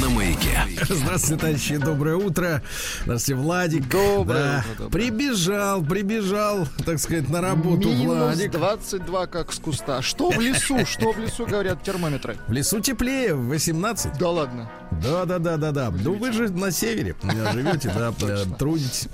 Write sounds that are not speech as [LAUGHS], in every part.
на маяке. Здравствуйте, товарищи, доброе утро. Здравствуйте, Владик. Доброе Да. утро, доброе. Прибежал, прибежал, так сказать, на работу Минус Владик. 22, как с куста. Что в лесу? Что в лесу, говорят термометры? В лесу теплее, 18. Да ладно. Да, да, да, да, да. Ну вы же на севере [LAUGHS] живете, да, трудитесь.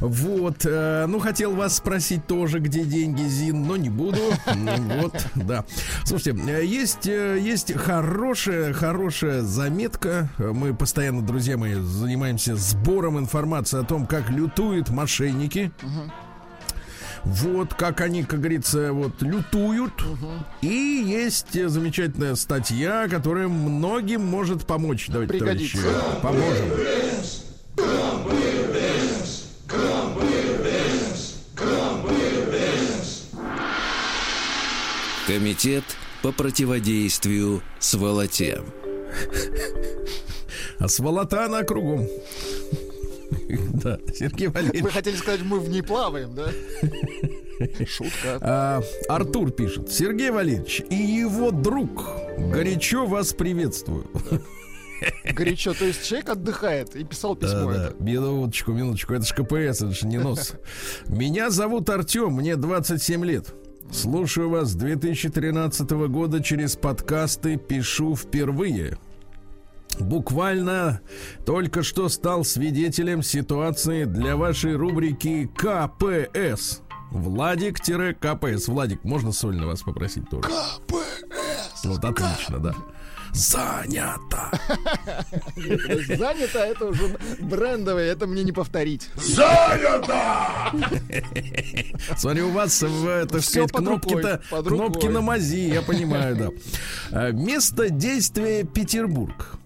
Вот. э, Ну, хотел вас спросить тоже, где деньги, Зин, но не буду. М, Вот, да. Слушайте, э, есть, э, есть хорошая, хорошая заметка. Мы постоянно, друзья мои, занимаемся сбором информации о том, как лютуют мошенники. Вот как они, как говорится, вот лютуют. И есть замечательная статья, которая многим может помочь. Давайте, Пригодится. товарищи, поможем. Комитет по противодействию сволоте. А сволота она кругом. Да, Сергей Вы Валерьевич. хотели сказать, мы в ней плаваем, да? Шутка. А, Артур пишет. Сергей Валерьевич и его друг горячо вас приветствую. Горячо. То есть человек отдыхает и писал письмо Да, это. да. Минуточку, минуточку. Это ж КПС, это ж не нос. [LAUGHS] Меня зовут Артем, мне 27 лет. Слушаю вас с 2013 года через подкасты, пишу впервые. Буквально только что стал свидетелем ситуации для вашей рубрики КПС. Владик-КПС. Владик, можно сольно вас попросить тоже? КПС. Вот отлично, да. Занято. Занято, это уже брендовое, это мне не повторить. Смотри, у вас, в, так Всё сказать, под кнопки-то, кнопки на мази, я понимаю, да. А, Место действия Петербург.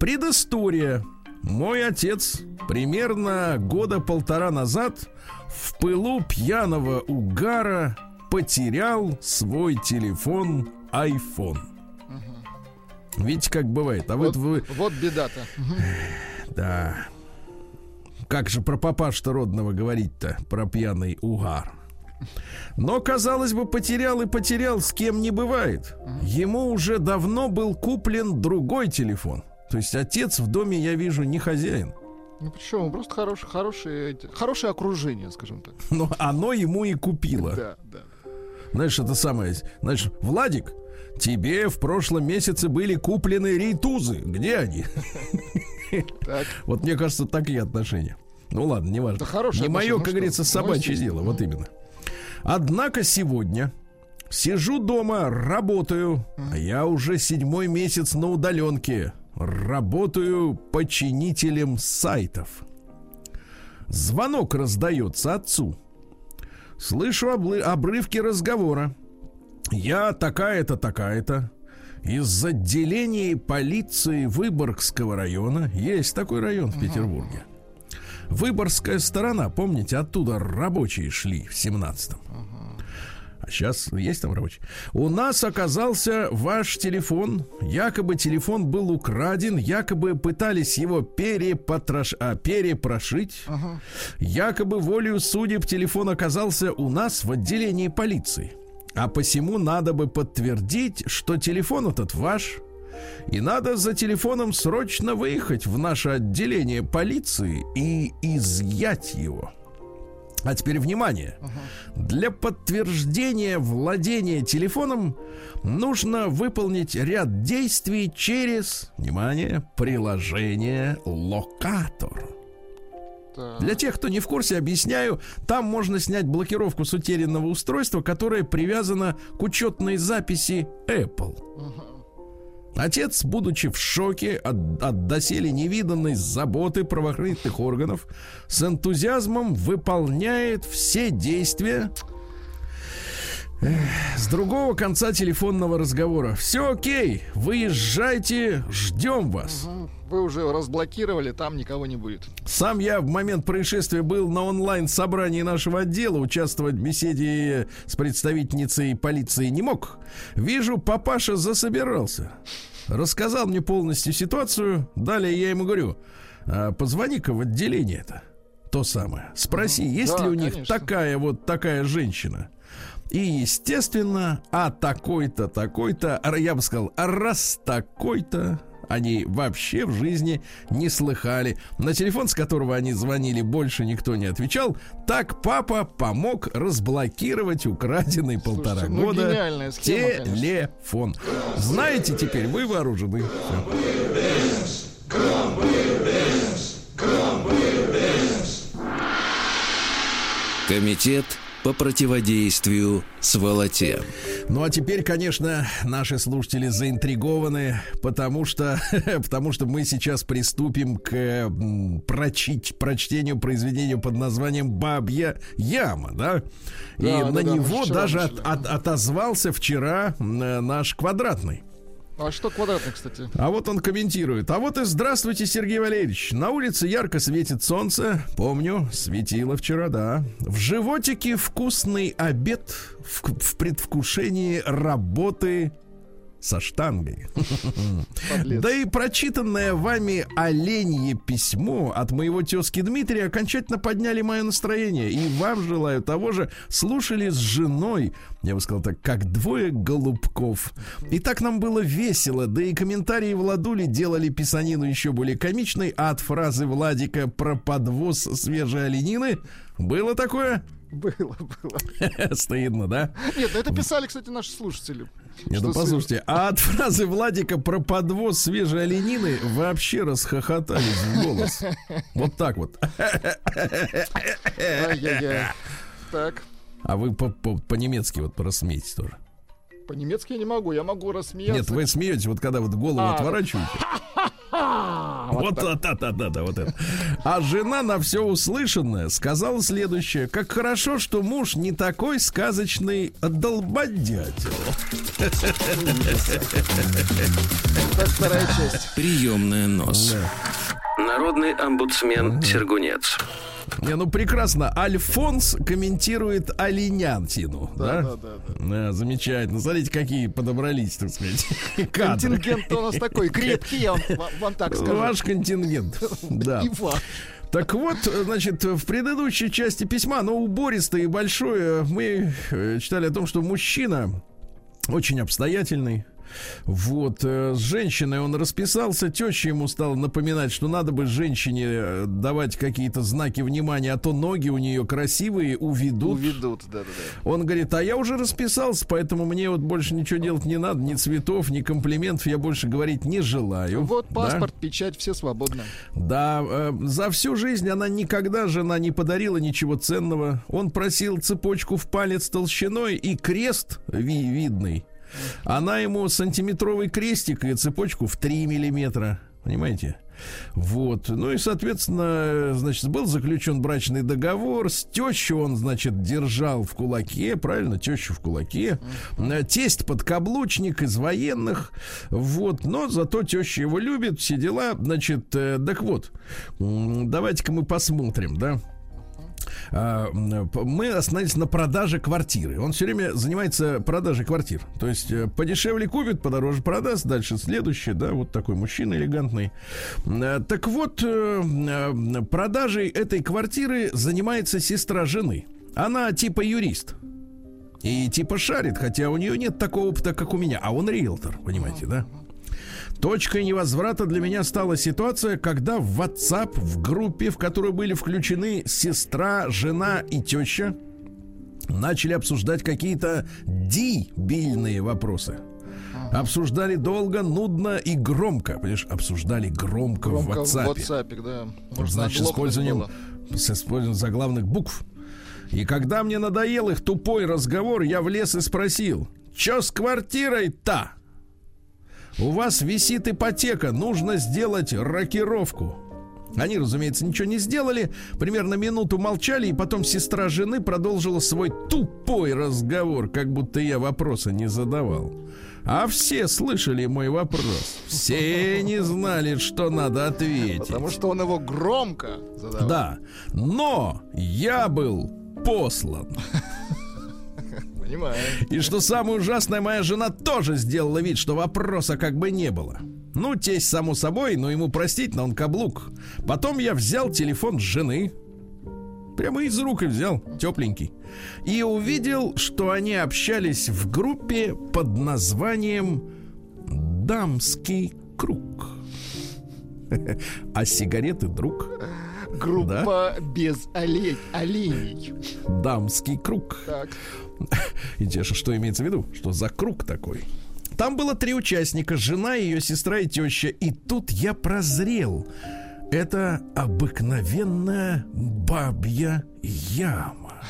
Предыстория. Мой отец примерно года полтора назад в пылу пьяного угара потерял свой телефон iPhone. Видите, как бывает. А вот вы вот беда-то. да. Как же про папашу родного говорить-то, про пьяный угар. Но, казалось бы, потерял и потерял, с кем не бывает. Ему уже давно был куплен другой телефон. То есть отец в доме, я вижу, не хозяин. Ну почему? Просто хорошее, хорошее, хорошее окружение, скажем так. Но оно ему и купило. Да, да. Знаешь, это самое... Знаешь, Владик, тебе в прошлом месяце были куплены рейтузы. Где они? Вот мне кажется, такие отношения. Ну ладно, не важно. Не мое, как говорится, ну, собачье дело. Вот именно. Однако сегодня сижу дома, работаю. Я уже седьмой месяц на удаленке. Работаю починителем сайтов. Звонок раздается отцу. Слышу обрывки разговора. Я такая-то, такая-то. Из отделений полиции Выборгского района. Есть такой район в Петербурге. Выборгская сторона, помните, оттуда рабочие шли в 17-м. А сейчас есть там рабочие. У нас оказался ваш телефон. Якобы телефон был украден, якобы пытались его перепотрош... а, перепрошить. Якобы волею судеб телефон оказался у нас в отделении полиции. А посему надо бы подтвердить, что телефон этот ваш. И надо за телефоном срочно выехать в наше отделение полиции и изъять его. А теперь внимание. Для подтверждения владения телефоном нужно выполнить ряд действий через, внимание, приложение локатор. Для тех, кто не в курсе, объясняю, там можно снять блокировку с утерянного устройства, которое привязано к учетной записи Apple. Отец, будучи в шоке от, от доселе невиданной заботы правоохранительных органов, с энтузиазмом выполняет все действия с другого конца телефонного разговора. Все окей, выезжайте, ждем вас. Вы уже разблокировали, там никого не будет. Сам я в момент происшествия был на онлайн-собрании нашего отдела, участвовать в беседе с представительницей полиции не мог. Вижу, папаша засобирался. рассказал мне полностью ситуацию. Далее я ему говорю, «А, позвони-ка в отделение это. То самое. Спроси, есть Да, ли у них конечно. такая вот такая женщина. И, естественно, а такой-то, такой-то, я бы сказал, раз такой-то, они вообще в жизни не слыхали. На телефон, с которого они звонили, больше никто не отвечал. Так папа помог разблокировать украденный полтора ну, года схема, конечно. телефон. Знаете, теперь вы вооружены. Комитет по противодействию сволоте. Ну а теперь, конечно, наши слушатели заинтригованы, потому что, [LAUGHS] потому что мы сейчас приступим к прочить, прочтению произведения под названием «Бабья яма», да? И Да, на да, него даже от- от- отозвался вчера наш квадратный. А что квадратный, кстати? А вот он комментирует. А вот и здравствуйте, Сергей Валерьевич. На улице ярко светит солнце. Помню, светило вчера, да. В животике вкусный обед в, в предвкушении работы со штангой. Подлец. Да и прочитанное вами оленье письмо от моего тезки Дмитрия окончательно подняли мое настроение. И вам желаю того же. Слушали с женой, я бы сказал так, как двое голубков. И так нам было весело, да и комментарии Владули делали писанину еще более комичной, а от фразы Владика про подвоз свежей оленины было такое? Было, было. [LAUGHS] Стыдно, да? Нет, ну это писали, кстати, наши слушатели. Нет, ну послушайте, а от фразы Владика про подвоз свежей оленины вообще расхохотались в голос. Вот так вот. Так, А вы по- по- по-немецки вот просмейтесь тоже. По-немецки я не могу, я могу рассмеяться. Нет, вы смеетесь, вот когда вот голову А, отворачиваете. Вот да, да, да, да, вот это. А жена на все услышанное сказала следующее. Как хорошо, что муж не такой сказочный долбодятел. Вторая часть. Приемная нос. Народный омбудсмен Сергунец. Не, ну прекрасно. Альфонс комментирует оленянтину. Да, Да, да, да, Да, замечательно. Смотрите, какие подобрались, так сказать, [LAUGHS] кадры. Контингент у нас такой крепкий, я вам, вам- вам так скажу. Ваш контингент. [LAUGHS] Да. И ваш. Так вот, значит, в предыдущей части письма, но убористое и большое, мы э, читали о том, что мужчина очень обстоятельный. Вот, э, с женщиной он расписался, теща ему стала напоминать, что надо бы женщине э, давать какие-то знаки внимания, а то ноги у нее красивые, уведут. Уведут, да-да-да. Он говорит, а я уже расписался, поэтому мне вот больше ничего делать не надо, ни цветов, ни комплиментов я больше говорить не желаю. Вот Да? паспорт, печать, все свободно. Да, э, за всю жизнь она никогда жена не подарила ничего ценного. Он просил цепочку в палец толщиной и крест ви- видный. Она ему сантиметровый крестик и цепочку в 3 миллиметра. Понимаете? Вот. Ну и, соответственно, значит, был заключен брачный договор. С тещу он, значит, держал в кулаке. Правильно, тещу в кулаке. Тесть подкаблучник из военных. Вот. Но зато теща его любит. Все дела. Значит, э, так вот. Давайте-ка мы посмотрим, да? А, мы остановились на продаже квартиры. Он все время занимается продажей квартир. То есть э, подешевле купит, подороже продаст. Дальше следующее, да, вот такой мужчина элегантный. Э, Так вот, э, продажей этой квартиры занимается сестра жены. Она типа юрист. И типа шарит, хотя у нее нет такого опыта, как у меня. А он риэлтор, понимаете, да? Точкой невозврата для меня стала ситуация, когда в WhatsApp, в группе, в которую были включены сестра, жена и теща, начали обсуждать какие-то дебильные вопросы. Обсуждали долго, нудно и громко. Понимаешь, обсуждали громко, Громко в WhatsApp. в WhatsApp, да. Можно Значит, с использованием, было. с использованием заглавных букв. И когда мне надоел их тупой разговор, я влез и спросил, что с квартирой-то? У вас висит ипотека, нужно сделать рокировку. Они, разумеется, ничего не сделали. Примерно минуту молчали, и потом сестра жены продолжила свой тупой разговор, как будто я вопроса не задавал. А все слышали мой вопрос. Все не знали, что надо ответить. Потому что он его громко задавал. Да, но я был послан. Понимаю. И что самое ужасное, моя жена тоже сделала вид, что вопроса как бы не было. Ну, тесть, само собой, но ему простительно, он каблук. Потом я взял телефон жены, прямо из рук и взял, тепленький, и увидел, что они общались в группе под названием «Дамский круг». [LAUGHS] А сигареты друг. Группа без олень, оленей. Дамский круг. Так. [LAUGHS] Интересно, что имеется в виду? Что за круг такой? Там было три участника, жена, ее сестра и теща. И тут я прозрел. Это обыкновенная бабья яма.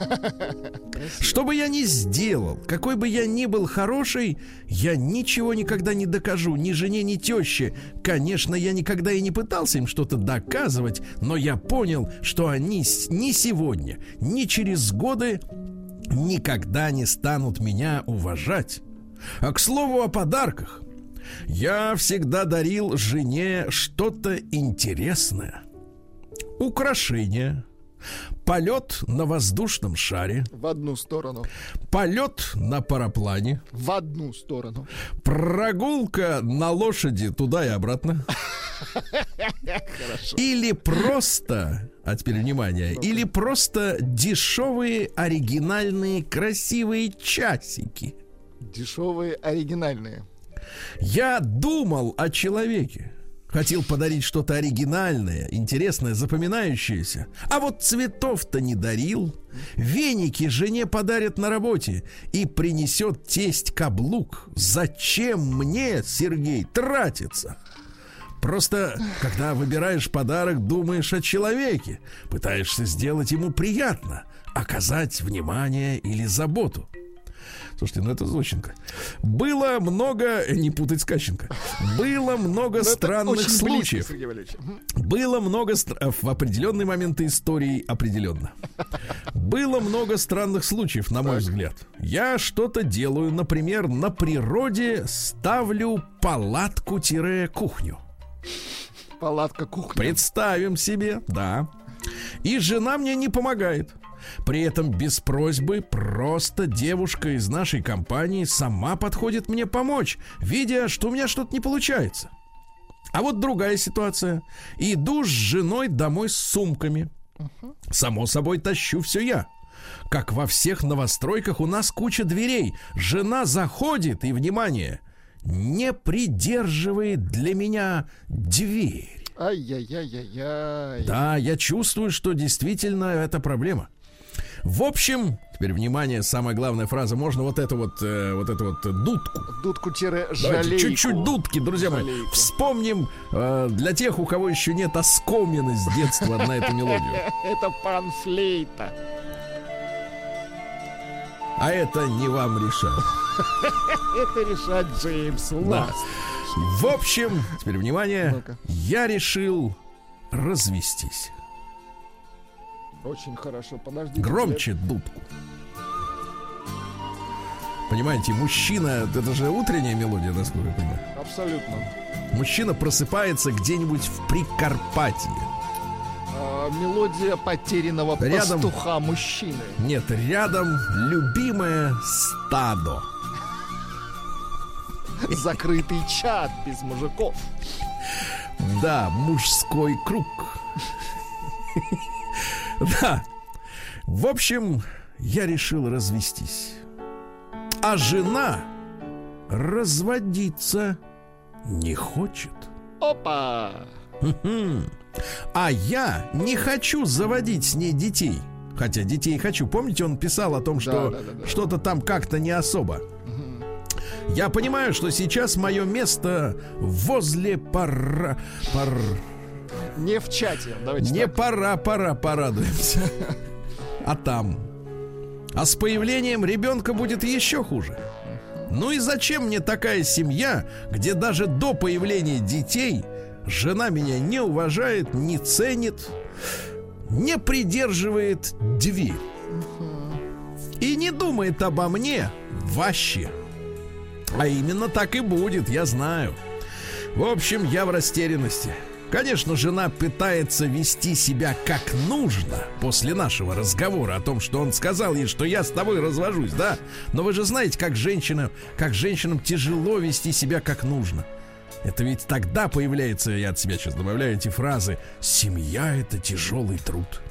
[LAUGHS] Что бы я ни сделал, какой бы я ни был хороший, я ничего никогда не докажу ни жене, ни теще. Конечно, я никогда и не пытался им что-то доказывать, но я понял, что они ни сегодня, ни через годы никогда не станут меня уважать. А к слову о подарках. Я всегда дарил жене что-то интересное. Украшение, полет на воздушном шаре, В одну сторону. полет на параплане, В одну сторону. прогулка на лошади туда и обратно. [LAUGHS] Или просто, а теперь внимание, или просто дешевые, оригинальные, красивые часики. Дешевые, оригинальные. Я думал о человеке. Хотел подарить что-то оригинальное, интересное, запоминающееся. А вот цветов-то не дарил. Веники жене подарят на работе и принесет тесть каблук. Зачем мне, Сергей, тратиться? Просто, когда выбираешь подарок, думаешь о человеке. Пытаешься сделать ему приятно, оказать внимание или заботу. Слушайте, ну это Зощенко. Было много, не путать с Кащенко, было много Но это странных близко, случаев. Было много стр- в определенные моменты истории определенно. Было много странных случаев, на мой взгляд. Я что-то делаю, например, на природе ставлю палатку-кухню. Палатка кухня. Представим себе, да. И жена мне не помогает. При этом без просьбы просто девушка из нашей компании сама подходит мне помочь, видя, что у меня что-то не получается. А вот другая ситуация. Иду с женой домой с сумками. Само собой тащу все я. Как во всех новостройках у нас куча дверей. Жена заходит и, внимание, не придерживает для меня дверь. Ай-яй-яй-яй-яй. Да, я чувствую, что действительно это проблема. В общем, теперь внимание, самая главная фраза. Можно вот это вот, э, вот эту вот дудку. Дудку-жалейку. Давайте чуть-чуть дудки, друзья мои. Жалейку. Вспомним э, для тех, у кого еще нет оскомины с детства на эту мелодию. [LAUGHS] Это панфлейта. А это не вам решать. [LAUGHS] Это решать Джеймс. Ласт. В общем, теперь внимание, я решил развестись. Очень хорошо. Подожди. Громче дудку. Понимаете, мужчина, это же утренняя мелодия, насколько я понимаю. Абсолютно. Мужчина просыпается где-нибудь в Прикарпатье. А, мелодия потерянного Рядом. пастуха мужчины. Нет, рядом любимое стадо. Закрытый чат без мужиков. Да, мужской круг. Да. В общем, я решил развестись. А жена разводиться не хочет. Опа! А я не хочу заводить с ней детей. Хотя детей хочу. Помните, он писал о том, что да, да, да. что-то там как-то не особо. Я понимаю, что сейчас мое место возле пора... пор... Не в чате. Давайте Не так. пора, пора, порадуемся. А там? А с появлением ребенка будет еще хуже. Ну и зачем мне такая семья, где даже до появления детей жена меня не уважает, не ценит, не придерживает дверь и не думает обо мне вообще. А именно так и будет, я знаю. В общем, я в растерянности. Конечно, жена пытается вести себя как нужно после нашего разговора о том, что он сказал ей, что я с тобой развожусь, да? Но вы же знаете, как женщина, как женщинам тяжело вести себя как нужно. Это ведь тогда появляется, я от себя сейчас добавляю эти фразы, семья это тяжелый труд.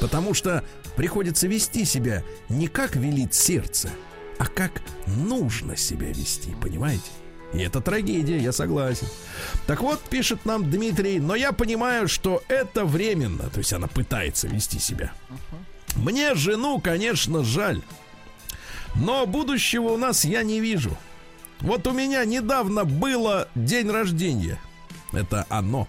Потому что приходится вести себя не как велит сердце, а как нужно себя вести, понимаете? И это трагедия, я согласен. Так вот, пишет нам Дмитрий, но я понимаю, что это временно. То есть она пытается вести себя. Мне жену, конечно, жаль. Но будущего у нас я не вижу. Вот у меня недавно было день рождения. Это оно.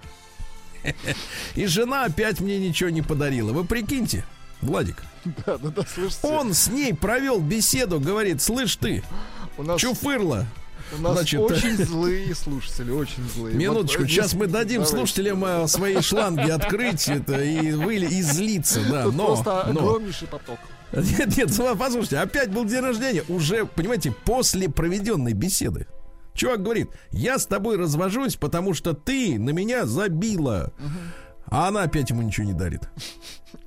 И жена опять мне ничего не подарила. Вы прикиньте, Владик. Да, да, да, слушайте. Он с ней провел беседу, говорит, слышь ты, у нас, чуфырла, у нас значит, очень злые слушатели, очень злые. [LAUGHS] Минуточку, Вот, сейчас мы дадим давайте. слушателям э, свои шланги открыть это и, выли, и злиться, да, Тут но, просто но. огромнейший поток. Нет, нет, послушайте, опять был день рождения, уже, понимаете, после проведенной беседы. Чувак говорит, я с тобой развожусь, потому что ты на меня забила. А она опять ему ничего не дарит.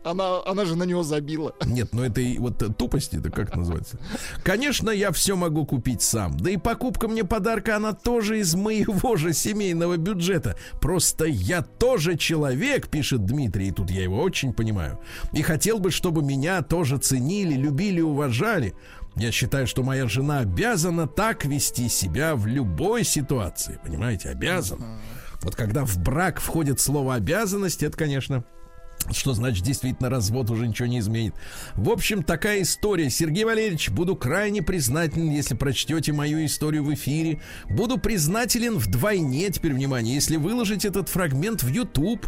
Она, она же на него забила. [LAUGHS] Нет, ну это и вот тупость, это как называется? Конечно, я все могу купить сам. Да и покупка мне подарка, она тоже из моего же семейного бюджета. Просто я тоже человек, пишет Дмитрий, и тут я его очень понимаю. И хотел бы, чтобы меня тоже ценили, любили, уважали. Я считаю, что моя жена обязана так вести себя в любой ситуации. Понимаете, обязана. Вот когда в брак входит слово обязанность, это, конечно, что значит действительно развод уже ничего не изменит. В общем, такая история. Сергей Валерьевич, буду крайне признателен, если прочтете мою историю в эфире. Буду признателен вдвойне, теперь внимание, если выложить этот фрагмент в YouTube.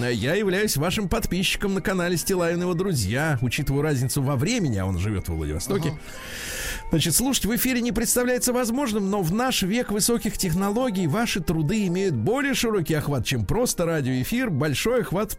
Я являюсь вашим подписчиком на канале Стилавин и его друзья. Учитывая разницу во времени, а он живет во Владивостоке. Значит, слушать в эфире не представляется возможным, но в наш век высоких технологий ваши труды имеют более широкий охват, чем просто радиоэфир, большой охват в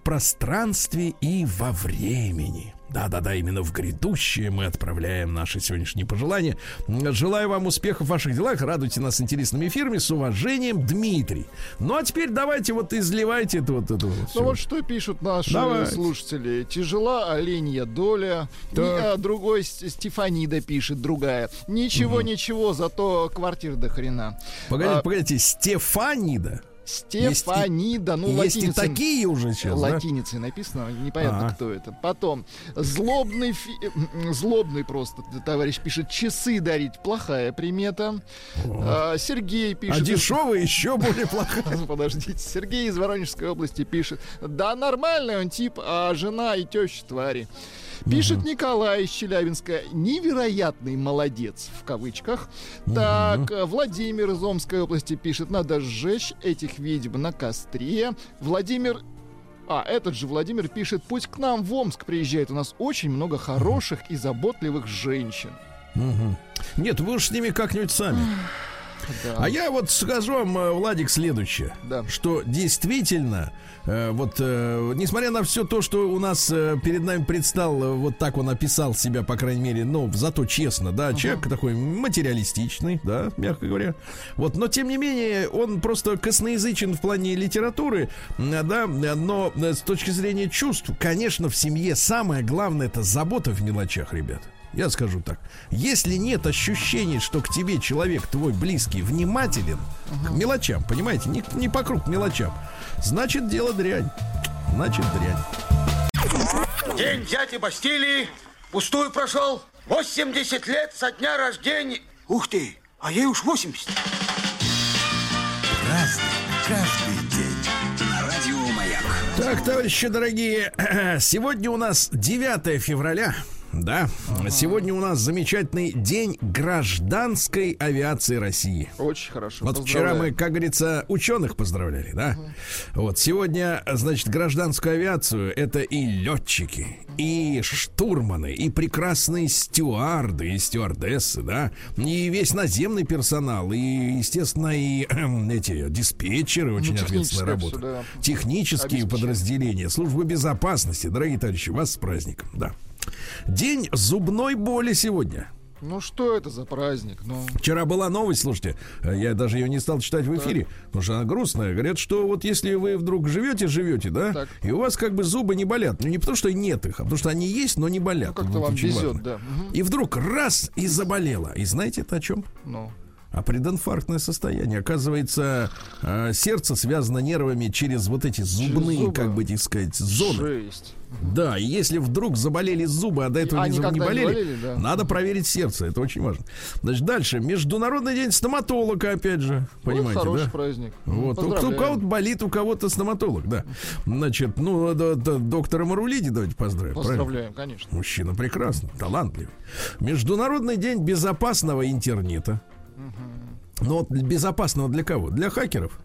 пространстве и во времени. Да-да-да, именно в грядущее мы отправляем наши сегодняшние пожелания. Желаю вам успехов в ваших делах, радуйте нас интересными эфирами. С уважением, Дмитрий. Ну а теперь давайте вот изливайте это вот это вот. Ну вот что пишут наши Давайте. слушатели. Тяжела оленья доля. Так. Не- а другой Стефанида пишет, другая. Ничего, ничего, зато квартир до хрена. Погодите, а- погодите, Стефанида. Стефанида, ну Есть и такие уже сейчас, да? Латиницей написано, непонятно, Ага. кто это. Потом, злобный, фи- м, злобный просто товарищ пишет, часы дарить, плохая примета. А, Сергей А пишет... дешевые [LAUGHS] еще более плохо. Подождите, Сергей из Воронежской области пишет, да нормальный он тип, а жена и теща твари. Пишет Николай из Челябинска, невероятный молодец, в кавычках. Так, э, Владимир из Омской области пишет, надо сжечь этих ведьм на костре. Владимир а, этот же Владимир пишет, пусть к нам в Омск приезжает. У нас очень много хороших и заботливых женщин. Мгм. Нет, вы уж с ними как-нибудь сами. Да. А я вот скажу вам, э, Владик, следующее. Да. Что действительно, э, вот, э, несмотря на все то, что у нас перед нами предстал, вот так он описал себя, по крайней мере, ну, зато честно, да, человек такой материалистичный, да, мягко говоря. Вот, но тем не менее, он просто косноязычен в плане литературы, да, но с точки зрения чувств, конечно, в семье самое главное это забота в мелочах, ребят. Я скажу так. Если нет ощущения, что к тебе человек твой близкий внимателен к мелочам, понимаете, не, не по круг мелочам, значит дело дрянь. Значит дрянь. День дяди Бастилии пустую прошел. 80 лет со дня рождения. Ух ты, а ей уж 80. Каждый день. На радио Маяк. Так, товарищи дорогие, [CLEARS THROAT] сегодня у нас 9 февраля. Да, сегодня у нас замечательный день гражданской авиации России. Очень хорошо. Вот вчера мы, как говорится, ученых поздравляли, да? Вот сегодня, значит, гражданскую авиацию это и летчики, и штурманы, и прекрасные стюарды, и стюардессы, да? И весь наземный персонал, и, естественно, и эм, эти диспетчеры, очень Ну, ответственная работа. да. Технические подразделения, служба безопасности, дорогие товарищи, вас с праздником, да. День зубной боли сегодня. Ну что это за праздник? Ну, Вчера была новость, слушайте, э, я даже ее не стал читать в эфире, потому что она грустная. Говорят, что вот если вы вдруг живете, живете, да, Так. и у вас как бы зубы не болят. Ну не потому что нет их, а потому что они есть, но не болят. ну как-то Вот вам везет, важно. да. Мгм. И вдруг раз и заболела. И знаете это о чем? Ну, А прединфарктное состояние. Оказывается, э, сердце связано нервами через вот эти зубные, зубы. как бы так сказать, зоны. жесть. Да, и если вдруг заболели зубы, а до этого А не, не болели, болели, да. надо проверить сердце. Это очень важно. Значит, дальше. Международный день стоматолога, опять же. Понимаете, вот хороший да? праздник. Вот, у, кого-то болит, у кого-то стоматолог, да. Значит, ну, да, да, доктора Марулиди давайте поздравим. правильно? Поздравляем, конечно. Мужчина прекрасный, талантливый. Международный день безопасного интернета. Ну, вот безопасного для кого? Для хакеров?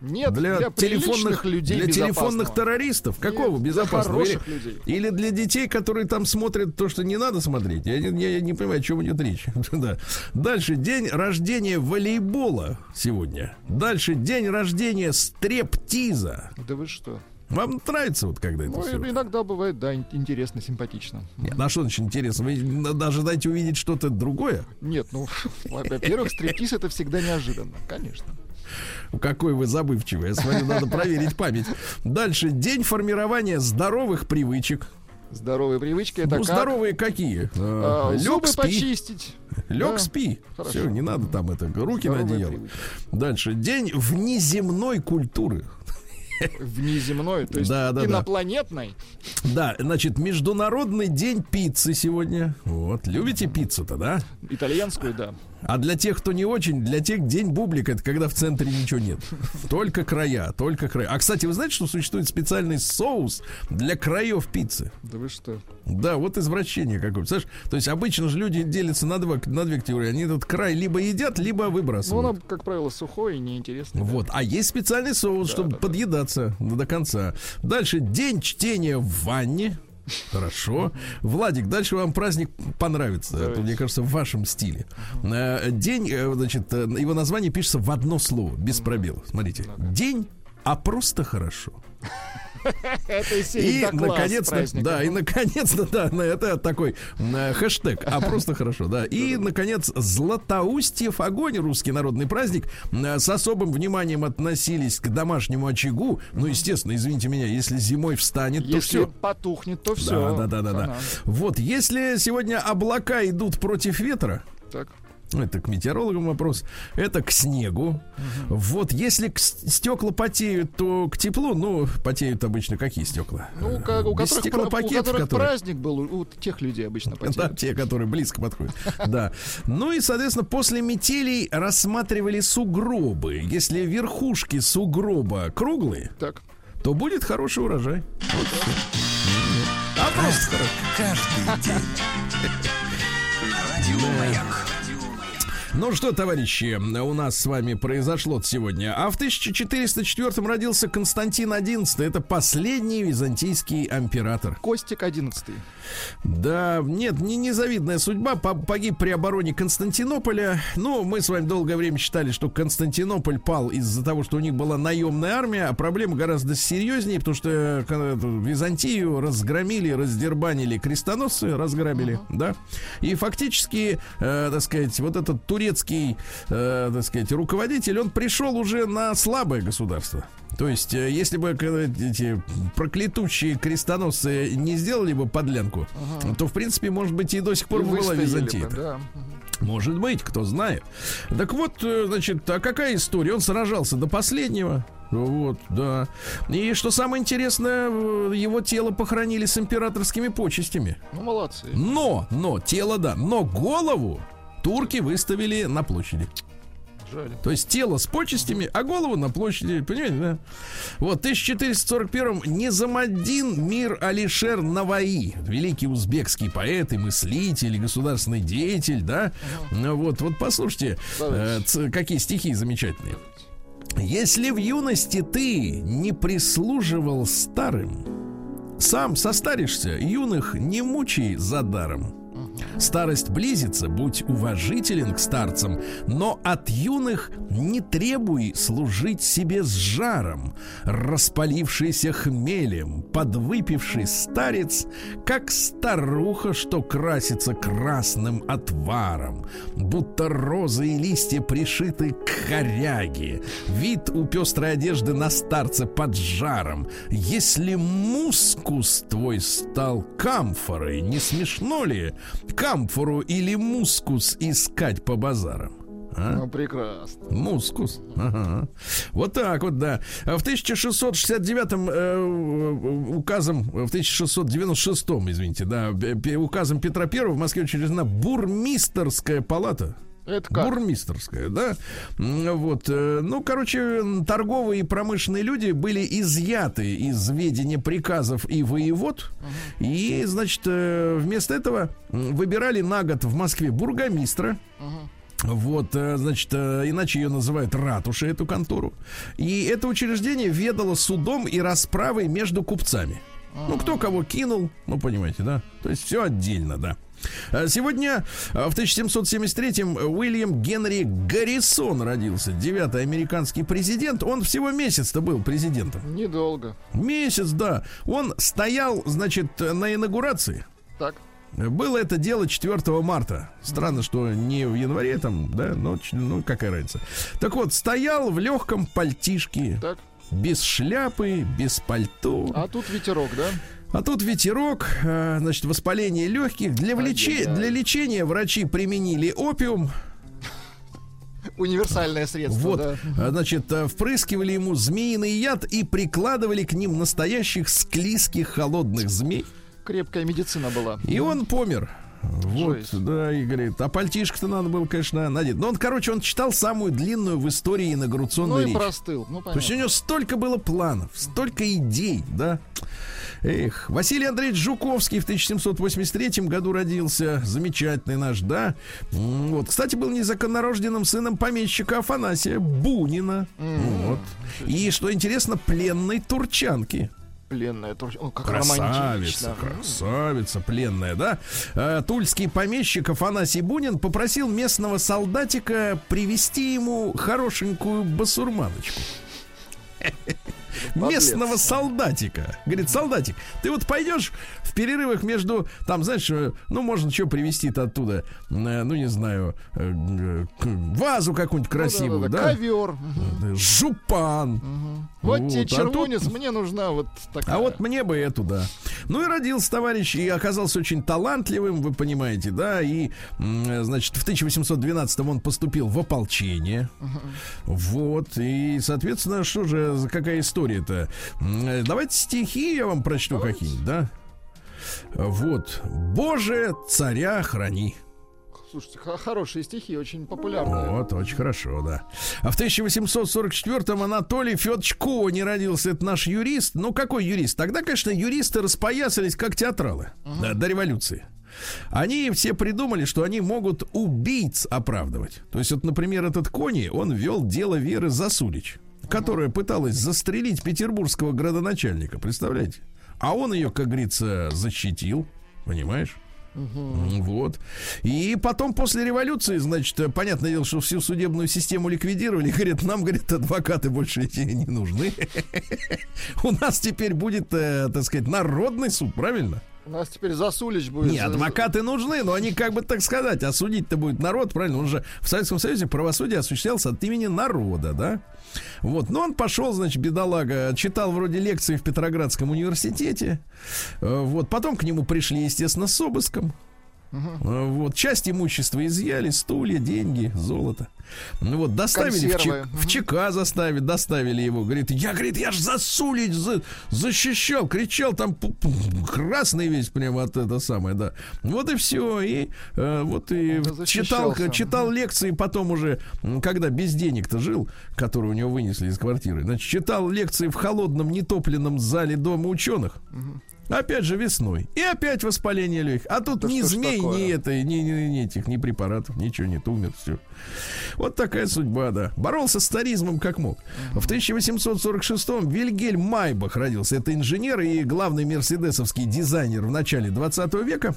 Нет, для, для, телефонных людей для телефонных террористов какого Нет, для безопасного или, хороших людей. или для детей которые там смотрят то что не надо смотреть я, не- я, я не понимаю о чем идет речь [LAUGHS] да. дальше день рождения волейбола сегодня дальше день рождения стрептиза Да вы что? Вам нравится вот когда это Ну, все иногда бывает, да, ин- интересно, симпатично. Нет, на что значит интересно вы надо ожидаете увидеть что-то другое Нет, ну, [LAUGHS] во-первых, стриптиз это всегда неожиданно, конечно. Какой вы забывчивый. Я смотрю, надо проверить память. Дальше. День формирования здоровых привычек. Здоровые привычки это ну, как? здоровые какие? А, Лег, зубы спи. почистить. Лег, Да. спи. Хорошо. Все, не надо там это, руки на Здоровые одеяло. привычки. Дальше. День внеземной культуры. Внеземной, то есть Да, да, да. инопланетной. Да, значит, Международный день пиццы сегодня. Вот, любите пиццу-то, да? Итальянскую, да. А для тех, кто не очень, для тех день бублика это когда в центре ничего нет. Только края, только края. А кстати, вы знаете, что существует специальный соус для краев пиццы? Да вы что? Да, вот извращение какое-то. Знаешь, то есть обычно же люди делятся на два, на две категории. Они этот край либо едят, либо Ну, выбрасывают. он, как правило, сухой и неинтересный. да. Вот. А есть специальный соус, чтобы да, да. подъедаться до конца. Дальше день чтения в ванне. Хорошо. Владик, дальше вам праздник понравится. Это, мне кажется, в вашем стиле. Э, День, э, значит, э, его название пишется в одно слово, без пробелов. Смотрите. День, а просто хорошо. [LAUGHS] Это И, наконец-то, да, и наконец-то, да, на это такой э, хэштег, а просто хорошо, да. И, наконец, Златоустьев огонь, русский народный праздник, э, с особым вниманием относились к домашнему очагу. Ну, естественно, извините меня, если зимой встанет, то Если все. потухнет, то все. Да, да, да, да, да. Вот, если сегодня облака идут против ветра, Так. Это к метеорологам вопрос. Это к снегу. Вот если к стекла потеют, то к теплу. Ну, потеют обычно какие стекла? Ну, ко- у Без которых, пра- у которых которые- праздник был, у, тех людей обычно [LAUGHS] Да, потеют. те, которые близко подходят. Да. Ну и, соответственно, после метелей рассматривали сугробы. Если верхушки сугроба круглые, Так. то будет хороший урожай. Вот. А просто. Каждый день. [LAUGHS] На радио Маяк. Ну что, товарищи, у нас с вами произошло сегодня. А в 1404 родился Константин XI. Это последний византийский император. Костик 11 Да, нет, не незавидная судьба. По- Погиб при обороне Константинополя. Ну, мы с вами долгое время считали, что Константинополь пал из-за того, что у них была наемная армия, а проблема гораздо серьезнее, потому что э, Византию разгромили, раздербанили крестоносцы, разграбили, да. И фактически, э, так сказать, вот этот турецкий, э, так сказать, руководитель, он пришел уже на слабое государство. То есть, э, если бы э, эти проклятущие крестоносцы не сделали бы подлянку, то, в принципе, может быть, и до сих пор И бы была Византия. бы, да. Может быть, кто знает. Так вот, э, значит, а какая история? Он сражался до последнего. Вот, да. И что самое интересное, его тело похоронили с императорскими почестями. Ну, молодцы. Но, но, тело, да, но голову турки выставили на площади. Жаль. То есть тело с почестями, а голову на площади, понимаете, да? Вот, в 1441-м Низамаддин Мир Алишер Наваи, великий узбекский поэт и мыслитель, и государственный деятель, да? Ну Вот, вот послушайте, э, какие стихи замечательные. Если в юности ты не прислуживал старым, сам состаришься, юных не мучай за даром. Старость близится, будь уважителен к старцам, но от юных не требуй служить себе с жаром. Распалившийся хмелем, подвыпивший старец, как старуха, что красится красным отваром, будто розы и листья пришиты к коряге. Вид у пестрой одежды на старце под жаром. Если мускус твой стал камфорой, не смешно ли камфору или мускус искать по базарам? А? Ну, прекрасно. Мускус. Ага. Вот так вот, да. В 1669-м э, указом, в 1696-м, извините, да, указом Петра I в Москве учреждена бурмистерская палата. Это как? Бурмистерская, да. Вот. Э, ну, короче, торговые и промышленные люди были изъяты из ведения приказов и воевод. Угу. И, значит, э, вместо этого выбирали на год в Москве бургомистра. Угу вот, э, значит, иначе ее называют ратушей, эту контору. И это учреждение ведало судом и расправой между купцами. Ну, кто кого кинул, ну, понимаете, да? То есть все отдельно, да. А сегодня в 1773-м Уильям Генри Гаррисон родился. Девятый американский президент. Он всего месяц-то был президентом. Недолго. Месяц, да. Он стоял, значит, на инаугурации. Так. Было это дело 4 марта. Странно, что не в январе там, да, но ну какая разница. Так вот, стоял в легком пальтишке. Так. Без шляпы, без пальто. А тут ветерок, да? А тут ветерок, э, значит, воспаление легких. Для, влече... для лечения врачи применили опиум. Универсальное средство. Вот, да. А, значит, э, впрыскивали ему змеиный яд и прикладывали к ним настоящих склизких холодных змей крепкая медицина была. И он помер. Вот, Жесть. да, и говорит, а пальтишко-то надо было, конечно, надеть. Но он, короче, он читал самую длинную в истории инаугурационную ну, речь. Ну и простыл, ну понятно. То есть у него столько было планов, столько идей, да. Эх, Василий Андреевич Жуковский в 1783 году родился. Замечательный наш, да. Вот, кстати, был незаконнорожденным сыном помещика Афанасия Бунина. Mm-hmm. Вот. И, что интересно, пленной турчанки пленная. О, как красавица, красавица пленная, да? Э, тульский помещик Афанасий Бунин попросил местного солдатика привести ему хорошенькую басурманочку [LAUGHS] местного солдатика. Говорит, солдатик, ты вот пойдешь в перерывах между, там, знаешь, э, ну, можно что привезти-то оттуда, э, ну, не знаю, э, вазу какую-нибудь красивую, ну, да, да, да? Ковер. Жупан. Угу. Вот, вот тебе червонец, а тут... мне нужна вот такая. А вот мне бы эту, да. Ну и родился товарищ, и оказался очень талантливым, вы понимаете, да, и, значит, в 1812 он поступил в ополчение. Угу. Вот, и, соответственно, что же, какая история-то? Давайте стихи я вам прочту какие-нибудь, да? Вот. Боже, царя храни. Слушайте, хорошие стихи, очень популярные. Вот, очень хорошо, да. А в 1844-м Анатолий Федорович Кони родился. Это наш юрист. Ну, какой юрист? Тогда, конечно, юристы распоясались как театралы uh-huh. да, до революции. Они все придумали, что они могут убийц оправдывать. То есть, вот, например, этот Кони, он вел дело Веры Засулич, которая пыталась застрелить петербургского градоначальника. Представляете? А он ее, как говорится, защитил. Понимаешь? Угу. Вот. И потом после революции, значит, понятное дело, что всю судебную систему ликвидировали. [LAUGHS] Говорят, нам, говорят, адвокаты больше эти не нужны. [LAUGHS] У нас теперь будет, э, так сказать, народный суд, правильно? У нас теперь Засулич будет. Не, адвокаты нужны, но они, как бы так сказать, осудить-то будет народ, правильно? Он же в Советском Союзе правосудие осуществлялось от имени народа, да? Вот, но он пошел, значит, бедолага, читал вроде лекции в Петроградском университете. Э, вот, потом к нему пришли, естественно, с обыском. Угу. Вот, часть имущества изъяли, стулья, деньги, золото. Ну вот, доставили в, Чек, угу. в ЧК заставили, доставили его. Говорит, я, говорит, я ж засулить за, защищал, кричал, там красный весь прямо от это самое, да. Вот и все. И э, вот и читал, читал лекции, потом уже, когда без денег-то жил, который у него вынесли из квартиры, значит, читал лекции в холодном, нетопленном зале Дома ученых. Угу. Опять же весной. И опять воспаление легких. А тут да ни змей, ни это, ни, ни, ни этих, ни препаратов, ничего нет, умер, все. Вот такая судьба, да. Боролся с старизмом как мог. В 1846-м Вильгельм Майбах родился. Это инженер и главный мерседесовский дизайнер в начале 20 века.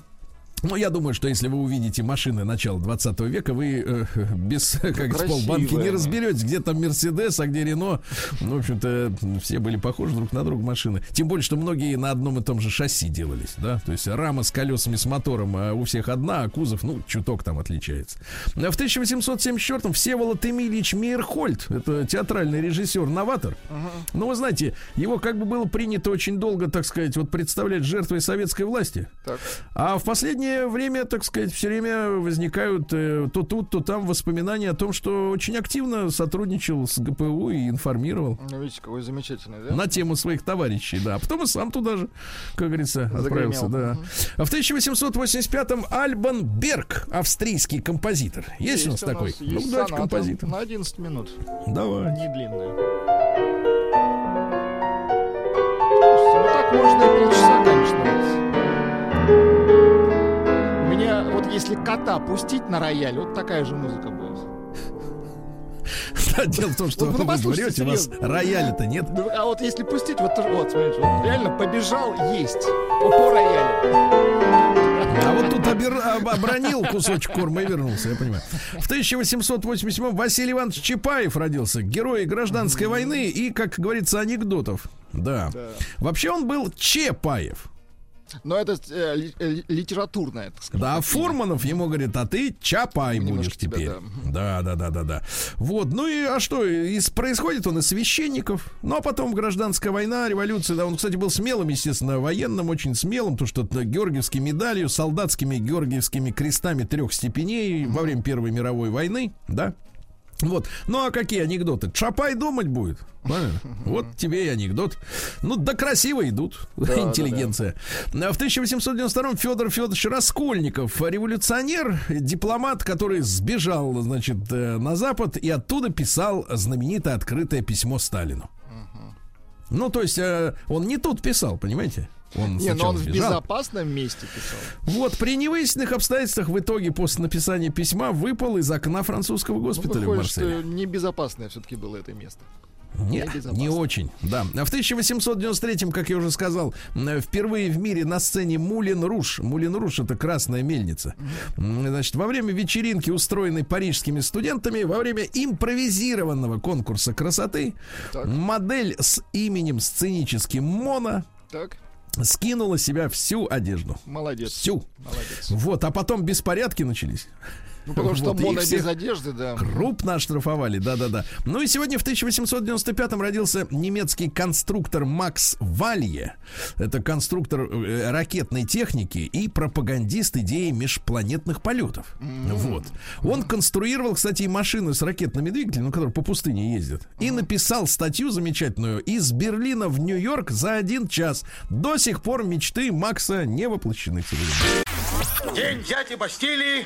Ну, я думаю, что если вы увидите машины начала 20 века, вы э, [LAUGHS] без, [LAUGHS] как говорится, полбанки не разберетесь, где там Мерседес, а где Рено. Ну, в общем-то, все были похожи друг на друга машины. Тем более, что многие на одном и том же шасси делались, да. То есть рама с колесами, с мотором а у всех одна, а кузов, ну, чуток там отличается. А В 1874-м Всеволод Эмильевич Мейерхольд, это театральный режиссер-новатор. Ну, вы знаете, его как бы было принято очень долго, так сказать, вот представлять жертвой советской власти. Так. А в последнее время, так сказать, все время возникают э, то тут, то там воспоминания о том, что очень активно сотрудничал с ГПУ и информировал Ну, видите, какой замечательный, да? на тему своих товарищей, да. А потом и сам туда же, как говорится, отправился, да. А в 1885-м Альбан Берг, австрийский композитор. Есть, у нас такой? есть ну, давайте композитор. На 11 минут. Давай. Не длинная. Слушайте, ну так можно и полчаса, если кота пустить на рояль, вот такая же музыка будет. Да, Дело в том, что Ну, ну, вы врете, у вас рояля-то нет. Ну, А вот если пустить, вот, вот смотрите, вот реально побежал есть по, по роялю. А вот тут обер- об- обронил кусочек корма и вернулся, я понимаю. В 1887 Василий Иванович Чапаев родился, герой гражданской войны и, как говорится, анекдотов. Да. Вообще он был Чапаев. Но это э, э, литературное, так сказать. Да, Фурманов ему говорит, а ты Чапай Немножко будешь тебя, теперь. Да, да, да, да, да. Вот, ну и а что, из, происходит он из священников, ну а потом гражданская война, революция, да, он, кстати, был смелым, естественно, военным, очень смелым, то что георгиевской медалью, солдатскими георгиевскими крестами трех степеней во время Первой мировой войны, да. Вот. Ну а какие анекдоты? Чапай думать будет. Правильно? [LAUGHS] Вот тебе и анекдот. Ну, да красиво идут. Интеллигенция. А В 1892 Федор Федорович Раскольников, революционер, дипломат, который сбежал, значит, э, на Запад и оттуда писал знаменитое открытое письмо Сталину. Ну, то есть, э, он не тут писал, понимаете? Он Не, но сначала он в сбежал. безопасном месте писал. Вот, при невыясненных обстоятельствах в итоге после написания письма выпал из окна французского Ну, госпиталя в выходит, Марселе. что небезопасное все-таки было это место. Нет, не очень, да. А в 1893, как я уже сказал, впервые в мире на сцене Мулин Руш. Мулин Руш это красная мельница. Значит, во время вечеринки, устроенной парижскими студентами, во время импровизированного конкурса красоты, Так. модель с именем сценическим Мона Так, скинула себя всю одежду. молодец. Всю. Молодец. Вот, а потом беспорядки начались. Ну, потому что Вот, их всех без одежды, да. Крупно оштрафовали, да-да-да. Ну и сегодня в 1895-м родился немецкий конструктор Макс Валье. Это конструктор э, ракетной техники и пропагандист идеи межпланетных полетов. Вот. Он конструировал, кстати, и машины с ракетными двигателями, ну, которые по пустыне ездят. И написал статью замечательную из Берлина в Нью-Йорк за один час. До сих пор мечты Макса не воплощены. День дяди Бастилии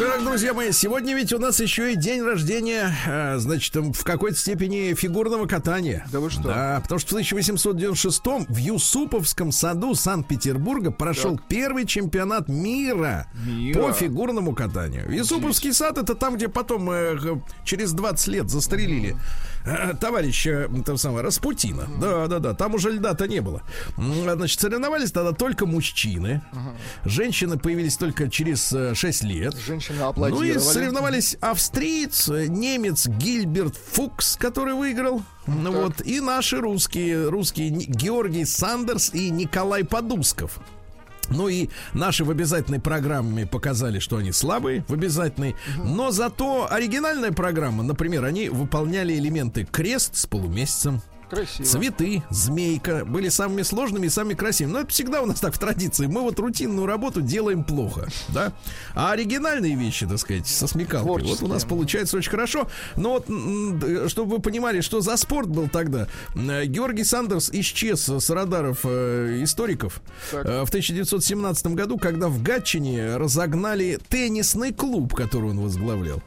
Так, друзья мои, сегодня ведь у нас еще и день рождения, э, значит, в какой-то степени фигурного катания. Да вы что? Да, потому что в 1896 в Юсуповском саду Санкт-Петербурга прошел первый чемпионат мира, Мира? по фигурному катанию. Юсуповский сад это там, где потом э, через 20 лет застрелили э, товарища м, того самого Распутина. Да, да, да, там уже льда-то не было. Значит, соревновались тогда только мужчины. Женщины появились только через э, 6 лет. Женщины Ну и аплодировали. соревновались австриец, э, немец Гильберт Фукс, который выиграл. Ну вот, и наши русские, русские Георгий Сандерс и Николай Подусков. Ну и наши в обязательной программе показали, что они слабые в обязательной. Но зато оригинальная программа, например, они выполняли элементы крест с полумесяцем. Красиво. Цветы, змейка были самыми сложными и самыми красивыми. Но это всегда у нас так в традиции. Мы вот рутинную работу делаем плохо, да? А оригинальные вещи, так сказать, со смекалкой, вот у нас Творческие. получается очень хорошо. Но вот, д- чтобы вы понимали, что за спорт был тогда, э, Георгий Сандерс исчез с радаров э, историков Так. э, в 1917 году, когда в Гатчине разогнали теннисный клуб, который он возглавлял.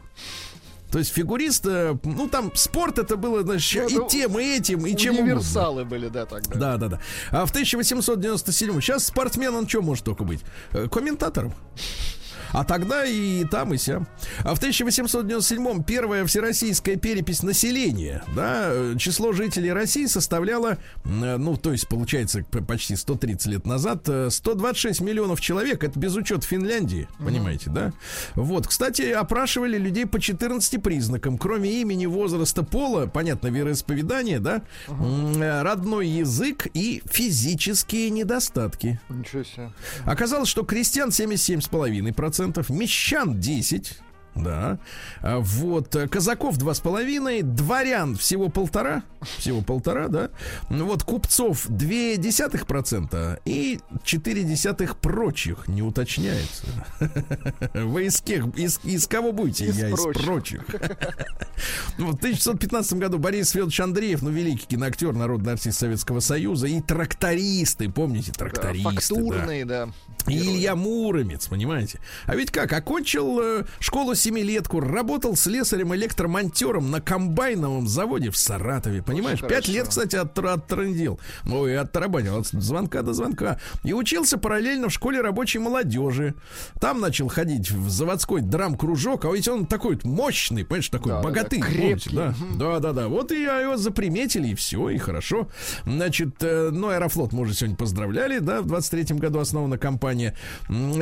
То есть фигурист, э, ну там спорт это было, значит, Ну, и тем, и этим, и чем угодно. Универсалы были, да, тогда. Да, да, да. А в 1897 сейчас спортсмен он что может только быть? Э, Комментатором. А тогда и там, и сям. А в 1897-м первая всероссийская перепись населения, да, число жителей России составляло, э, ну, то есть, получается, почти 130 лет назад, э, 126 миллионов человек. Это без учета Финляндии, понимаете, да? Вот, кстати, опрашивали людей по 14 признакам. Кроме имени, возраста, пола, понятно, вероисповедания, да, э, родной язык и физические недостатки. Ничего себе. Оказалось, что крестьян 77,5%, мещан 10%, да. А Вот, э, казаков 2,5, дворян всего полтора, всего полтора, да. Ну Вот, купцов 0,2% и 0,4 прочих, не уточняется. [LAUGHS] Вы из, кех, из, из кого будете? Из Я из прочих. прочих. [LAUGHS] Ну, В 1915 году Борис Федорович Андреев, ну, великий киноактер, народный артист Советского Союза, и трактористы, помните, Да, трактористы, да. фактурные, да. Герои. Илья Муромец, понимаете? А ведь как, окончил э, школу семилетку, работал слесарем-электромонтером на комбайновом заводе в Саратове, понимаешь? Очень Пять хорошо. лет, кстати, от, оттрындил. Ой, оттарабанил от звонка до звонка. И учился параллельно в школе рабочей молодежи. Там начал ходить в заводской драм-кружок, а ведь он такой мощный, понимаешь, такой Да, да, да, богатый. крепкий. помните, да? Да, да, да. Вот и его заприметили, и все, и хорошо. Значит, э, ну, Аэрофлот мы уже сегодня поздравляли, да, в 23-м году основана компания.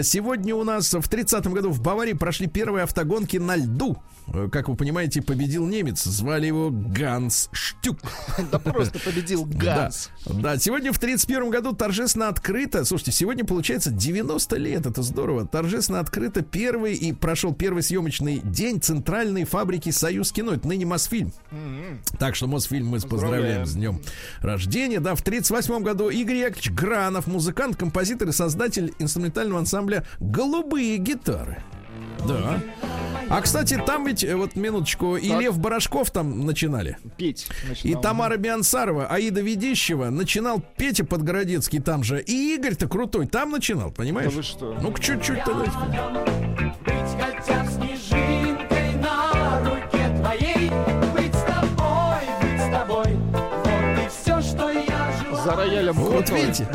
Сегодня у нас в 30-м году в Баварии прошли первые автогонки на льду. Э, Как вы понимаете, победил немец. Звали его Ганс Штюк. [LAUGHS] Да просто победил Ганс. Да, сегодня в 31 году торжественно открыто, слушайте, сегодня получается 90 лет, это здорово, торжественно открыто первый и прошел первый съемочный день центральной фабрики «Союз кино», это ныне Мосфильм. Так что Мосфильм мы поздравляем Поздравляем. с днем рождения. Да, в 38 году Игорь Яковлевич Гранов, музыкант, композитор и создатель инструментального ансамбля «Голубые гитары». Да. А, кстати, там ведь, э, вот минуточку, и Так. Лев Барашков там начинали. Петь. И начинал. Тамара Биансарова, Аида Ведищева начинал Петя Подгородецкий там же. И Игорь-то крутой там начинал, понимаешь? Да вы что? Ну-ка, чуть-чуть тогда. За роялем Вот крутой. видите,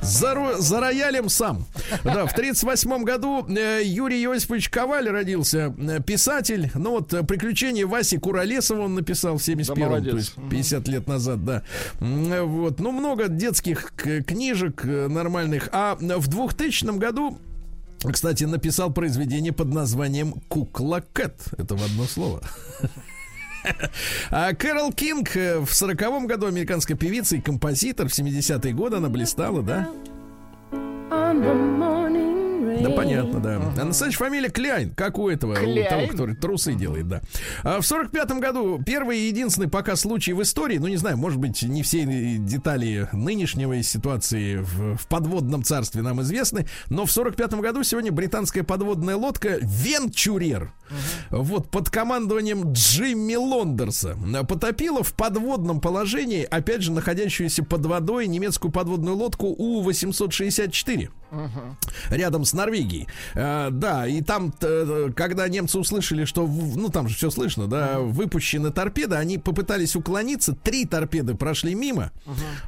за, за роялем сам. Да, в 38 году э, Юрий Иосифович Коваль родился, э, писатель. Ну вот э, «Приключения Васи Куролесова» он написал в 71-м, Да, то есть 50 лет назад, да. Вот, ну много детских книжек нормальных. А в 2000 году кстати, написал произведение под названием «Кукла Кэт». Это в одно слово. [LAUGHS] А Кэрол Кинг э, в сороковом году американская певица и композитор. В 70-е годы она блистала, да? Да, понятно, да. А настоящая фамилия Кляйн, как у этого, у Кляйн? того, который трусы делает, да. А в сорок пятом году первый и единственный пока случай в истории, ну, не знаю, может быть, не все детали нынешнего ситуации в, в подводном царстве нам известны, но в сорок пятом году сегодня британская подводная лодка Венчурер, вот, под командованием Джимми Лондерса. Потопила в подводном положении, опять же, находящуюся под водой немецкую подводную лодку У-864 рядом с Норвегией. Э, да, и там, э, когда немцы услышали, что, ну там же все слышно, да, выпущены торпеды, они попытались уклониться, три торпеды прошли мимо,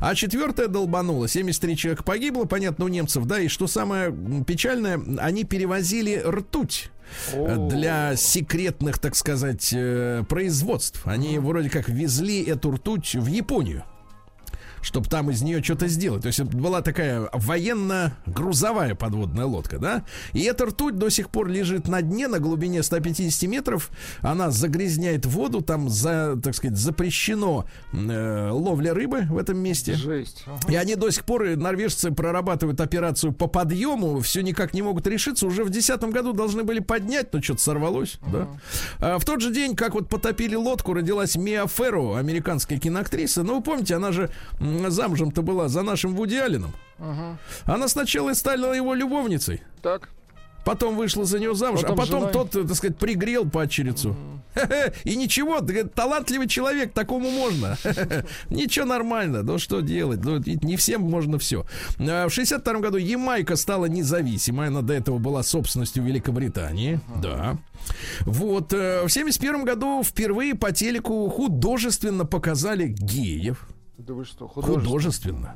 а четвертая долбанула, 73 человека погибло, понятно, у немцев, да, и что самое печальное, они перевозили ртуть для секретных, так сказать, э, производств. Они вроде как везли эту ртуть в Японию чтобы там из нее что-то сделать. То есть это была такая военно-грузовая подводная лодка, да? И эта ртуть до сих пор лежит на дне на глубине 150 метров. Она загрязняет воду, там, за, так сказать, запрещено э, ловля рыбы в этом месте. Жесть. Ага. И они до сих пор, и норвежцы, прорабатывают операцию по подъему, все никак не могут решиться. Уже в 2010 году должны были поднять, но что-то сорвалось, да. А в тот же день, как вот потопили лодку, родилась Миа Ферро, американская киноактриса. Ну, вы помните, она же замужем-то была за нашим Вуди Алленом. Она сначала стала его любовницей. Так. Потом вышла за него замуж, Потом а потом женой. тот, так сказать, пригрел падчерицу. И ничего, талантливый человек, такому можно. Ничего нормально, ну что делать? Ну, не всем можно все. В 62 году Ямайка стала независимой, она до этого была собственностью Великобритании. Да. Вот, э, в 71 году впервые по телеку художественно показали геев. Да вы что, художественно? Художественно.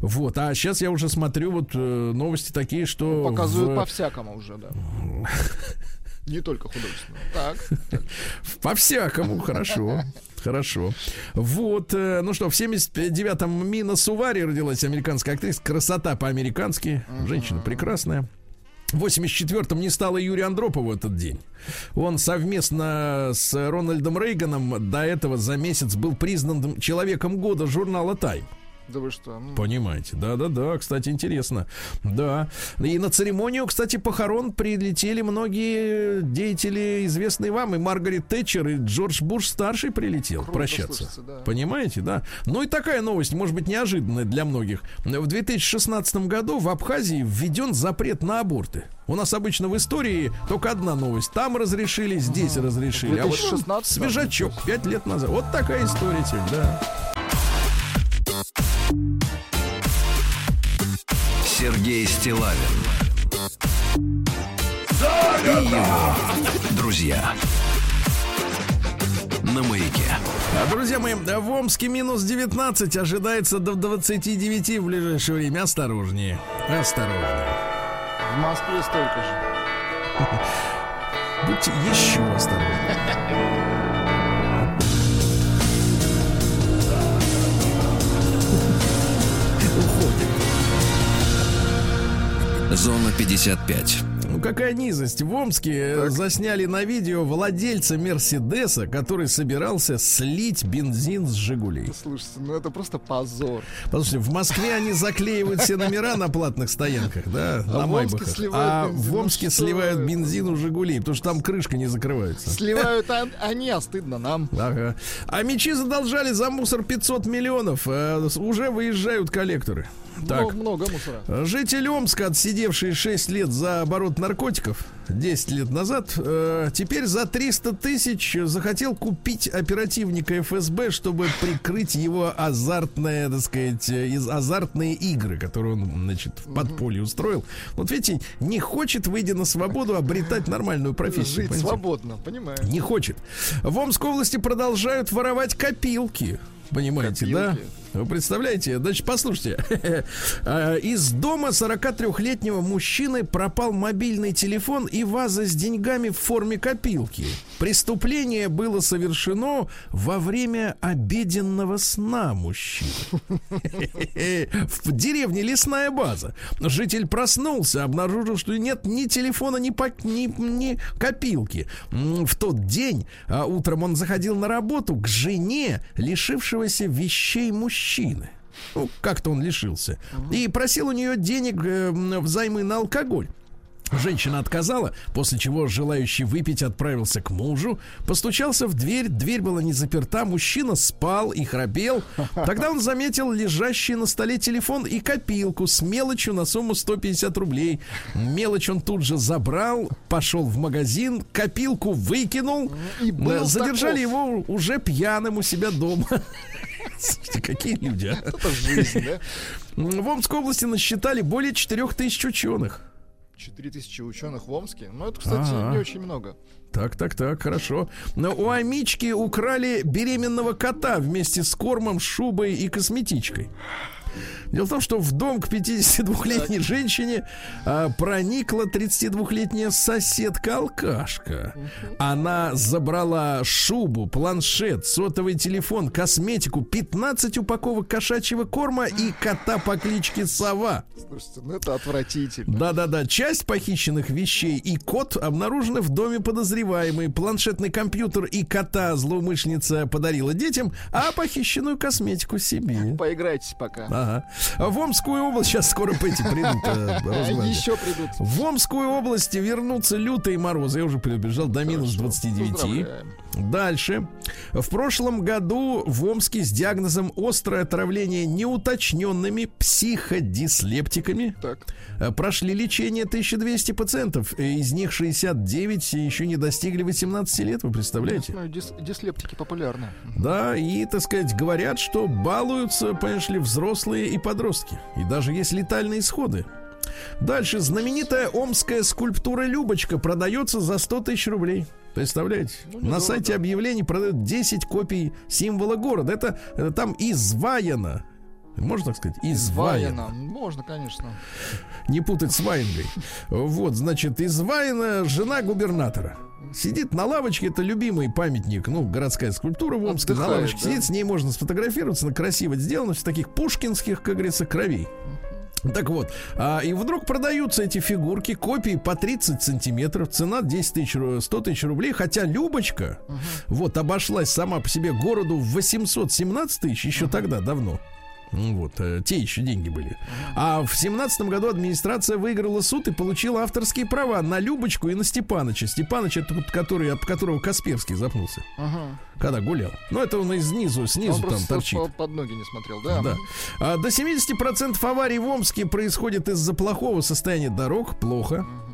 Вот. А сейчас я уже смотрю вот э, новости такие, что... Показывают в- по-всякому уже, да. [LAUGHS] Не только художественно. Так. По-всякому, хорошо. Хорошо. Вот, э, ну что, в 79-м Мина Сувари родилась американская актриса. Красота по-американски. Женщина прекрасная. В 84-м не стало Юрия Андропова в этот день. Он совместно с Рональдом Рейганом до этого за месяц был признан человеком года журнала Time. Да вы что? ну, Понимаете, да-да-да, кстати, интересно. Да. И на церемонию, кстати, похорон прилетели многие деятели, известные вам. И Маргарет Тэтчер, и Джордж Буш старший прилетел Круто прощаться. слышится, да. Понимаете, да? Ну и такая новость, может быть, неожиданная для многих. В 2016 году в Абхазии введен запрет на аборты. У нас обычно в истории только одна новость. Там разрешили, здесь разрешили. А вот 2016 свежачок, пять лет назад. Вот такая история да. Сергей Стилавин и его друзья на маяке. А, Друзья мои, в Омске минус 19 ожидается до 29 в ближайшее время. Осторожнее. Осторожнее. В Москве столько же. [LAUGHS] Будьте еще осторожнее. [LAUGHS] Зона 55. Ну какая низость. В Омске э, засняли на видео владельца Мерседеса, который собирался слить бензин с Жигулей. Слушайте, ну это просто позор. Послушайте, в Москве они заклеивают все номера на платных стоянках, да, на в Омске майбахах. сливают А бензин. в Ну Омске что сливают бензин у Жигулей, потому что там крышка не закрывается. Сливают он- они, а стыдно нам. Ага. А мечи задолжали за мусор 500 миллионов. э, уже выезжают коллекторы. Так. Много, много мусора. Житель Омска, отсидевший 6 лет за оборот наркотиков 10 лет назад, э, теперь за 300 тысяч захотел купить оперативника ФСБ, чтобы прикрыть его азартные, так сказать, э, из азартные игры, которые он, значит, в подполье устроил. Вот видите, не хочет, выйдя на свободу, обретать нормальную профессию. Жить понимаете? свободно, понимаю. Не хочет. В Омской области продолжают воровать копилки. Понимаете, да? Вы представляете? Значит, послушайте. А, [LAUGHS] Из дома 43-летнего мужчины пропал мобильный телефон и ваза с деньгами в форме копилки. Преступление было совершено во время обеденного сна мужчины. [LAUGHS] В деревне лесная база. Житель проснулся, обнаружил, что нет ни телефона, ни, пак- ни, ни копилки. В тот день а, утром он заходил на работу к жене лишившегося вещей мужчины. Ну, как-то он лишился. И просил у нее денег э, взаймы на алкоголь. Женщина отказала, после чего желающий выпить отправился к мужу, постучался в дверь, дверь была не заперта, мужчина спал и храпел. Тогда он заметил лежащий на столе телефон и копилку с мелочью на сумму 150 рублей. Мелочь он тут же забрал, пошел в магазин, копилку выкинул. И Задержали таков. его уже пьяным у себя дома. Слушайте, какие люди, а? Это жизнь, да? В Омской области насчитали более 4000 ученых. 4000 ученых в Омске. Ну, это, кстати, Ага. не очень много. Так, так, так, хорошо. Но у Амички украли беременного кота вместе с кормом, шубой и косметичкой. Дело в том, что в дом к 52-летней женщине а, проникла 32-летняя соседка-алкашка. Она забрала шубу, планшет, сотовый телефон, косметику, 15 упаковок кошачьего корма и кота по кличке Сова. Слушайте, ну это отвратительно. Да-да-да, часть похищенных вещей и кот обнаружены в доме подозреваемой. Планшетный компьютер и кота злоумышленница подарила детям, а похищенную косметику себе. Поиграйтесь пока. Ага. В Омскую область сейчас скоро эти придут. э. [LAUGHS] Еще придут. В Омскую область вернутся лютые морозы. Я уже предупреждал, до минус 29. Поздравляем. Дальше. В прошлом году в Омске с диагнозом острое отравление неуточненными психодислептиками Так. э, прошли лечение 1200 пациентов. Э, Из них 69 еще не достигли 18 лет, вы представляете? Ну, дис- дислептики популярны. Да, и, так сказать, говорят, что балуются, понимаешь ли, взрослые и подростки. И даже есть летальные исходы. Дальше. Знаменитая омская скульптура Любочка продается за 100 тысяч рублей. Представляете? Ну, На сайте объявлений продают 10 копий символа города. Это, э, там изваяно. Можно так сказать? Изваяно. Ваяна. Можно, конечно. Не путать с Ваенгой. Вот, значит, изваяна жена губернатора. Сидит на лавочке, это любимый памятник, ну, городская скульптура в Омске. на Отдыхает, лавочке да? сидит, с ней можно сфотографироваться, на красиво сделано, все таких пушкинских, как говорится, кровей. Так вот, а, и вдруг продаются эти фигурки, копии по 30 сантиметров, цена 10 тысяч, ру- 100 тысяч рублей, хотя Любочка вот обошлась сама по себе городу в 817 тысяч еще тогда, давно. Ну Вот, э, те еще деньги были. А в семнадцатом году администрация выиграла суд и получила авторские права на Любочку и на Степаныча. Степаныч, это тот, который, об которого Касперский запнулся, Ага. когда гулял. Ну, это он и снизу, снизу Он там торчит. по- под ноги не смотрел, да? Да. А, до 70% аварий в Омске происходит из-за плохого состояния дорог. Плохо. А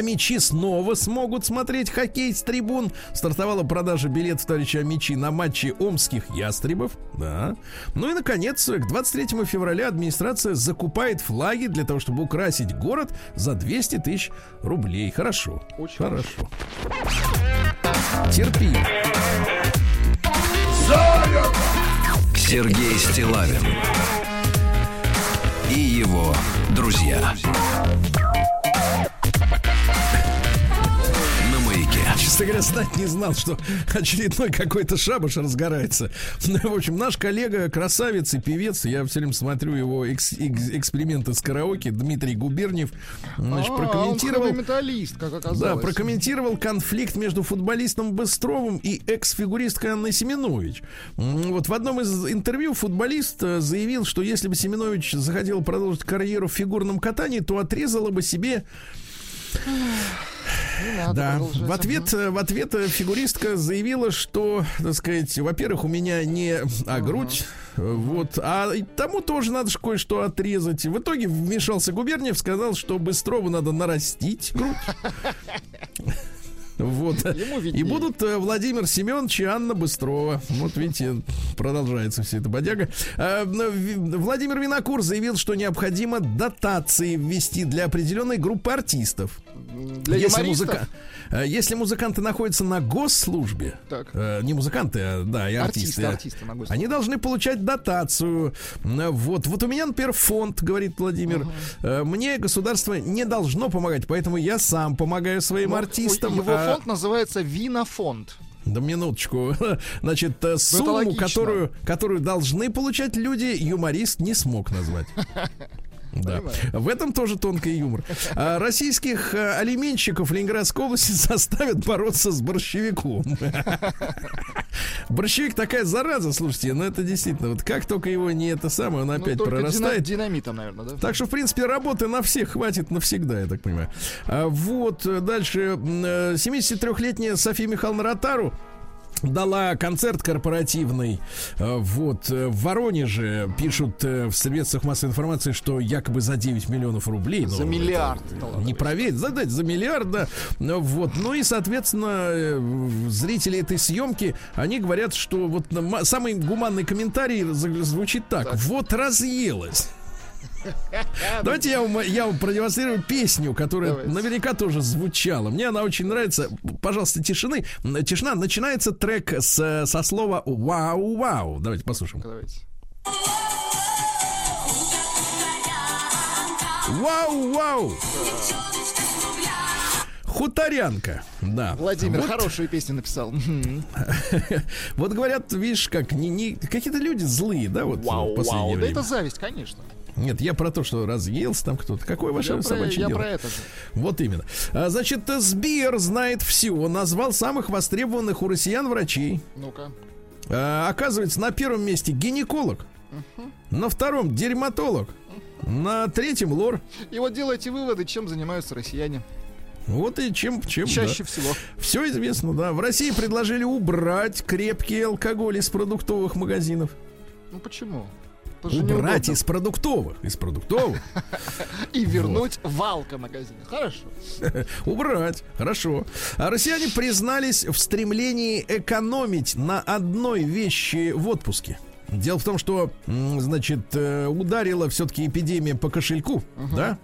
мечи снова смогут смотреть хоккей с трибун. Стартовала продажа билетов товарища Мечи на матчи омских ястребов. Да. Ну и, наконец, к 23 февраля администрация закупает флаги для того, чтобы украсить город за 200 тысяч рублей. Хорошо. Очень хорошо. Терпи. Сергей Стилавин и его друзья. Честно говоря, знать не знал, что очередной какой-то шабаш разгорается. [LAUGHS] В общем, наш коллега, красавец и певец, я все время смотрю его экс- экс- эксперименты с караоке, Дмитрий Губерниев, значит, А, прокомментировал... Он металлист, как оказалось. Да, прокомментировал конфликт между футболистом Быстровым и экс-фигуристкой Анной Семенович. Вот в одном из интервью футболист э, заявил, что если бы Семенович захотел продолжить карьеру в фигурном катании, то отрезала бы себе Не надо да, в ответ, в ответ э, фигуристка заявила, что, так сказать, во-первых, у меня не а грудь, э, вот, а тому тоже надо же кое-что отрезать. В итоге вмешался Губерниев, сказал, что Быстрову надо нарастить грудь. [LAUGHS] Вот. И будут э, Владимир Семенович и Анна Быстрова. Вот видите, продолжается все это бодяга. Э, Владимир Винокур заявил, что необходимо дотации ввести для определенной группы артистов. Для если, музыка- э, если музыканты находятся на госслужбе, Так. э, не музыканты, а да, и артисты, Артисты, артисты они должны получать дотацию. Вот, вот у меня, например, фонд, говорит Владимир, э, мне государство не должно помогать, поэтому я сам помогаю своим Ну, артистам. Его а- фонд называется Винофонд. да минуточку. [LAUGHS] Значит, э, сумму, которую, которую должны получать люди, юморист не смог назвать. [LAUGHS] Да. Понимаю. В этом тоже тонкий юмор. А российских э, алименщиков Ленинградской области [LAUGHS] заставят бороться с борщевиком. [LAUGHS] Борщевик такая зараза, слушайте, ну это действительно, вот как только его не это самое, он Ну, опять прорастает. дина- динамитом, наверное, да? Так что, в принципе, работы на всех хватит навсегда, я так понимаю. А, вот, э, дальше. м, э, 73-летняя София Михайловна Ротару дала концерт корпоративный. Э, Вот, э, в Воронеже пишут э, в средствах массовой информации, что якобы за 9 миллионов рублей. За ну, миллиард. Не проверить, задать за миллиард, да. Вот, ну и, соответственно, зрители этой съемки, они говорят, что вот самый гуманный комментарий звучит так. Так. Вот разъелась. [LAUGHS] Давайте я вам, я вам продемонстрирую песню, которая Давайте. наверняка тоже звучала. Мне она очень нравится. Пожалуйста, тишины. Тишина. Начинается трек с, со слова «Вау-вау». Давайте послушаем. Давайте. «Вау-вау». Хуторянка, да. Владимир Вот- хорошую песню написал. [LAUGHS] Вот говорят, видишь, как не, не- какие-то люди злые, да, вот в Вау, последнее вау. Да это зависть, конечно. Нет, я про то, что разъелся там кто-то. Какое ваше Я про, собачье я дело? про это же. Вот именно. А, значит, Сбер знает все. Назвал самых востребованных у россиян врачей. Ну-ка. А, оказывается, на первом месте гинеколог. На втором дерматолог. На третьем лор. И вот делайте выводы, чем занимаются россияне. Вот и чем, чем Чаще всего. Все известно, да. В России предложили убрать крепкий алкоголь из продуктовых магазинов. Ну почему? Убрать из продуктовых. Из продуктовых. [LAUGHS] И вернуть в алкомагазин. Хорошо. [LAUGHS] Убрать. Хорошо. А россияне признались в стремлении экономить на одной вещи в отпуске. Дело в том, что, значит, э, ударила все-таки эпидемия по кошельку, да?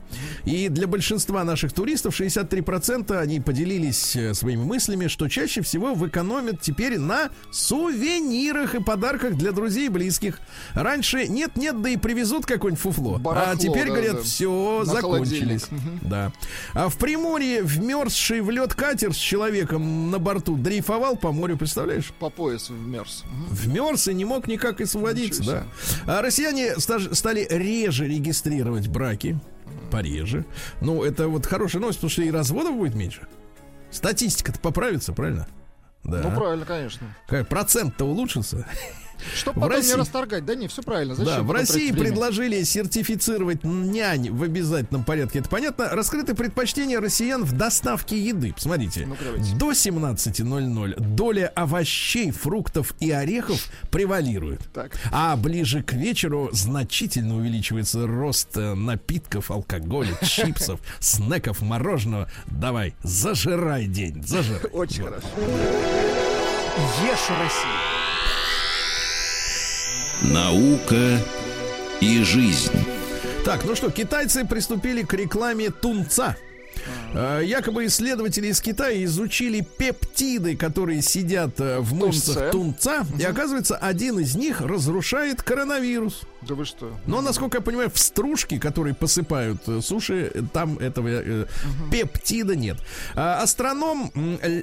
И для большинства наших туристов 63% они поделились э, своими мыслями, что чаще всего в экономят теперь на сувенирах и подарках для друзей и близких. Раньше нет-нет, да и привезут какое-нибудь фуфло. Барахло, а теперь да, говорят, да. все, На закончились. холодильник. Да. А в Приморье вмерзший в лед катер с человеком на борту дрейфовал по морю, представляешь? По поясу вмерз. Мгм. Вмерз и не мог никак освободиться, да. А россияне стали реже регистрировать браки. Пореже. Ну, это вот хорошая новость, потому что и разводов будет меньше. Статистика-то поправится, правильно? Да. Ну, правильно, конечно. Как процент-то улучшится. Чтоб В потом России- не расторгать. Да не, все правильно. Зачем да, в России время? предложили сертифицировать нянь в обязательном порядке. Это понятно. Раскрыты предпочтения россиян в доставке еды. Посмотрите. Давайте. До 17.00 доля овощей, фруктов и орехов превалирует. Так. А ближе к вечеру значительно увеличивается рост э, напитков, алкоголя, [LAUGHS] чипсов, снеков, мороженого. Давай, зажирай день, зажирай. Очень Вот. хорошо. Ешь Россию. Наука и жизнь. Так, ну что, китайцы приступили к рекламе тунца. Э, Якобы исследователи из Китая изучили пептиды, которые сидят э, в мышцах Тунце. тунца. И оказывается, один из них разрушает коронавирус. Да вы что? Но, насколько я понимаю, в стружке, которые посыпают э, суши, э, там этого э, пептида нет. А астроном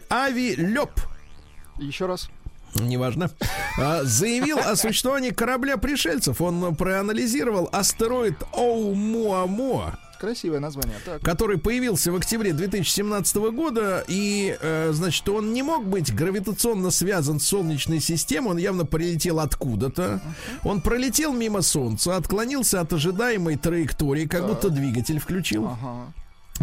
Ави Лёб Еще раз. Неважно, а, заявил о существовании корабля пришельцев. Он проанализировал астероид Оумуамуа, Красивое название. Так. который появился в октябре 2017 года, и, э, значит, он не мог быть гравитационно связан с Солнечной системой, он явно прилетел откуда-то. Он пролетел мимо Солнца, отклонился от ожидаемой траектории, как будто двигатель включил. Ага.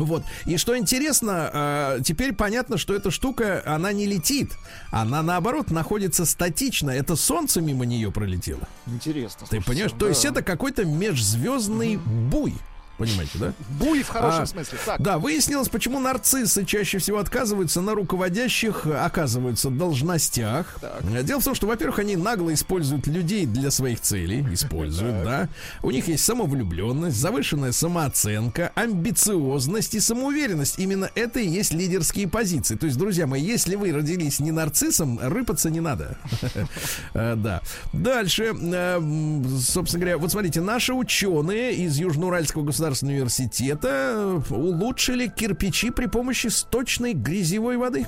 Вот. И что интересно, э, теперь понятно, что эта штука, она не летит. Она, наоборот, находится статично. Это Солнце мимо нее пролетело. Интересно. Ты понимаешь? То да. есть это какой-то межзвездный буй. Понимаете, да? Буй в хорошем А, смысле. Так. Да, выяснилось, почему нарциссы чаще всего отказываются на руководящих, оказываются, должностях. Так. Э, Дело в том, что, во-первых, они нагло используют людей для своих целей. Используют, да. У них есть самовлюбленность, завышенная самооценка, амбициозность и самоуверенность. Именно это и есть лидерские позиции. То есть, друзья мои, если вы родились не нарциссом, рыпаться не надо. [LAUGHS] Э, Да. Дальше, э, собственно говоря, вот смотрите, наши ученые из Южноуральского государственного университета э, улучшили кирпичи при помощи сточной грязевой воды.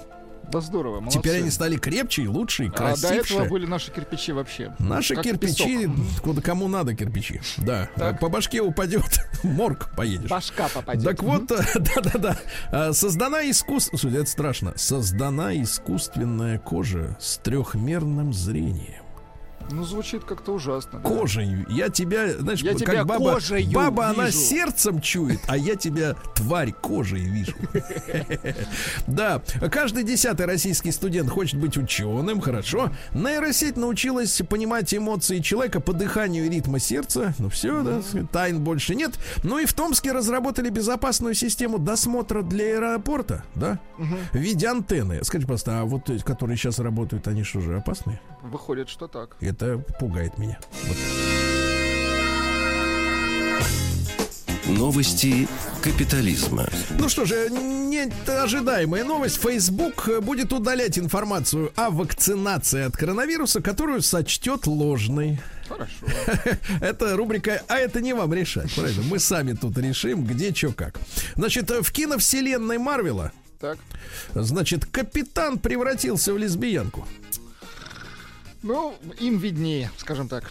Да здорово, молодцы. Теперь они стали крепче и лучше, и А до красивше. этого были наши кирпичи вообще. Наши как кирпичи, песок. куда кому надо кирпичи. Да. Так. По башке упадет, [LAUGHS] морг поедешь. Башка попадет. Так вот, [LAUGHS] да-да-да. А, Создана искусство... Слушай, это страшно. Создана искусственная кожа с трехмерным зрением. Ну, звучит как-то ужасно. да. Кожей. Я тебя, знаешь, Я как тебя баба, кожею баба она вижу. сердцем чует, а я тебя тварь кожей вижу. Да, каждый десятый российский студент хочет быть ученым, хорошо. Нейросеть научилась понимать эмоции человека по дыханию и ритма сердца. Ну все, да, тайн больше нет. Ну и в Томске разработали безопасную систему досмотра для аэропорта, да, в виде антенны. Скажи, пожалуйста, а вот эти, которые сейчас работают, они что же опасные? Выходит, что так. Это пугает меня. Вот. Новости капитализма. Ну что же, не ожидаемая новость. Facebook будет удалять информацию о вакцинации от коронавируса, которую сочтет ложной. Хорошо. [LAUGHS] Это рубрика «А это не вам решать». Правильно? Мы сами тут решим, где, что, как. Значит, в киновселенной Марвела, Так. значит, капитан превратился в лесбиянку. Ну, им виднее, скажем так.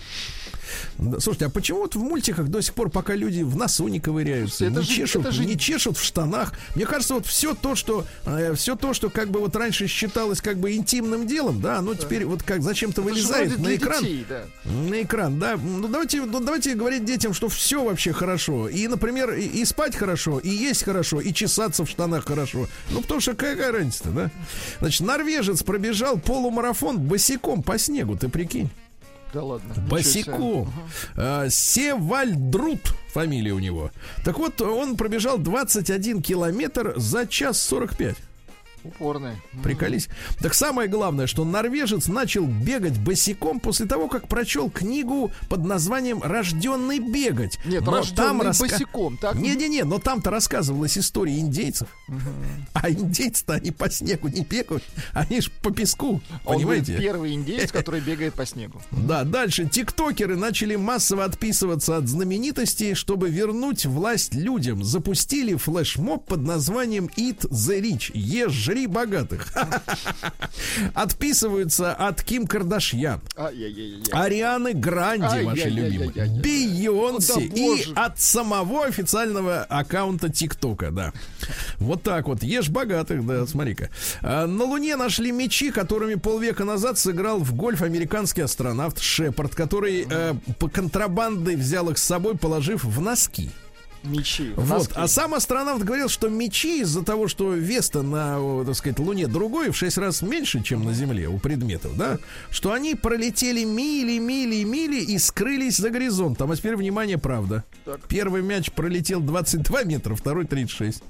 Да, Слушайте, а почему вот в мультиках до сих пор, пока люди в носу не ковыряются, Слушайте, не, же- чешут, же- не чешут в штанах? Мне кажется, вот все то, что все то, что как бы вот раньше считалось как бы интимным делом, да, оно теперь вот как зачем-то вылезает на экран. детей, да. На экран, да. Ну давайте, ну, давайте говорить детям, что все вообще хорошо. И, например, и, и спать хорошо, и есть хорошо, и чесаться в штанах хорошо. Ну, потому что какая разница, да? Значит, норвежец пробежал полумарафон босиком по снегу, ты прикинь. Да ладно. Босиком. А, Севальдрут фамилия у него. Так вот, он пробежал 21 километр за час 45. Упорный. Приколись. Так самое главное, что норвежец начал бегать босиком после того, как прочел книгу под названием «Рожденный бегать». Нет, Но рожденный раска- босиком, так? Не-не-не, но там-то рассказывалась история индейцев. А индейцы-то они по снегу не бегают, они ж по песку, Он понимаете? первый индейец, [LAUGHS] который бегает по снегу. Да, дальше. Тиктокеры начали массово отписываться от знаменитостей, чтобы вернуть власть людям. Запустили флешмоб под названием Eat the Rich. Ешь, жри богатых. [LAUGHS] Отписываются от Ким Кардашьян. Арианы Гранди, ваши любимые, Бейонсе и от самого официального аккаунта ТикТока, да. Вот так вот. Ешь богатых, да, смотри-ка. На Луне нашли мечи, которыми полвека назад сыграл в гольф американский астронавт Шепард, который э, по контрабандой взял их с собой, положив в носки. Мечи. Вот. А сам астронавт говорил, что мечи из-за того, что вес-то на, так сказать, Луне другой, в 6 раз меньше, чем на Земле у предметов, да, что они пролетели мили, мили, мили и скрылись за горизонтом. А теперь, внимание, правда. Так. Первый мяч пролетел 22 метра, второй 36.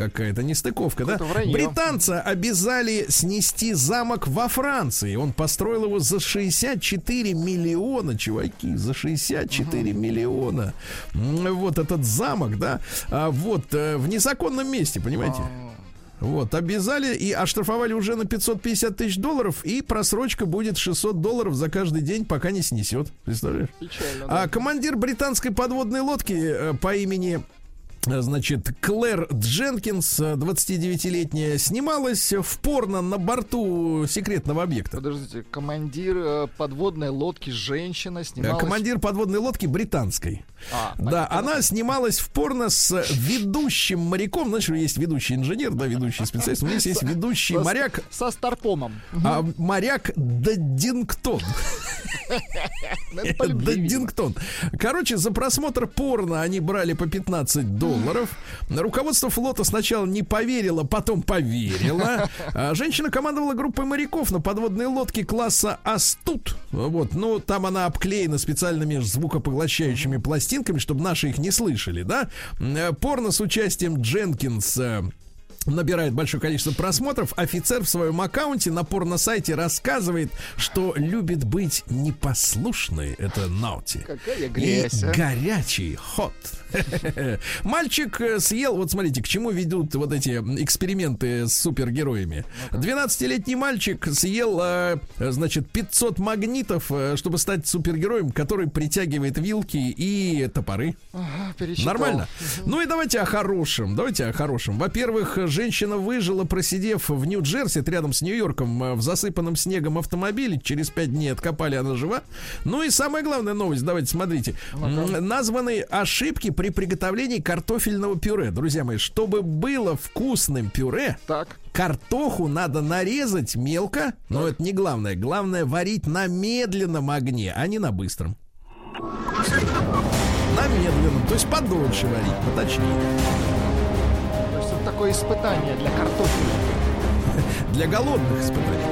Какая-то нестыковка, да? Вранье. Британца обязали снести замок во Франции. Он построил его за 64 миллиона, чуваки, за 64 миллиона. М, Вот этот замок, да, а вот э, в незаконном месте, понимаете? Вот, обязали и оштрафовали уже на 550 тысяч долларов, и просрочка будет 600 долларов за каждый день, пока не снесет. Представляешь? Печально, А да. командир британской подводной лодки э, по имени Значит, Клэр Дженкинс, э, 29-летняя, снималась в порно на борту секретного объекта. Подождите, командир э, подводной лодки, женщина, Э, снималась... Командир подводной лодки британской. А, Да, понятно. она снималась в порно с ведущим моряком. Знаешь, есть ведущий инженер, да, ведущий специалист. У меня есть ведущий Со- моряк, Со старпомом. а, моряк Даддингтон. [LAUGHS] Видимо. Даддингтон. Короче, за просмотр порно они брали по 15 долларов. Руководство флота сначала не поверило, потом поверило. А Женщина командовала группой моряков на подводной лодке класса Астут. Вот, ну, там она обклеена специальными звукопоглощающими пластинками, чтобы наши их не слышали, да? Э, Порно с участием Дженкинс набирает большое количество просмотров. Офицер в своем аккаунте на порно-сайте рассказывает, что любит быть непослушной. Это Наути. Какая И грязь, а. горячий ход. [LAUGHS] Мальчик э, съел, вот смотрите, к чему ведут вот эти эксперименты с супергероями. 12-летний мальчик съел, э, значит, 500 магнитов, э, чтобы стать супергероем, который притягивает вилки и топоры. Ага. Нормально. Ну и давайте о хорошем. Давайте о хорошем. Во-первых, женщина выжила, просидев в Нью-Джерси, рядом с Нью-Йорком, в засыпанном снегом автомобиле. Через пять дней откопали, она жива. Ну и самая главная новость, давайте смотрите. Названы ошибки при приготовлении картофельного пюре. Друзья мои, чтобы было вкусным пюре, Так. Картоху надо нарезать мелко, но это не главное. Главное варить на медленном огне, а не на быстром. На медленном, то есть подольше варить, поточнее. То есть это такое испытание для картофеля. [LAUGHS] Для голодных испытаний.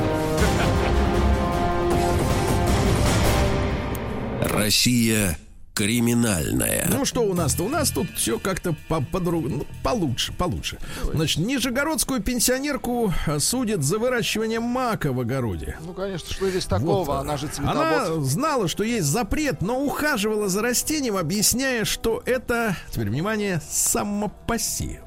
Россия криминальная. Ну что у нас-то? У нас тут все как-то по ну, получше, получше. Значит, нижегородскую пенсионерку э, судят за выращивание мака в огороде. Ну, конечно, что здесь такого? Вот, Она же цветовод. Она знала, что есть запрет, но ухаживала за растением, объясняя, что это, теперь внимание, самопосев.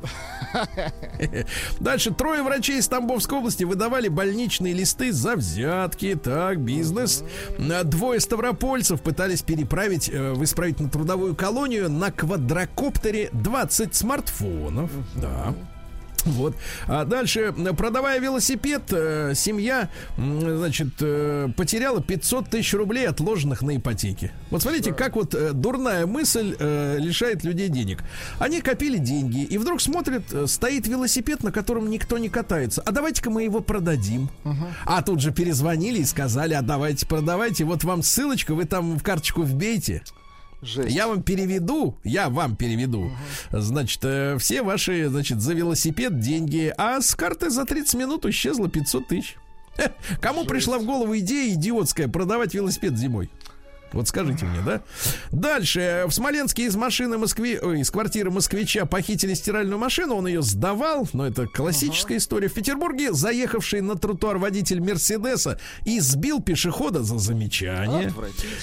[LAUGHS] Дальше трое врачей из Тамбовской области выдавали больничные листы за взятки. Так, бизнес. Двое ставропольцев пытались переправить э, в исправительно-трудовую колонию на квадрокоптере 20 смартфонов. Да. Вот. А дальше, продавая велосипед, э, семья, значит, э, потеряла 500 тысяч рублей, отложенных на ипотеке. Вот смотрите, как вот э, дурная мысль лишает людей денег. Они копили деньги, и вдруг смотрят, стоит велосипед, на котором никто не катается. А давайте-ка мы его продадим. А тут же перезвонили и сказали, а давайте продавайте, вот вам ссылочка, вы там в карточку вбейте. Жесть. Я вам переведу, я вам переведу, значит, э, все ваши, значит, за велосипед деньги, а с карты за 30 минут исчезло 500 тысяч. Кому пришла в голову идея идиотская продавать велосипед зимой? Вот скажите мне, да? Дальше. В Смоленске из машины Москве, ой, из квартиры москвича похитили стиральную машину. Он ее сдавал, но это классическая история. В Петербурге заехавший на тротуар водитель Мерседеса избил пешехода за замечание.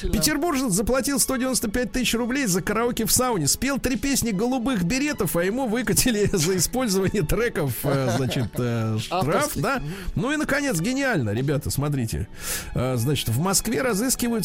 Петербуржец заплатил 195 тысяч рублей за караоке в сауне. Спел три песни голубых беретов, а ему выкатили [LAUGHS] за использование треков, э, значит, э, штраф, да? Ну и, наконец, гениально, ребята, смотрите. Э, Значит, в Москве разыскивают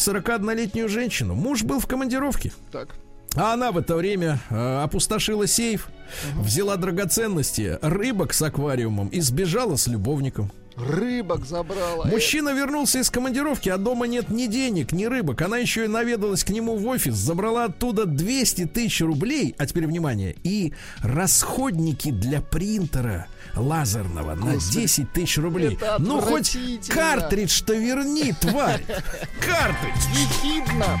41-летнюю женщину. Муж был в командировке. Так. А она в это время э, опустошила сейф, взяла драгоценности, рыбок с аквариумом и сбежала с любовником. Рыбок забрала. Мужчина вернулся из командировки, а дома нет ни денег, ни рыбок. Она еще и наведалась к нему в офис, забрала оттуда 200 тысяч рублей, а теперь внимание, и расходники для принтера лазерного на 10 тысяч рублей. это Ну хоть картридж-то верни, тварь! [LAUGHS] Картридж! Ехидно.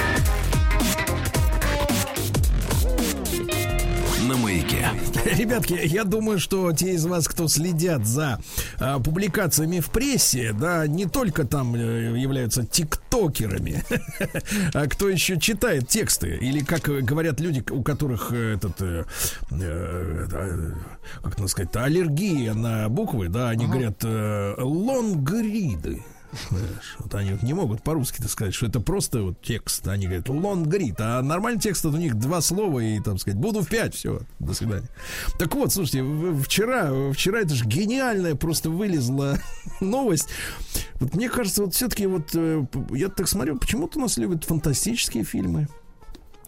На маяке. Ребятки, я думаю, что те из вас, кто следят за а, публикациями в прессе, да, не только там э, являются тиктокерами, [LAUGHS] а кто еще читает тексты, или, как э, говорят люди, у которых э, этот, э, э, э, как надо сказать, аллергия на буквы, да, они говорят э, лонгриды. Вот они вот не могут по-русски сказать, что это просто вот текст. Они говорят лонгрид, а нормальный текст это у них два слова и там сказать буду в пять, все, до свидания. Так вот, слушайте, вчера, вчера это же гениальная просто вылезла [LAUGHS] новость. Вот мне кажется, вот все-таки вот э, я так смотрю, почему-то у нас любят фантастические фильмы.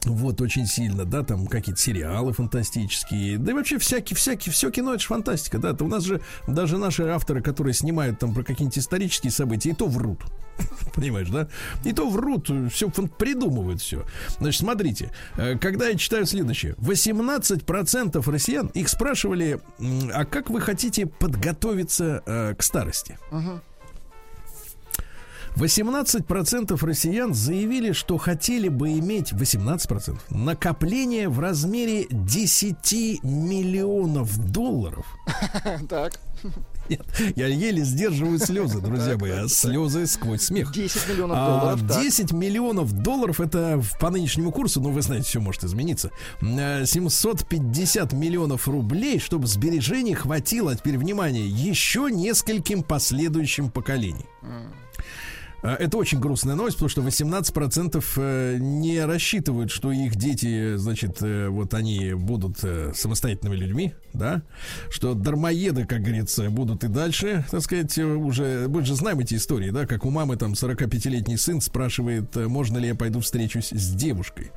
Вот, очень сильно, да, там какие-то сериалы фантастические, да и вообще всякие, всякие, все кино, это же фантастика, да, то у нас же даже наши авторы, которые снимают там про какие-нибудь исторические события, и то врут, [LAUGHS] понимаешь, да, и то врут, все придумывают все. Значит, смотрите, э, когда я читаю следующее, 18% россиян, их спрашивали, а как вы хотите подготовиться э, к старости? 18% россиян заявили, что хотели бы иметь 18% накопление в размере 10 миллионов долларов. [LAUGHS] Так. Нет, я еле сдерживаю слезы, друзья мои, а слезы сквозь смех. 10 миллионов А, долларов. так. 10 миллионов долларов это по нынешнему курсу, ну вы знаете, все может измениться. Э, 750 миллионов рублей, чтобы сбережений хватило, а теперь внимание, еще нескольким последующим поколениям. А, Это очень грустная новость, потому что 18% э, не рассчитывают, что их дети, значит, э, вот они будут э, самостоятельными людьми, да, что дармоеды, как говорится, будут и дальше, так сказать, уже, мы же знаем эти истории, да, как у мамы там 45-летний сын спрашивает, можно ли я пойду встречусь с девушкой,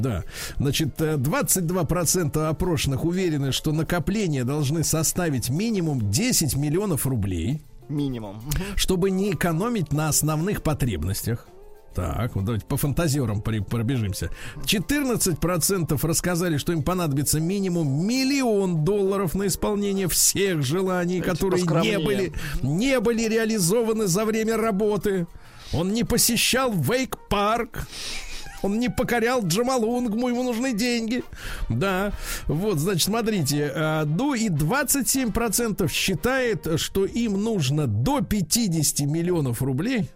да, значит, э, 22% опрошенных уверены, что накопления должны составить минимум 10 миллионов рублей, Минимум. Чтобы не экономить на основных потребностях. Так, вот давайте по фантазерам пробежимся. 14% рассказали, что им понадобится минимум миллион долларов на исполнение всех желаний, Эти которые не были, не были реализованы за время работы. Он не посещал вейк-парк. Он не покорял Джамалунгму, ему нужны деньги. Да, вот, значит, смотрите, а, ну и 27% считает, что им нужно до 50 миллионов рублей,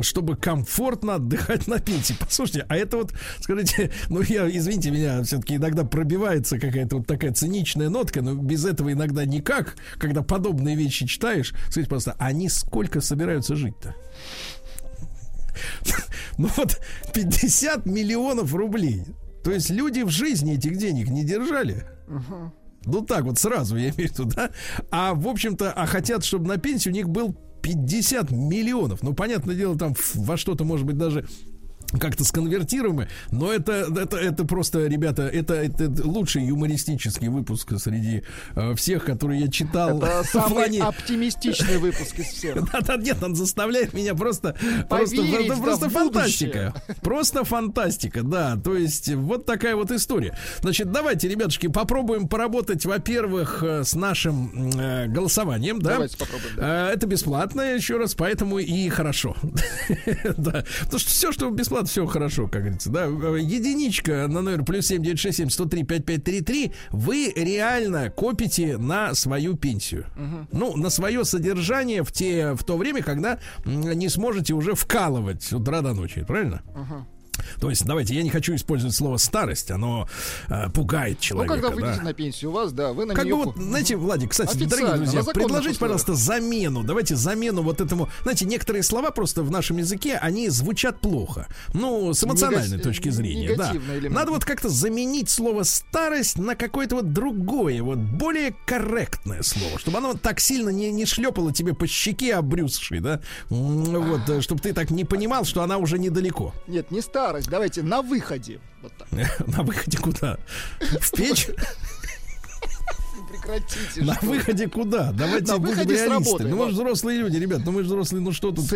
чтобы комфортно отдыхать на пенсии. Послушайте, а это вот, скажите, [LAUGHS] ну я, извините меня, все-таки иногда пробивается какая-то вот такая циничная нотка, но без этого иногда никак, когда подобные вещи читаешь. Скажите, просто, они сколько собираются жить-то? [LAUGHS] Ну вот 50 миллионов рублей. То есть люди в жизни этих денег не держали. Ну так вот сразу я имею в виду, да? А в общем-то, а хотят, чтобы на пенсию у них был 50 миллионов. Ну, понятное дело, там во что-то, может быть, даже как-то сконвертируемы, но это, это, это просто, ребята, это, это лучший юмористический выпуск среди э, всех, которые я читал Это [LAUGHS] самый плане оптимистичный выпуск из всех. [LAUGHS] да, да, нет, он заставляет меня просто, просто, Поверить, это да, просто фантастика. Просто фантастика, да. То есть вот такая вот история. Значит, давайте, ребятушки, попробуем поработать, во-первых, э, с нашим э, голосованием, да. Давайте попробуем, да. Э, Это бесплатно, еще раз, поэтому и хорошо. [LAUGHS] Да. Потому что все, что бесплатно, все хорошо, как говорится, да. Единичка на номер плюс 7967 103 5533. Вы реально копите на свою пенсию. Ну, на свое содержание в, те, в то время, когда не сможете уже вкалывать с утра до ночи, правильно? То есть, давайте, я не хочу использовать слово старость, оно э, пугает Ну, человека. когда да. выйдете на пенсию, у вас, да, вы на Как бы нее... вот, знаете, Владик, кстати, Официально, дорогие друзья, предложите, пожалуйста, замену. Давайте замену вот этому. Знаете, некоторые слова просто в нашем языке, они звучат плохо. Ну, с эмоциональной Нега- точки зрения, да. элемент. Надо вот как-то заменить слово старость на какое-то вот другое, вот более корректное слово, чтобы оно так сильно не, не шлепало тебе по щеке обрюзшей, да. Вот, чтобы ты так не понимал, что она уже недалеко. Нет, не старость, давайте на выходе. Вот так. [LAUGHS] На выходе куда? В печь? [LAUGHS] Прекратите. На что выходе куда? Давайте На выходе реалисты. Ну, мы же взрослые люди, ребят. Ну, мы же взрослые, ну что тут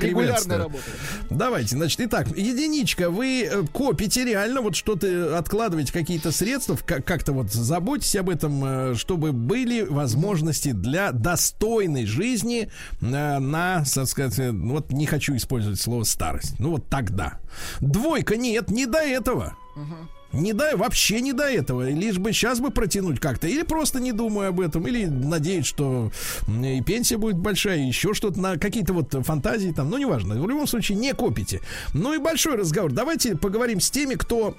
работой. Давайте, значит, итак, единичка, вы э, копите реально, вот что-то откладываете какие-то средства, как- как-то вот заботьтесь об этом, э, чтобы были возможности для достойной жизни э, на, так сказать, э, ну, вот не хочу использовать слово старость. Ну вот тогда. Двойка, нет, не до этого. Не до, вообще не до этого. Лишь бы сейчас бы протянуть как-то. Или просто не думаю об этом. Или надеюсь, что и пенсия будет большая, и еще что-то на какие-то вот фантазии там. Ну, неважно. В любом случае, не копите. Ну и большой разговор. Давайте поговорим с теми, кто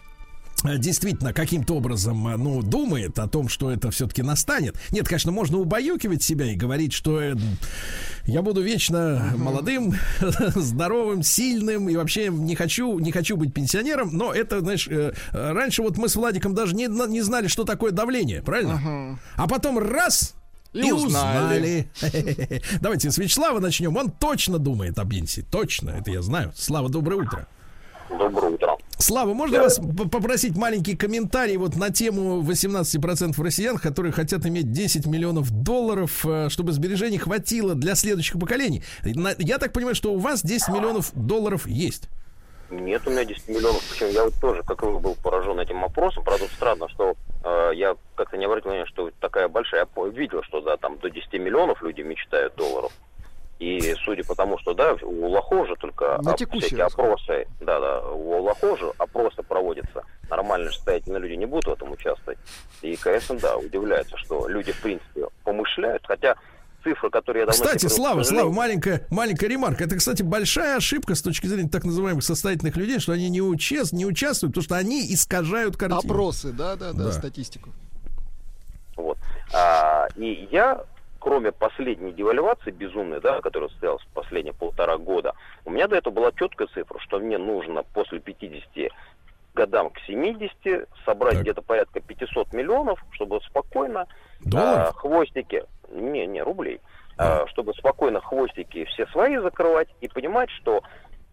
действительно каким-то образом, э, ну, думает о том, что это все-таки настанет. Нет, конечно, можно убаюкивать себя и говорить, что э, я буду вечно молодым, [LAUGHS] здоровым, сильным и вообще не хочу, не хочу быть пенсионером. Но это, знаешь, э, э, раньше вот мы с Владиком даже не, не знали, что такое давление, правильно? А потом раз И и, узнали. узнали. [LAUGHS] [LAUGHS] Давайте с Вячеслава начнем. Он точно думает о пенсии. Точно, это я знаю. Слава, доброе утро. Доброе утро. Слава, можно вас п- попросить маленький комментарий вот на тему 18% россиян, которые хотят иметь 10 миллионов долларов, э, чтобы сбережений хватило для следующих поколений? Я так понимаю, что у вас 10 миллионов долларов есть. Нет у меня 10 миллионов, причем я вот тоже, как и вы, был поражен этим вопросом. Правда, странно, что э, я как-то не обратил внимания, что такая большая... Я видел, что, да, там до 10 миллионов люди мечтают долларов. И судя по тому, что, да, у Лохо же только На всякие опросы, да, да, у Лохо же опросы проводятся. Нормально состоятельные люди не будут в этом участвовать. И, конечно, да, удивляется, что люди, в принципе, помышляют, хотя цифры, которые я давно... Кстати, привык, Слава, Слава, маленькая, маленькая ремарка. Это, кстати, большая ошибка с точки зрения так называемых состоятельных людей, что они не, участ, не участвуют, потому что они искажают картину. Опросы, да, да, да, Да. статистику. Вот. А, и я, кроме последней девальвации безумной, да, которая состоялась в последние полтора года, у меня до этого была четкая цифра, что мне нужно после 50 годам к 70 собрать Так. где-то порядка 500 миллионов, чтобы спокойно Долларов? а, хвостики, не, не, рублей, а, чтобы спокойно хвостики все свои закрывать и понимать, что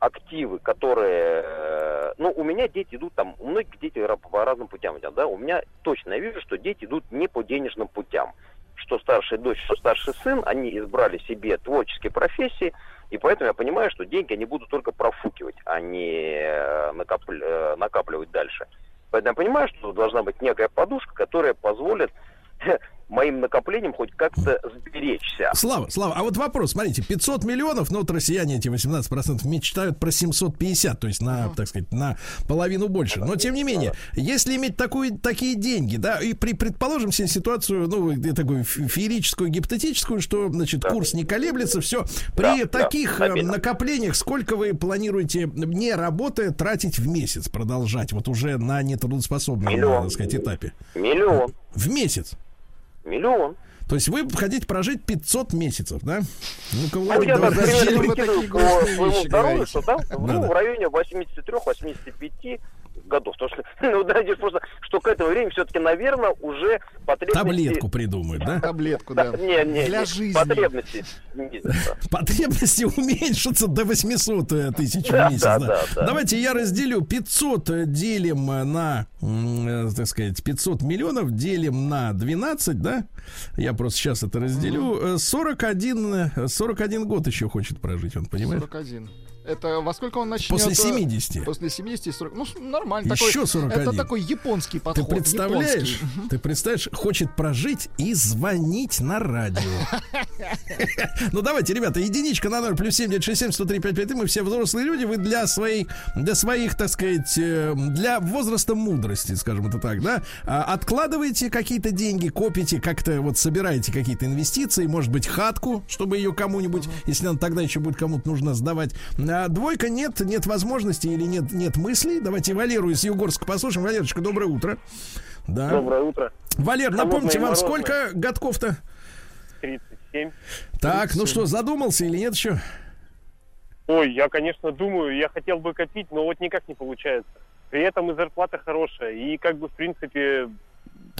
активы, которые... э, Ну, у меня дети идут там, у многих дети по разным путям идут, да, у меня точно я вижу, что дети идут не по денежным путям. Что старшая дочь, что старший сын, они избрали себе творческие профессии, и поэтому я понимаю, что деньги они будут только профукивать, а не э, накопль- э, накапливать дальше. Поэтому я понимаю, что должна быть некая подушка, которая позволит [LAUGHS] моим накоплениям хоть как-то сберечься. Слава, Слава, а вот вопрос, смотрите, 500 миллионов, ну вот россияне эти 18% мечтают про 750, то есть на, так сказать, на половину больше. Но тем не менее, если иметь такую, такие деньги, да, и при, предположим себе ситуацию, ну, где такую фе- феерическую, гипотетическую, что, значит, Да. курс не колеблется, все. Да, При да, таких э, стабильно. накоплениях сколько вы планируете, не работая, тратить в месяц, продолжать, вот уже на нетрудоспособном, Миллион. так сказать, этапе? Миллион. В месяц? Миллион. То есть вы хотите прожить 500 месяцев, да? Ну, Владик, я так примерно прикидываю по своему здоровью, что там, ну, в районе 83-85 годов. Потому что, [LAUGHS] ну, да, здесь просто, что к этому времени все-таки, наверное, уже потребности... Таблетку придумают, да? Таблетку, да. Не, не, Для не, жизни. Потребности. [LAUGHS] Потребности уменьшатся до 800 э, тысяч в месяц. да, да. да, да. Давайте я разделю 500 э, делим э, на, э, так сказать, 500 миллионов делим на 12, да? Я просто сейчас это разделю. Э, 41, э, 41 год еще хочет прожить, он понимает? 41. Это во сколько он начнет? После э, 70. После 70 40. Ну, нормально. Еще такой, 41. Это такой японский Ты подход. представляешь, японский. Ты представляешь, хочет прожить и звонить на радио. [LAUGHS] Ну давайте, ребята, единичка на 0 плюс 7 967 103 55 мы все взрослые люди, вы для своих, для своих, так сказать, э, для возраста мудрости, скажем это так, да, а, откладываете какие-то деньги, копите, как-то вот собираете какие-то инвестиции, может быть, хатку, чтобы ее кому-нибудь, если она тогда еще будет кому-то нужно сдавать. А двойка нет, нет возможности или нет, нет мыслей. Давайте Валеру из Югорска послушаем. Валерочка, доброе утро. Да. Доброе утро. Валер, Холодное напомните, вам морозное. сколько годков-то? 37. Так, ну что, задумался или нет еще? Ой, я, конечно, думаю, я хотел бы копить, но вот никак не получается. При этом и зарплата хорошая, и как бы, в принципе,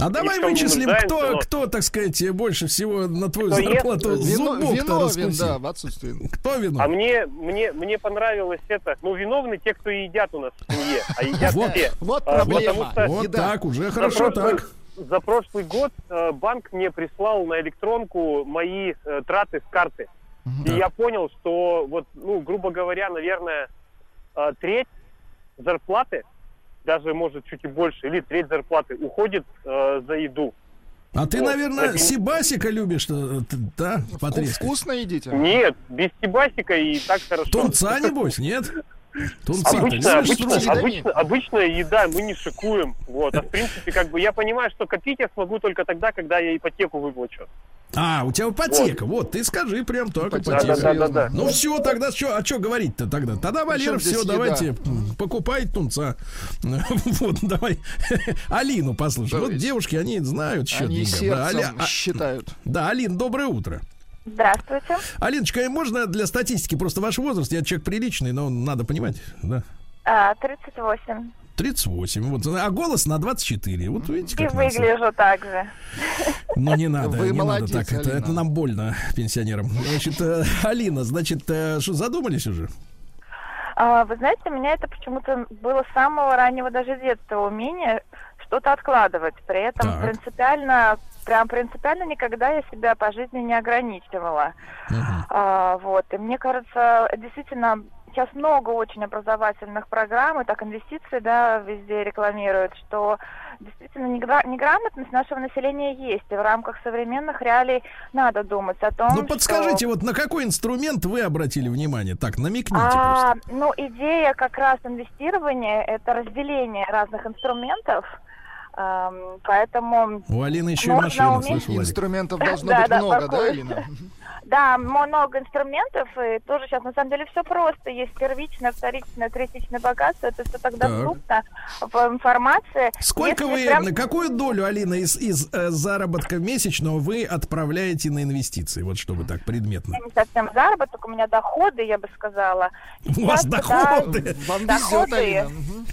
А давай вычислим, кто, но- кто, так сказать, больше всего на твою Кто ест, зарплату Вино- зубок-то виновен, да, в отсутствии. Кто виновен? а мне, мне, мне понравилось это, ну, виновны те, кто едят у нас в семье, а едят Вот. все. Вот А, проблема. потому что- Вот Еда. так, уже За хорошо прошлый- так. За прошлый год э, банк мне прислал на электронку мои э, траты с карты. И я понял, что вот, ну, грубо говоря, наверное, э, треть зарплаты, даже, может, чуть и больше, или треть зарплаты уходит э, за еду. А ты, Вот, наверное, это- Сибасика любишь, т- да, потрескать? Вкусно едите? Нет, без тибасика и так хорошо. Тунца, небось, нет? [LAUGHS] Тунца, Обычно, обычно, едами? обычно, обычная еда, мы не шикуем. Вот. А в принципе, как бы я понимаю, что копить я смогу только тогда, когда я ипотеку выплачу. А, у тебя ипотека. Вот, ты скажи прям так, Ипотека, ипотека. Да-да-да-да-да. Ну все, тогда что, а что говорить-то тогда? Тогда, Валера, все, еда? давайте, м, покупай тунца. [LAUGHS] Вот, давай. [LAUGHS] Алину послушай. Вот девушки, они знают счет Они. Да, сердцем Аля- а- считают. Да, Алин, доброе утро. Здравствуйте. Алиночка, а можно для статистики просто ваш возраст? Я человек приличный, но надо понимать, да. А, 38. 38, вот, а голос на 24. Вот видите, И как нас- выгляжу так же. Ну не надо, Вы не молодец, надо так. Это, это нам больно, пенсионерам. Значит, э, Алина, значит, э, что, задумались уже? А, вы знаете, у меня это почему-то было с самого раннего даже детства умение что-то откладывать. При этом Так. принципиально, прям принципиально никогда я себя по жизни не ограничивала. Мгм. А, вот. И мне кажется, действительно, сейчас много очень образовательных программ, и так инвестиции, да, везде рекламируют, что действительно негра- неграмотность нашего населения есть, и в рамках современных реалий надо думать о том, Ну подскажите, что... вот на какой инструмент вы обратили внимание? Так, намекните А, просто. ну, идея как раз инвестирования – это разделение разных инструментов, Эм, поэтому, У Алины еще и машина, уметь- Владик. Инструментов должно [LAUGHS] быть много, да. Алина? Да, много инструментов, и тоже сейчас на самом деле все просто. Есть первичное, вторичное, третичное богатство, это все так Так. доступно в информации. Сколько Если вы, прям- на какую долю, Алина, из, из э, заработка месячного вы отправляете на инвестиции? Вот чтобы так предметно. не совсем заработок, у меня доходы, я бы сказала. У вас доходы. Вам везет, Доходы. Алина. Мгм.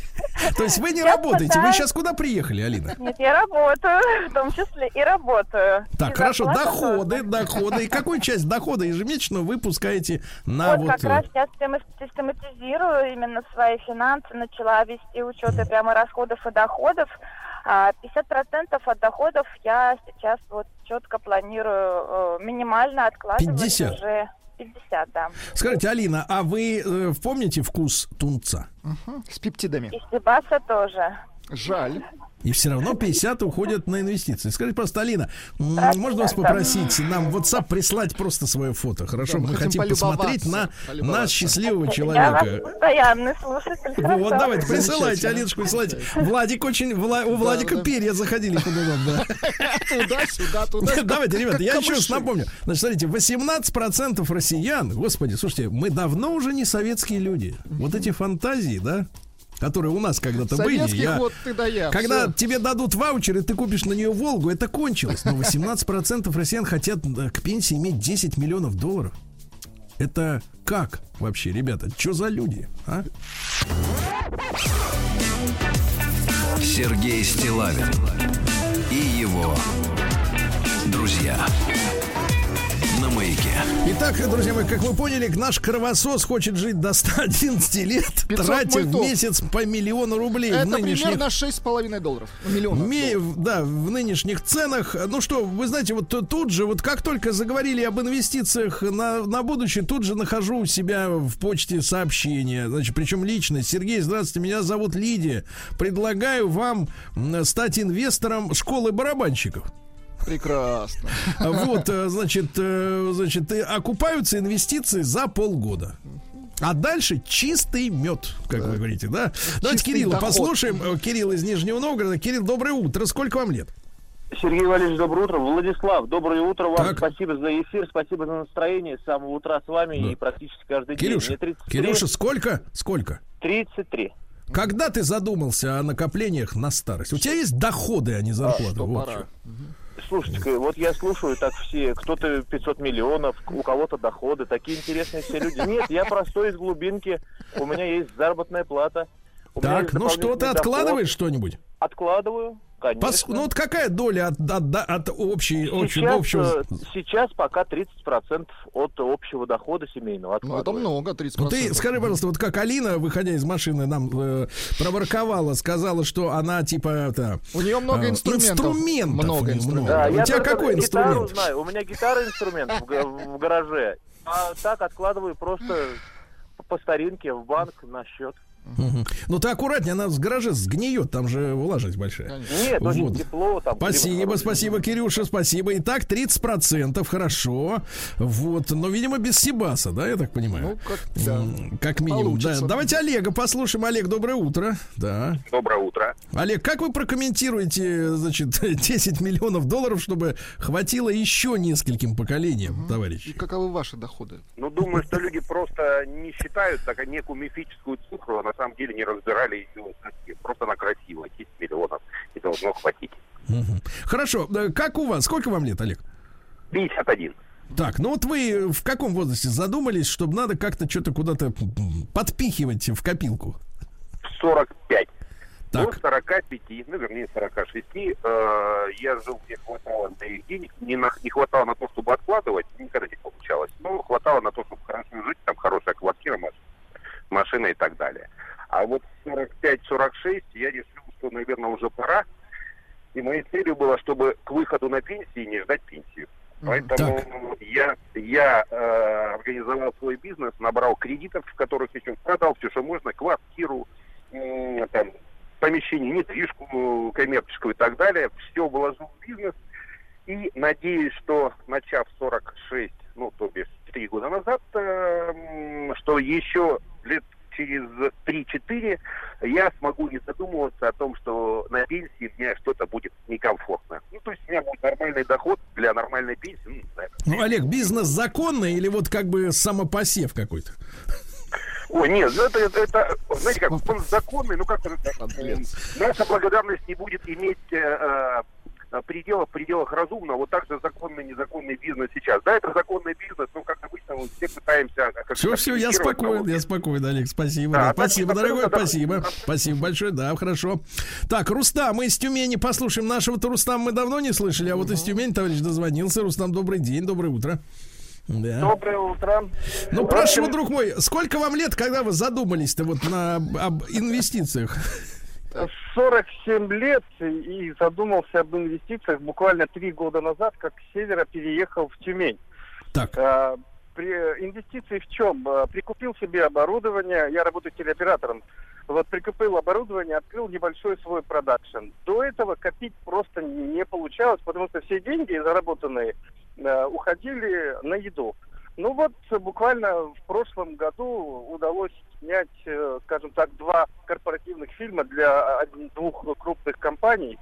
То есть вы не работаете. Вы сейчас куда приехали, Алина? Нет, я работаю, в том числе и работаю. Так, И хорошо, доходы, доходы. И какую часть дохода ежемесячно вы пускаете на Вот, вот... как э, раз система- систематизирую именно свои финансы, начала вести учеты прямо расходов и доходов. А 50% от доходов я сейчас вот четко планирую э, минимально откладывать 50? уже 50, да. Скажите, Алина, а вы э, помните вкус тунца? С пептидами. И Стебаса тоже. Жаль. И все равно 50 уходят на инвестиции. Скажите просто, Алина, Да, можно вас да, попросить нам в WhatsApp прислать просто свое фото? Хорошо, Да, мы хотим посмотреть на, на счастливого Я ваш человека. постоянный слушатель. Вот, хорошо. давайте, присылайте. Алиночку, присылайте. Владик очень, Вла- у Владика да. перья заходили куда да. [LAUGHS] Туда, сюда, туда. [LAUGHS] Давайте, ребята, я еще раз напомню. Значит, смотрите, 18% россиян, господи, слушайте, мы давно уже не советские люди. Вот эти фантазии, да, которые у нас когда-то были. Я- вот ты да я. Когда Всё. тебе дадут ваучер, и ты купишь на нее Волгу, это кончилось. Но 18% россиян хотят э, к пенсии иметь 10 миллионов долларов. Это как вообще, ребята? Что за люди? А? Сергей Стилавин и его друзья на маяке. Итак, друзья мои, как вы поняли, наш кровосос хочет жить до 111 лет, 500 тратя в месяц по миллиону рублей в Это нынешних... примерно 6,5 долларов. Миллионов. Ме- да, в нынешних ценах. Ну что, вы знаете, вот тут же, вот как только заговорили об инвестициях на, на будущее, тут же нахожу у себя в почте сообщение. Значит, причем лично. Сергей, здравствуйте, меня зовут Лидия. Предлагаю вам стать инвестором школы барабанщиков. Прекрасно. Вот, э, значит, э, значит, э, окупаются инвестиции за полгода. А дальше чистый мед, как вы говорите, да? Давайте Чистый Кирилла доход. послушаем. Кирилл из Нижнего Новгорода. Кирилл, доброе утро. Сколько вам лет? Сергей Валерьевич, доброе утро. Владислав, доброе утро вам. Так. Спасибо за эфир, спасибо за настроение. С самого утра с вами Да. и практически каждый Кирюша, день. Мне 33. Кирюша, сколько? Сколько? 33. Когда ты задумался о накоплениях на старость? У тебя есть доходы, а не зарплаты? Что Вот пора. что. Слушайте, вот я слушаю так все, кто-то 500 миллионов, у кого-то доходы, такие интересные все люди. Нет, я простой из глубинки, у меня есть заработная плата. Так, ну что, ты откладываешь что-нибудь? Откладываю, конечно. Пос- Ну вот какая доля от, от, от общей, общего, Сейчас, общего... э, сейчас пока 30% от общего дохода семейного. Ну, это много, 30%. Ну ты скажи, пожалуйста, вот как Алина, выходя из машины, нам э, проворковала, сказала, что она типа это... У нее много э, инструментов. инструментов Много инструментов. Да, У я тебя какой инструмент? знаю. У меня гитара инструмент в, в гараже. А так откладываю просто по старинке в банк на счет. Ну ты аккуратнее, она с гаража сгниет, там же влажность большая. Конечно. Нет, очень Вот. тепло там. Спасибо, спасибо, Кирюша, спасибо. Итак, 30%, хорошо. Вот, но, видимо, без Сибаса, да, я так понимаю? Ну, как, да. Как минимум, да. Давайте Олега послушаем. Олег, доброе утро. Да. Доброе утро. Олег, как вы прокомментируете, значит, [LAUGHS] 10 миллионов долларов, чтобы хватило еще нескольким поколениям, И товарищи? каковы ваши доходы? Ну, думаю, что люди просто не считают так некую мифическую цифру, а на самом деле не разбирали ее совсем. Просто она красивая. 10 миллионов и должно хватить. Хорошо. Э, Как у вас? Сколько вам лет, Олег? 51. Так, ну вот вы в каком возрасте задумались, чтобы надо как-то что-то куда-то подпихивать в копилку? 45. Так. До 45, ну, вернее, 46, э, я жил, мне хватало денег, не, на- не хватало на то, чтобы откладывать, никогда не получалось, но хватало на то, чтобы хорошо жить, там хорошая квартира, маш- машина и так далее. А вот 45-46 я решил, что, наверное, уже пора, и моей целью было, чтобы к выходу на пенсии не ждать пенсию. Поэтому я, я э, организовал свой бизнес, набрал кредитов, в которых еще продал все, что можно, квартиру, м, там, помещение, недвижку коммерческую и так далее. Все вложил в бизнес. И надеюсь, что начав 46, ну, то бишь 4 года назад, э, что еще лет через 3-4 я смогу не задумываться о том, что на пенсии мне что-то будет некомфортно. Ну, то есть у меня будет нормальный доход для нормальной пенсии. Ну. Ну, Олег, бизнес законный или вот как бы самопосев какой-то? Ой, нет, ну это, это, это, знаете как, он законный, ну как э, наша благодарность не будет иметь э, э, пределов, в пределах разумного, вот так же законный, незаконный бизнес сейчас. Да, это законный бизнес, но как обычно мы все пытаемся... Все, все, я спокоен, его. я спокоен, Олег, спасибо. Да, да. Спасибо, так, дорогой, так, спасибо. так. Спасибо большое, да, хорошо. Так, Рустам, мы из Тюмени послушаем. Нашего-то Рустам мы давно не слышали, а вот из Тюмени товарищ дозвонился. Рустам, добрый день, доброе утро. Да. Доброе утро. Ну, прошу, друг мой, сколько вам лет, когда вы задумались-то вот на об инвестициях? 47 лет и задумался об инвестициях буквально три года назад, как с севера переехал в Тюмень. Так. А, при, инвестиции в чем? А, Прикупил себе оборудование, я работаю телеоператором. Вот прикупил оборудование, открыл небольшой свой продакшн. До этого копить просто не получалось, потому что все деньги заработанные э, уходили на еду. Ну вот э, буквально в прошлом году удалось снять, э, скажем так, два корпоративных фильма для один- двух крупных компаний.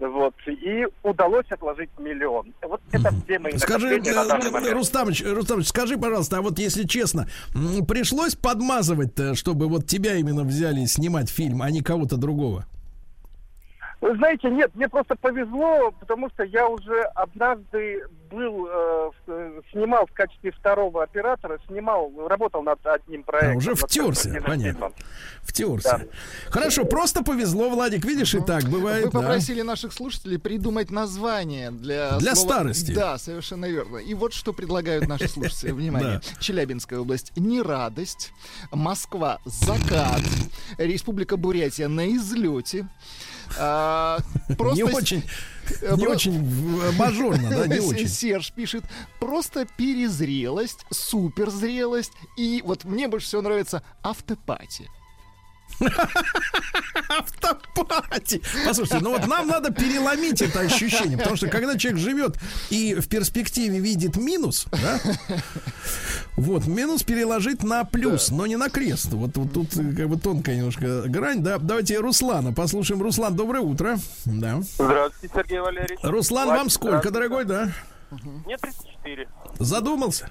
Вот, и удалось отложить миллион. Вот это все мои Скажи, на э, момент. Рустамыч, Рустамыч, скажи, пожалуйста, а вот если честно, пришлось подмазывать-то, чтобы вот тебя именно взяли снимать фильм, а не кого-то другого? Вы знаете, нет, мне просто повезло, потому что я уже однажды был э, в, снимал в качестве второго оператора, снимал, работал над одним проектом. А, уже втерся, понятно. фильмом. Втерся. Хорошо, просто повезло, Владик. Видишь, и так бывает. Вы да. попросили наших слушателей придумать название для Для слова- старости. Да, совершенно верно. И вот что предлагают наши слушатели. [LAUGHS] Внимание. Челябинская область нерадость, Москва закат, Республика Бурятия на излете. А, [LAUGHS] просто Не с- очень, э, не очень э, мажорно, да, не [LAUGHS] очень. Серж пишет, просто перезрелость, суперзрелость и вот мне больше всего нравится автопати. [LAUGHS] Автопати. Послушайте, ну вот нам надо переломить это ощущение, потому что когда человек живет и в перспективе видит минус, да, вот, минус переложить на плюс, но не на крест. Вот, вот тут э, как бы тонкая немножко грань, да. Давайте Руслана послушаем. Руслан, доброе утро. Да. Здравствуйте, Сергей Валерьевич. Руслан, вам сколько, дорогой, да? Мне 34. Задумался?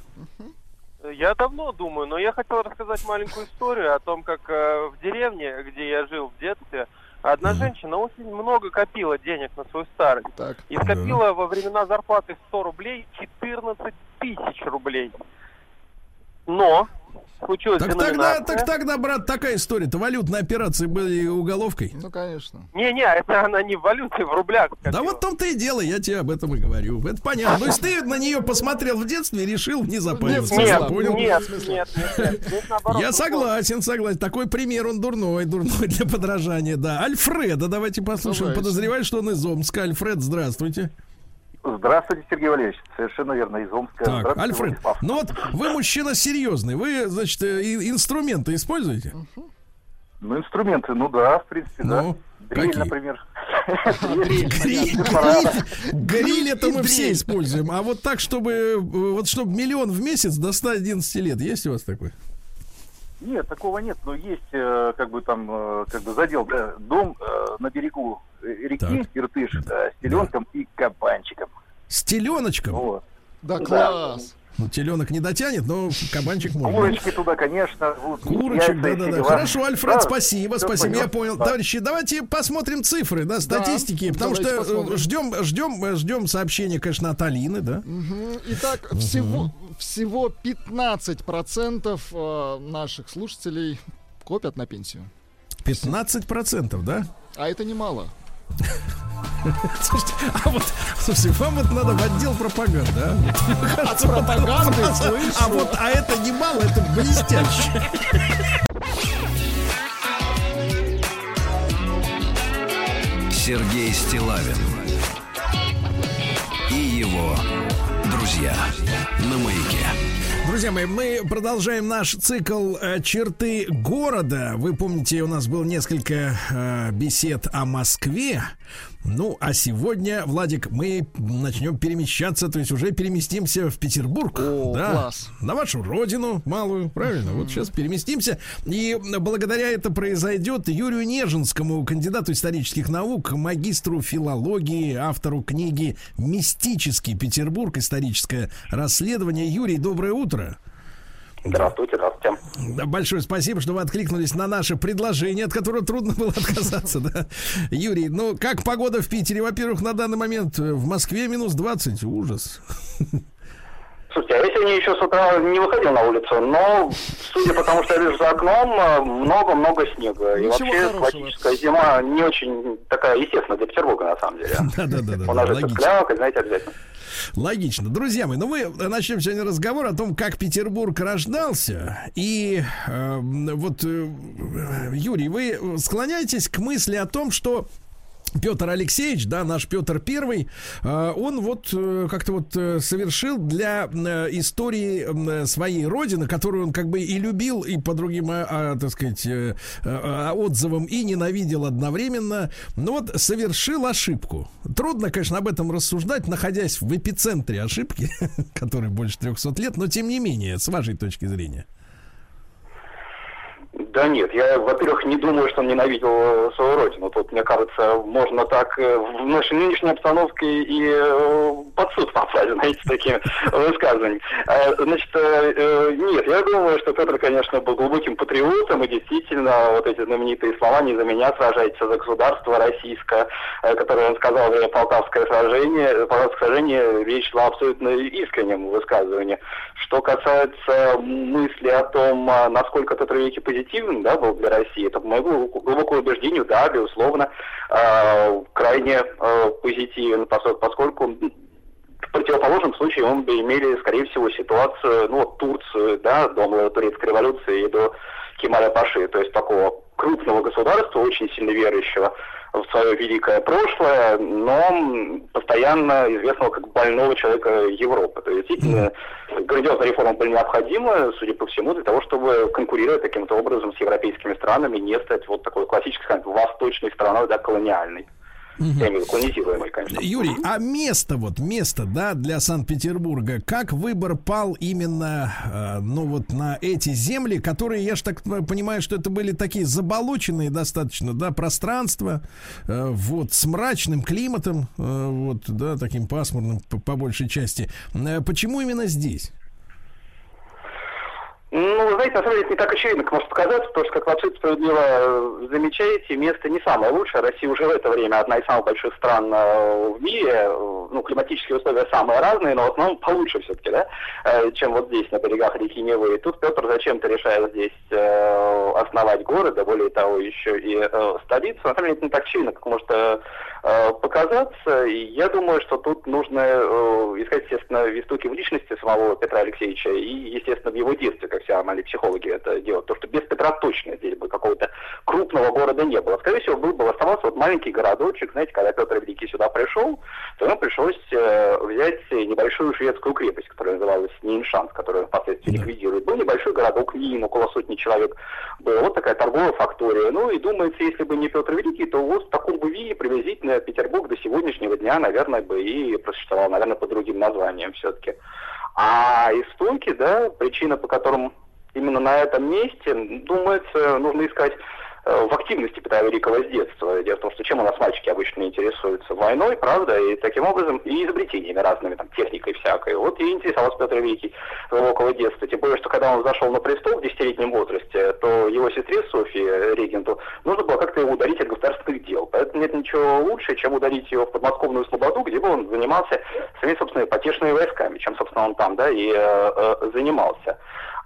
Я давно думаю, но я хотел рассказать маленькую историю о том, как э, в деревне, где я жил в детстве, одна женщина очень много копила денег на свою старость. Так. И скопила во времена зарплаты 100 рублей 14 тысяч рублей. Но случилась Так тогда, так тогда, брат, такая история-то. Валютные операции были уголовкой. Ну, конечно. Не-не, это она не в валюте, в рублях. Да вот в том-то и дело, я тебе об этом и говорю. Это понятно. То есть ты на нее посмотрел в детстве и решил не запариваться. Нет, нет, понял. нет, нет, нет, нет. Здесь наоборот Я другое. согласен, согласен. Такой пример, он дурной, дурной для подражания, да. Альфреда, давайте послушаем. Подозреваю, что он из Омска. Альфред, здравствуйте. Здравствуйте, Сергей Валерьевич. Совершенно верно, из Омска. Так, Здравствуйте, Альфред, ну вот вы мужчина серьезный. Вы, значит, э, инструменты используете? Ну, инструменты, ну да, в принципе, Ну, да. Дрель, какие? например. Гриль, Перфоратор. гриль, гриль это мы все используем. А вот так, чтобы э, вот чтобы миллион в месяц до 111 лет, есть у вас такой? Нет, такого нет, но есть э, как бы там э, как бы задел да, дом э, на берегу реки Так. Иртыш э, с теленком и кабанчиком. С теленочком. Вот. Да Да. класс. Ну, теленок не дотянет, но кабанчик можно. Курочки туда, конечно. вот, Курочек, да-да-да. Хорошо, Альфред, Да, спасибо, спасибо, я понял. понял. Да. Товарищи, давайте посмотрим цифры, да, статистики, потому давайте что э, посмотрим. ждем, ждем, э, ждем сообщения, конечно, от Алины, да. Мгм. Итак, всего, всего 15% э, наших слушателей копят на пенсию. 15%, да? А это немало. [LAUGHS] Слушайте, а вот, слушайте, вам вот надо в отдел пропаганды, а? От пропаганды, [LAUGHS] А вот, а это немало, это блестяще. Сергей Стилавин и его друзья на маяке. Друзья мои, мы продолжаем наш цикл э, «Черты города». Вы помните, у нас было несколько э, бесед о Москве. Ну, а сегодня, Владик, мы начнем перемещаться, то есть уже переместимся в Петербург. О, да, класс. На вашу родину малую, правильно? Вот сейчас переместимся. И благодаря это произойдет Юрию Нежинскому, кандидату исторических наук, магистру филологии, автору книги «Мистический Петербург. Историческое расследование». Юрий, доброе утро. Здравствуйте, здравствуйте. Да, большое спасибо, что вы откликнулись на наше предложение, от которого трудно было [LAUGHS] отказаться, да. Юрий, ну как погода в Питере? Во-первых, на данный момент в Москве минус 20, ужас. [LAUGHS] Слушайте, а я сегодня еще с утра не выходил на улицу, но, судя по тому, что я вижу за окном, много-много снега. И Ничего вообще хорошего. классическая зима не очень такая естественная для Петербурга, на самом деле. [LAUGHS] Да-да-да, У нас же цыпляк, знаете, обязательно. Логично. Друзья мои, ну мы начнем сегодня разговор о том, как Петербург рождался. И э, вот, э, Юрий, вы склоняетесь к мысли о том, что Петр Алексеевич, да, наш Петр Первый, э, он вот э, как-то вот э, совершил для истории своей родины, которую он как бы и любил, и по другим, а, так сказать, э, отзывам и ненавидел одновременно, но вот совершил ошибку. Трудно, конечно, об этом рассуждать, находясь в эпицентре ошибки, [LAUGHS] которой больше 300 лет, но тем не менее, с вашей точки зрения. Да нет, я, во-первых, не думаю, что он ненавидел свою родину. Тут, мне кажется, можно так э, в нашей нынешней обстановке и э, под суд попасть, [LAUGHS] знаете, с такими. Э, Значит, э, нет, я думаю, что Петр, конечно, был глубоким патриотом, и действительно, вот эти знаменитые слова «не за меня сражайтесь, а за государство российское», которые он сказал время Полтавское сражение, Полтавское сражение, речь шла абсолютно искреннем высказывании. Что касается мысли о том, а, насколько Петр Великий позитивен да, был для России, это, по моему глубокому убеждению, да, безусловно, э, крайне э, позитивен, поскольку в противоположном случае мы бы имели, скорее всего, ситуацию, ну, Турцию, да, до турецкой революции и до Кемаля Паши, то есть такого крупного государства, очень сильно верующего в свое великое прошлое, но постоянно известного как больного человека Европы. То есть действительно грандиозные реформы были необходимы, судя по всему, для того, чтобы конкурировать таким-то образом с европейскими странами, не стать вот такой классической, скажем, восточной страной, да, колониальной. Виду колонизируемой, конечно. Юрий, а место вот, место, да, для Санкт-Петербурга, как выбор пал именно, э, ну вот на эти земли, которые, я ж так понимаю, что это были такие заболоченные достаточно, да, пространства, э, вот, с мрачным климатом, э, вот, да, таким пасмурным по, по большей части. Почему именно здесь? Ну, вы знаете, на самом деле это не так очевидно, как может показаться, потому что, как вы абсолютно справедливо э, замечаете, место не самое лучшее. Россия уже в это время одна из самых больших стран э, в мире. Ну, климатические условия самые разные, но в основном получше все-таки, да, э, чем вот здесь, на берегах реки Невы. И тут Петр зачем-то решает здесь основать город, да более того, еще и столицу. На самом деле это не так очевидно, как может показаться. И я думаю, что тут нужно э, искать, естественно, в истоке в личности самого Петра Алексеевича и, естественно, в его детстве, как все нормальные психологи это делают. То, что без Петра точно здесь бы какого-то крупного города не было. Скорее всего, был бы оставался вот маленький городочек. Знаете, когда Петр Великий сюда пришел, то ему пришлось э, взять небольшую шведскую крепость, которая называлась Ниншанс, которую впоследствии ликвидирует. Был небольшой городок Нин, около сотни человек. Была вот такая торговая фактория. Ну и думается, если бы не Петр Великий, то вот в таком бы виде приблизительно Петербург до сегодняшнего дня, наверное, бы и просуществовал, наверное, по другим названиям все-таки. А истоки, да, причина, по которым именно на этом месте, думается, нужно искать в активности Петра Великого с детства. Дело в том, что чем у нас мальчики обычно интересуются? Войной, правда, и таким образом и изобретениями разными, там, техникой всякой. Вот и интересовался Петр Великий глубокого детства. Тем более, что когда он зашел на престол в десятилетнем возрасте, то его сестре Софии, регенту, нужно было как-то его ударить от государственных дел. Поэтому нет ничего лучше, чем ударить его в подмосковную слободу, где бы он занимался своими, собственно, потешными войсками, чем, собственно, он там, да, и э, э, занимался.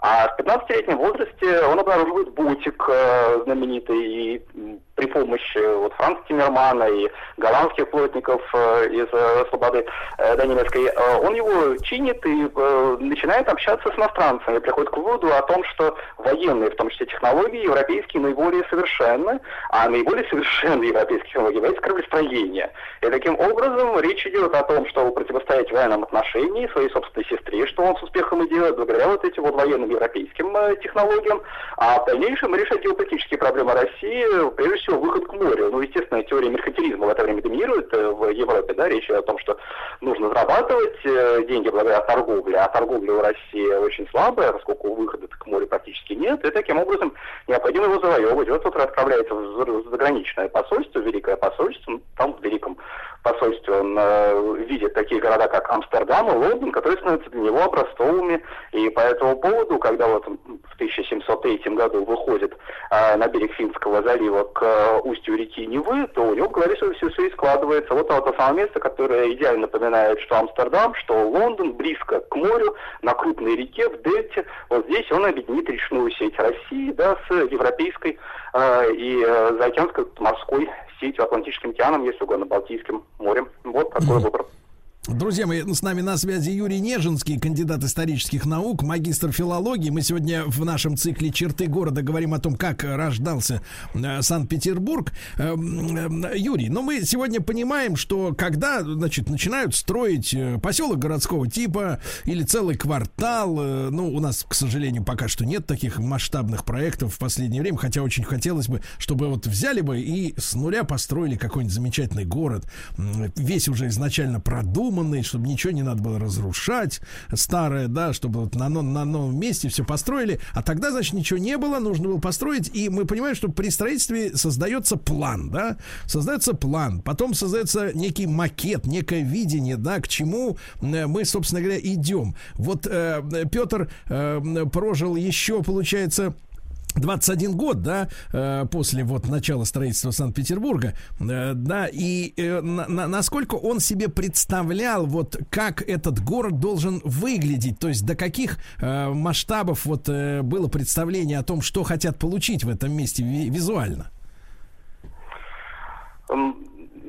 А в 15-летнем возрасте он обнаруживает бутик э, знаменитый и при помощи вот Франца Тиммермана и голландских плотников э, из э, Слободы э, Данилевской, э, он его чинит и э, начинает общаться с иностранцами, приходит к выводу о том, что военные, в том числе технологии, европейские наиболее совершенны, а наиболее совершенные европейские технологии являются кораблестроение. И таким образом речь идет о том, чтобы противостоять в военном отношении своей собственной сестре, что он с успехом и делает благодаря вот этим вот военным европейским э, технологиям, а в дальнейшем решать геополитические проблемы России, прежде всего, выход к морю. Ну, естественно, теория меркантилизма в это время доминирует э, в Европе, да, речь о том, что нужно зарабатывать э, деньги благодаря торговле, а торговля у России очень слабая, поскольку выхода к морю практически нет, и таким образом необходимо его завоевывать. Вот Петр отправляется в за- заграничное посольство, великое посольство, ну, там в великом посольстве он э, видит такие города, как Амстердам и Лондон, которые становятся для него образцовыми, и по этому поводу, когда вот в 1703 году выходит э, на берег Финского залива к э, устью реки Невы, то у него в голове все, все, все и складывается. Вот это самое место, которое идеально напоминает, что Амстердам, что Лондон, близко к морю, на крупной реке, в дельте. Вот здесь он объединит речную сеть России да, с европейской э, и э, заокеанской морской сетью Атлантическим океаном, если угодно, Балтийским морем. Вот такой выбор. Друзья мои, с нами на связи Юрий Нежинский, кандидат исторических наук, магистр филологии. Мы сегодня в нашем цикле «Черты города» говорим о том, как рождался э, Санкт-Петербург. Эм, э, Юрий, но мы сегодня понимаем, что когда, значит, начинают строить э, поселок городского типа или целый квартал, э, ну, у нас, к сожалению, пока что нет таких масштабных проектов в последнее время, хотя очень хотелось бы, чтобы вот взяли бы и с нуля построили какой-нибудь замечательный город, весь уже изначально продуман, продуманный, чтобы ничего не надо было разрушать старое, да, чтобы вот на, на новом месте все построили. А тогда, значит, ничего не было, нужно было построить. И мы понимаем, что при строительстве создается план, да, создается план, потом создается некий макет, некое видение, да, к чему э, мы, собственно говоря, идем. Вот э, Петр э, прожил еще, получается, 21 год, да, э, после вот начала строительства Санкт-Петербурга, э, да, и э, на- на- насколько он себе представлял, вот как этот город должен выглядеть, то есть до каких масштабов вот было представление о том, что хотят получить в этом месте ви- визуально?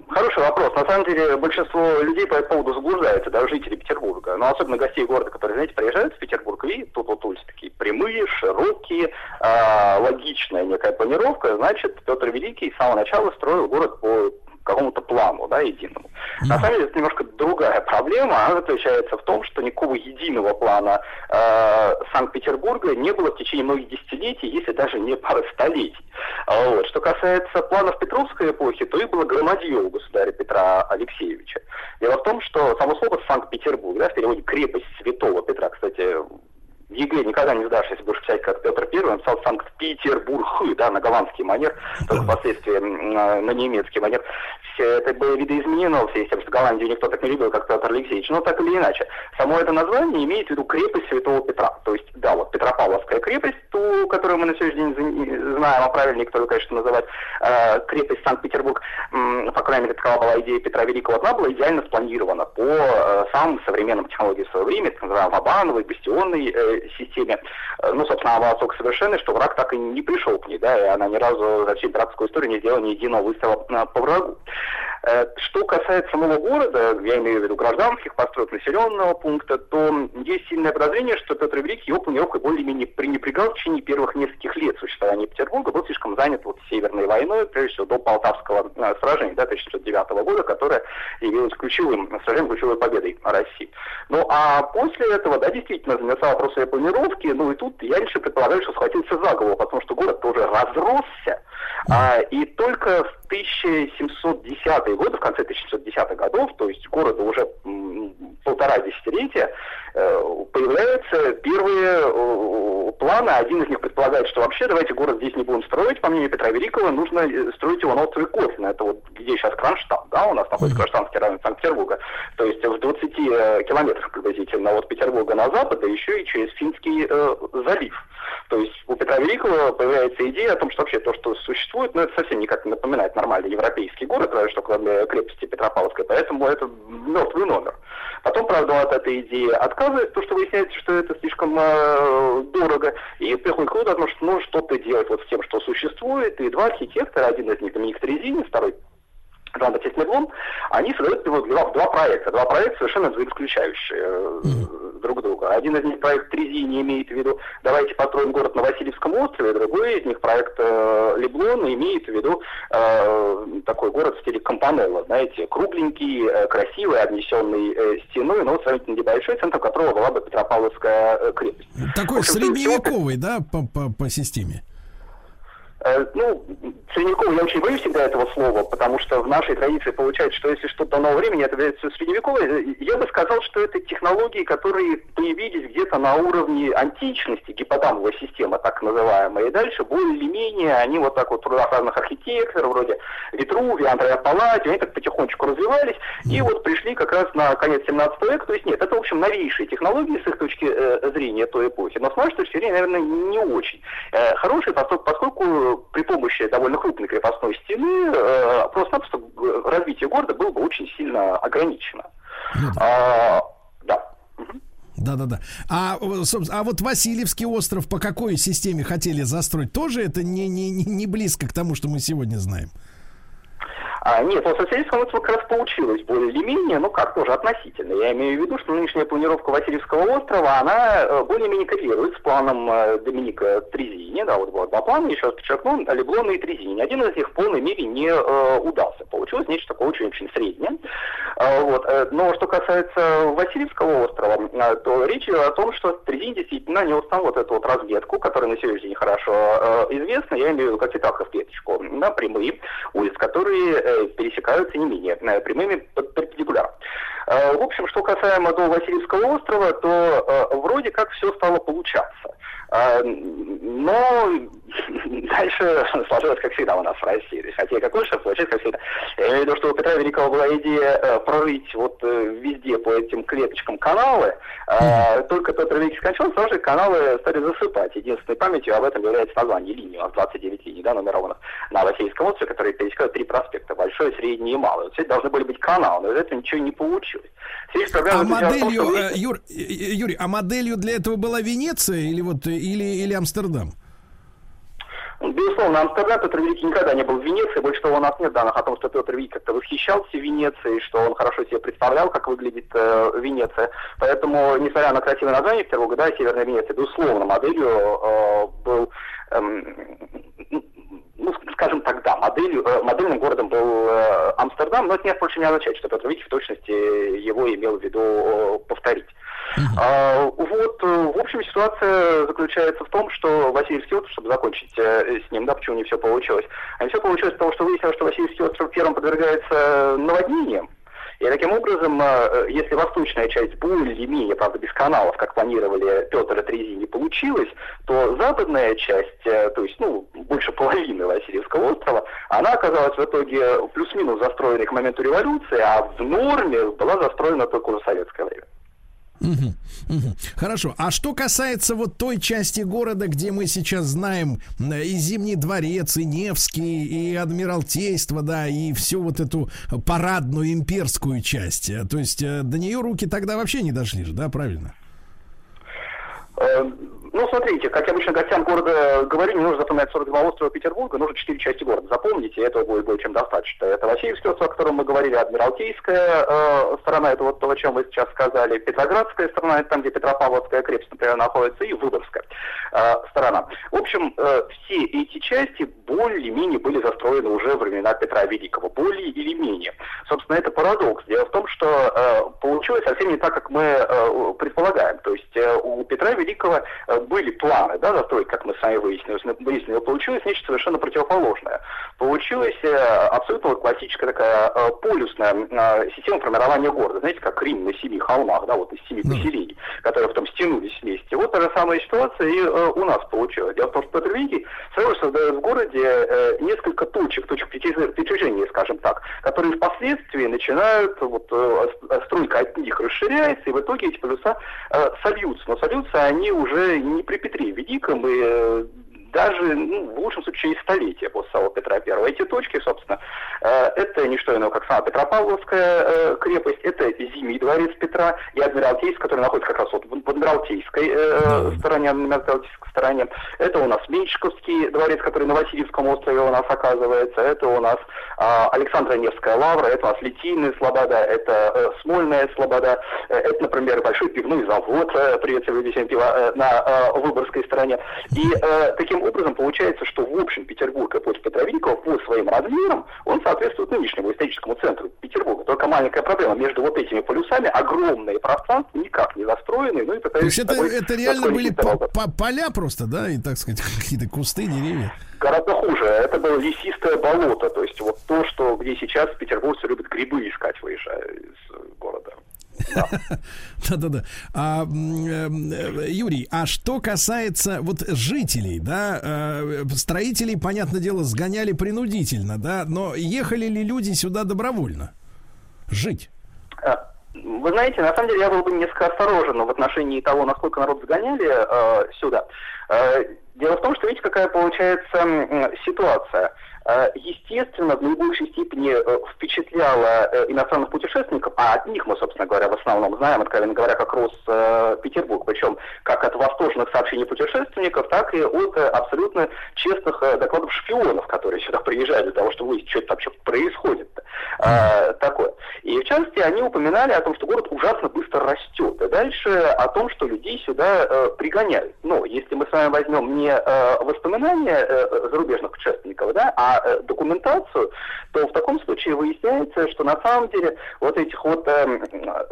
Хороший вопрос. На самом деле большинство людей по этому поводу заблуждаются, даже жители Петербурга. Но особенно гостей города, которые, знаете, приезжают в Петербург, и тут вот улицы такие прямые, широкие, а, логичная некая планировка. Значит, Петр Великий с самого начала строил город по какому-то плану, да, единому. На самом деле это немножко другая проблема. Она заключается в том, что никакого единого плана э, Санкт-Петербурга не было в течение многих десятилетий, если даже не пары столетий. А Вот. Что касается планов Петровской эпохи, то их было громадье у государя Петра Алексеевича. Дело в том, что само слово Санкт-Петербург, да, в переводе крепость святого Петра, кстати, ЕГЭ никогда не сдашь, если будешь писать как Петр Первый, он написал Санкт-Петербург, да, на голландский манер, только впоследствии на немецкий манер. Все это было видоизменено в связи с тем, что Голландию никто так не любил, как Петр Алексеевич. Но так или иначе, само это название имеет в виду крепость Святого Петра. То есть, да, вот Петропавловская крепость, ту, которую мы на сегодняшний день знаем, а правильнее, которую, конечно, называть э, крепость Санкт-Петербург, м, по крайней мере, такова была идея Петра Великого, она была идеально спланирована по э, самым современным технологиям своего времени, так называемой Вобановой, бастионной э, системе. Э, ну, собственно, она была настолько совершенной, что враг так и не пришел к ней, да, и она ни разу за всю императорскую историю не сделала ни единого выстрела э, по врагу. Э, Что касается самого города, я имею в виду гражданских построек населенного пункта, то есть сильное подозрение, что Петр Великий его планировкой более-менее пренебрегал в течение первых нескольких лет существования Петербурга, был слишком занят вот Северной войной, прежде всего до Полтавского э, сражения, да, 1609 года, которое явилось ключевым сражением, ключевой победой России. Ну, а после этого, да, действительно, занялся вопрос своей планировки, ну, и тут я лично предполагаю, что схватился за голову, потому что город тоже разросся, а, и только в 1710-е годы, в конце 1710-х годов, то есть города уже полтора десятилетия, э, появляются первые э, планы. Один из них предполагает, что вообще давайте город здесь не будем строить. По мнению Петра Великого, нужно э, строить его на острове Кофина. Это вот где сейчас Кронштадт, да, у нас находится Кронштадтский район Санкт-Петербурга. То есть в 20 э, километрах приблизительно от Петербурга на запад, да еще и через Финский э, залив. То есть у Петра Великого появляется идея о том, что вообще то, что существует, ну, это совсем никак не напоминает нормальный европейский город, разве что кроме крепости Петропавловской, поэтому это мертвый номер. Потом, правда, он от этой идеи отказывается, потому что выясняется, что это слишком э, дорого, и приходит к выводу, что нужно что-то делать вот с тем, что существует, и два архитектора, один из них Доминик Трезини, второй Батист Леблон, они создают два, два проекта. Два проекта совершенно взаимоисключающие э, друг друга. Один из них проект Трезини имеет в виду давайте построим город на Васильевском острове, другой из них проект э, Леблона имеет в виду э, такой город в стиле Кампанелла, знаете, кругленький, э, красивый, обнесенный э, стеной, но сравнительно небольшой, центром которого была бы Петропавловская э, крепость. Такой общем, средневековый, да, по, по, по системе? Э, Ну, средневековый я очень боюсь всегда этого слова, потому что в нашей традиции получается, что если что-то нового времени, это является средневековое. Э, Я бы сказал, что это технологии, которые появились где-то на уровне античности, гипотамовая система так называемая, и дальше более или менее они вот так вот в трудах разных архитекторов, вроде Витрувия, Андреа Паллади, они так потихонечку развивались, и вот пришли как раз на конец 17 века, то есть нет, это, в общем, новейшие технологии с их точки э, зрения той эпохи, но с нашей точки зрения, наверное, не очень. Хорошие, поскольку при помощи довольно крупной крепостной стены э, просто-напросто г- развитие города было бы очень сильно ограничено. А, да. Да-да-да. А, э, собственно, а вот Васильевский остров по какой системе хотели застроить? Тоже это не, не, не не близко к тому, что мы сегодня знаем. А, нет, вот социалистском это как раз получилось более или менее, ну как, тоже относительно. Я имею в виду, что нынешняя планировка Васильевского острова, она э, более-менее коррелирует с планом э, Доминика Трезини, да, вот было два плана, еще раз подчеркну, Леблона и Трезини. Один из них в полной мере не э, удался. Получилось нечто такое очень-очень среднее. А, вот. э, Но что касается Васильевского острова, э, то речь идет о том, что Трезини действительно нес там вот эту вот разведку, которая на сегодняшний день хорошо э, известна, я имею в виду как Итаков клеточку, да, прямые улицы, которые пересекаются не менее э, прямыми перпендикулярно. Э, В общем, что касаемо до Васильевского острова, то э, вроде как все стало получаться. А, Но [LAUGHS] дальше [LAUGHS] сложилось, как всегда у нас в России. Хотя какой шаг получается, как всегда. Я имею в виду, что у Петра Великого была идея э, прорыть вот э, везде по этим клеточкам каналы. Только Петр Великий скончался, сразу же каналы стали засыпать. Единственной памятью об этом является название линии. У нас 29 линий, да, нумерованных на Васильевском острове, которые пересекают три проспекта. Большой, средний и малый. Вот здесь должны были быть каналы, но из этого ничего не получилось. Здесь проблема А в том, моделью, что э, Юр, э, э, Юрий, а моделью для этого была Венеция или вот или или Амстердам? Безусловно, Амстердам Петр Великий никогда не был в Венеции. Больше того, у нас нет данных о том, что Петр Великий как-то восхищался Венецией, что он хорошо себе представлял, как выглядит э, Венеция. Поэтому, несмотря на красивое название Петербурга, да, Северная Венеция, безусловно, моделью э, был эм, ну, скажем так, да, моделью, э, модельным городом был э, Амстердам, но это не больше не означает, что Петр Великий в точности его имел в виду повторить. А, вот, э, в общем, ситуация заключается в том, что Васильевский остров, чтобы закончить с ним, да, почему не все получилось, а не все получилось потому, что выяснилось, что Васильевский остров первым подвергается наводнениям. И таким образом, э, если восточная часть более или менее, правда, без каналов, как планировали Петр и Трези, не получилась, то западная часть, э, то есть, ну, больше половины Васильевского острова, она оказалась в итоге плюс-минус застроенной к моменту революции, а в норме была застроена только уже в советское время. Мгм, мгм. Хорошо. А что касается вот той части города, где мы сейчас знаем э, и Зимний дворец, и Невский, и Адмиралтейство, да, и всю вот эту парадную имперскую часть. э, То есть э, до нее руки тогда вообще не дошли же, да, правильно? Ну, смотрите, как я обычно гостям города говорю, не нужно запоминать 42 острова Петербурга, нужно 4 части города. Запомните, этого будет более чем достаточно. Это Васильевский остров, о котором мы говорили, Адмиралтейская э, сторона, это вот то, о чем вы сейчас сказали, Петроградская сторона, это там, где Петропавловская крепость, например, находится, и Выборгская э, сторона. В общем, э, все эти части более-менее были застроены уже во времена Петра Великого, более или менее. Собственно, это парадокс. Дело в том, что э, получилось совсем не так, как мы э, предполагаем. То есть э, у Петра Великого э, были планы, да, застроить, как мы с вами выяснили, выяснили, получилось нечто совершенно противоположное. Получилась э, абсолютно вот классическая такая э, полюсная э, система формирования города. Знаете, как Рим на семи холмах, да, вот из семи поселений, которые потом стянулись вместе. Вот та же самая ситуация и у нас получилась. Дело в том, что Петр Великий сразу создает в городе несколько точек, точек притяж- притяжения, скажем так, которые впоследствии начинают, вот, стройка от них расширяется, и в итоге эти полюса сольются. Но сольются они уже не при Петре Великом, и э, даже, ну, в лучшем случае, через столетия после самого Петра I. Эти точки, собственно, э, это не что иное, как сама Петропавловская э, крепость, это Зимний дворец Петра и Адмиралтейск, который находится как раз вот в Адмиралтейской э, стороне, Адмиралтейской стороне. Это у нас Меньшиковский дворец, который на Васильевском острове у нас оказывается. Это у нас а, Александра Невская лавра, это у нас Литийная слобода, это э, Смольная слобода, э, это, например, большой пивной завод, э, пива, э, на э, Выборгской стороне. И э, таким образом получается, что в общем Петербург эпохи Петра Великого по своим размерам, он соответствует нынешнему историческому центру Петербурга. Только маленькая проблема, между вот этими полюсами огромные пространства, никак не застроенные, ну и То есть пытаются... это, это реально были какие-то по- по- поля просто, да, и, так сказать, [LAUGHS] какие-то кусты, деревья. Гораздо хуже. Это было лесистое болото. То есть вот то, что где сейчас петербуржцы любят грибы искать, выезжая из города. [LAUGHS] Да-да-да. А, э, Юрий, а что касается вот жителей, да, э, строителей, понятное дело, сгоняли принудительно, да, но ехали ли люди сюда добровольно? Жить? А, Вы знаете, на самом деле я был бы несколько осторожен в отношении того, насколько народ сгоняли э, сюда. Э, дело в том, что видите, какая получается м, ситуация. Э, Естественно, в наибольшей степени э, впечатляло э, иностранных путешественников, а от них мы, собственно говоря, в основном знаем, откровенно говоря, как рос Петербург, причем как от восторженных сообщений путешественников, так и от абсолютно честных докладов шпионов, которые сюда приезжают для того, чтобы выяснить, что это вообще происходит. Э, такое. И в частности, они упоминали о том, что город ужасно быстро растет. И дальше о том, что людей сюда э, пригоняют. Но если мы с вами возьмем не э, воспоминания э, зарубежных путешественников, да, а э, документацию, то в таком случае выясняется, что на самом деле вот этих вот э,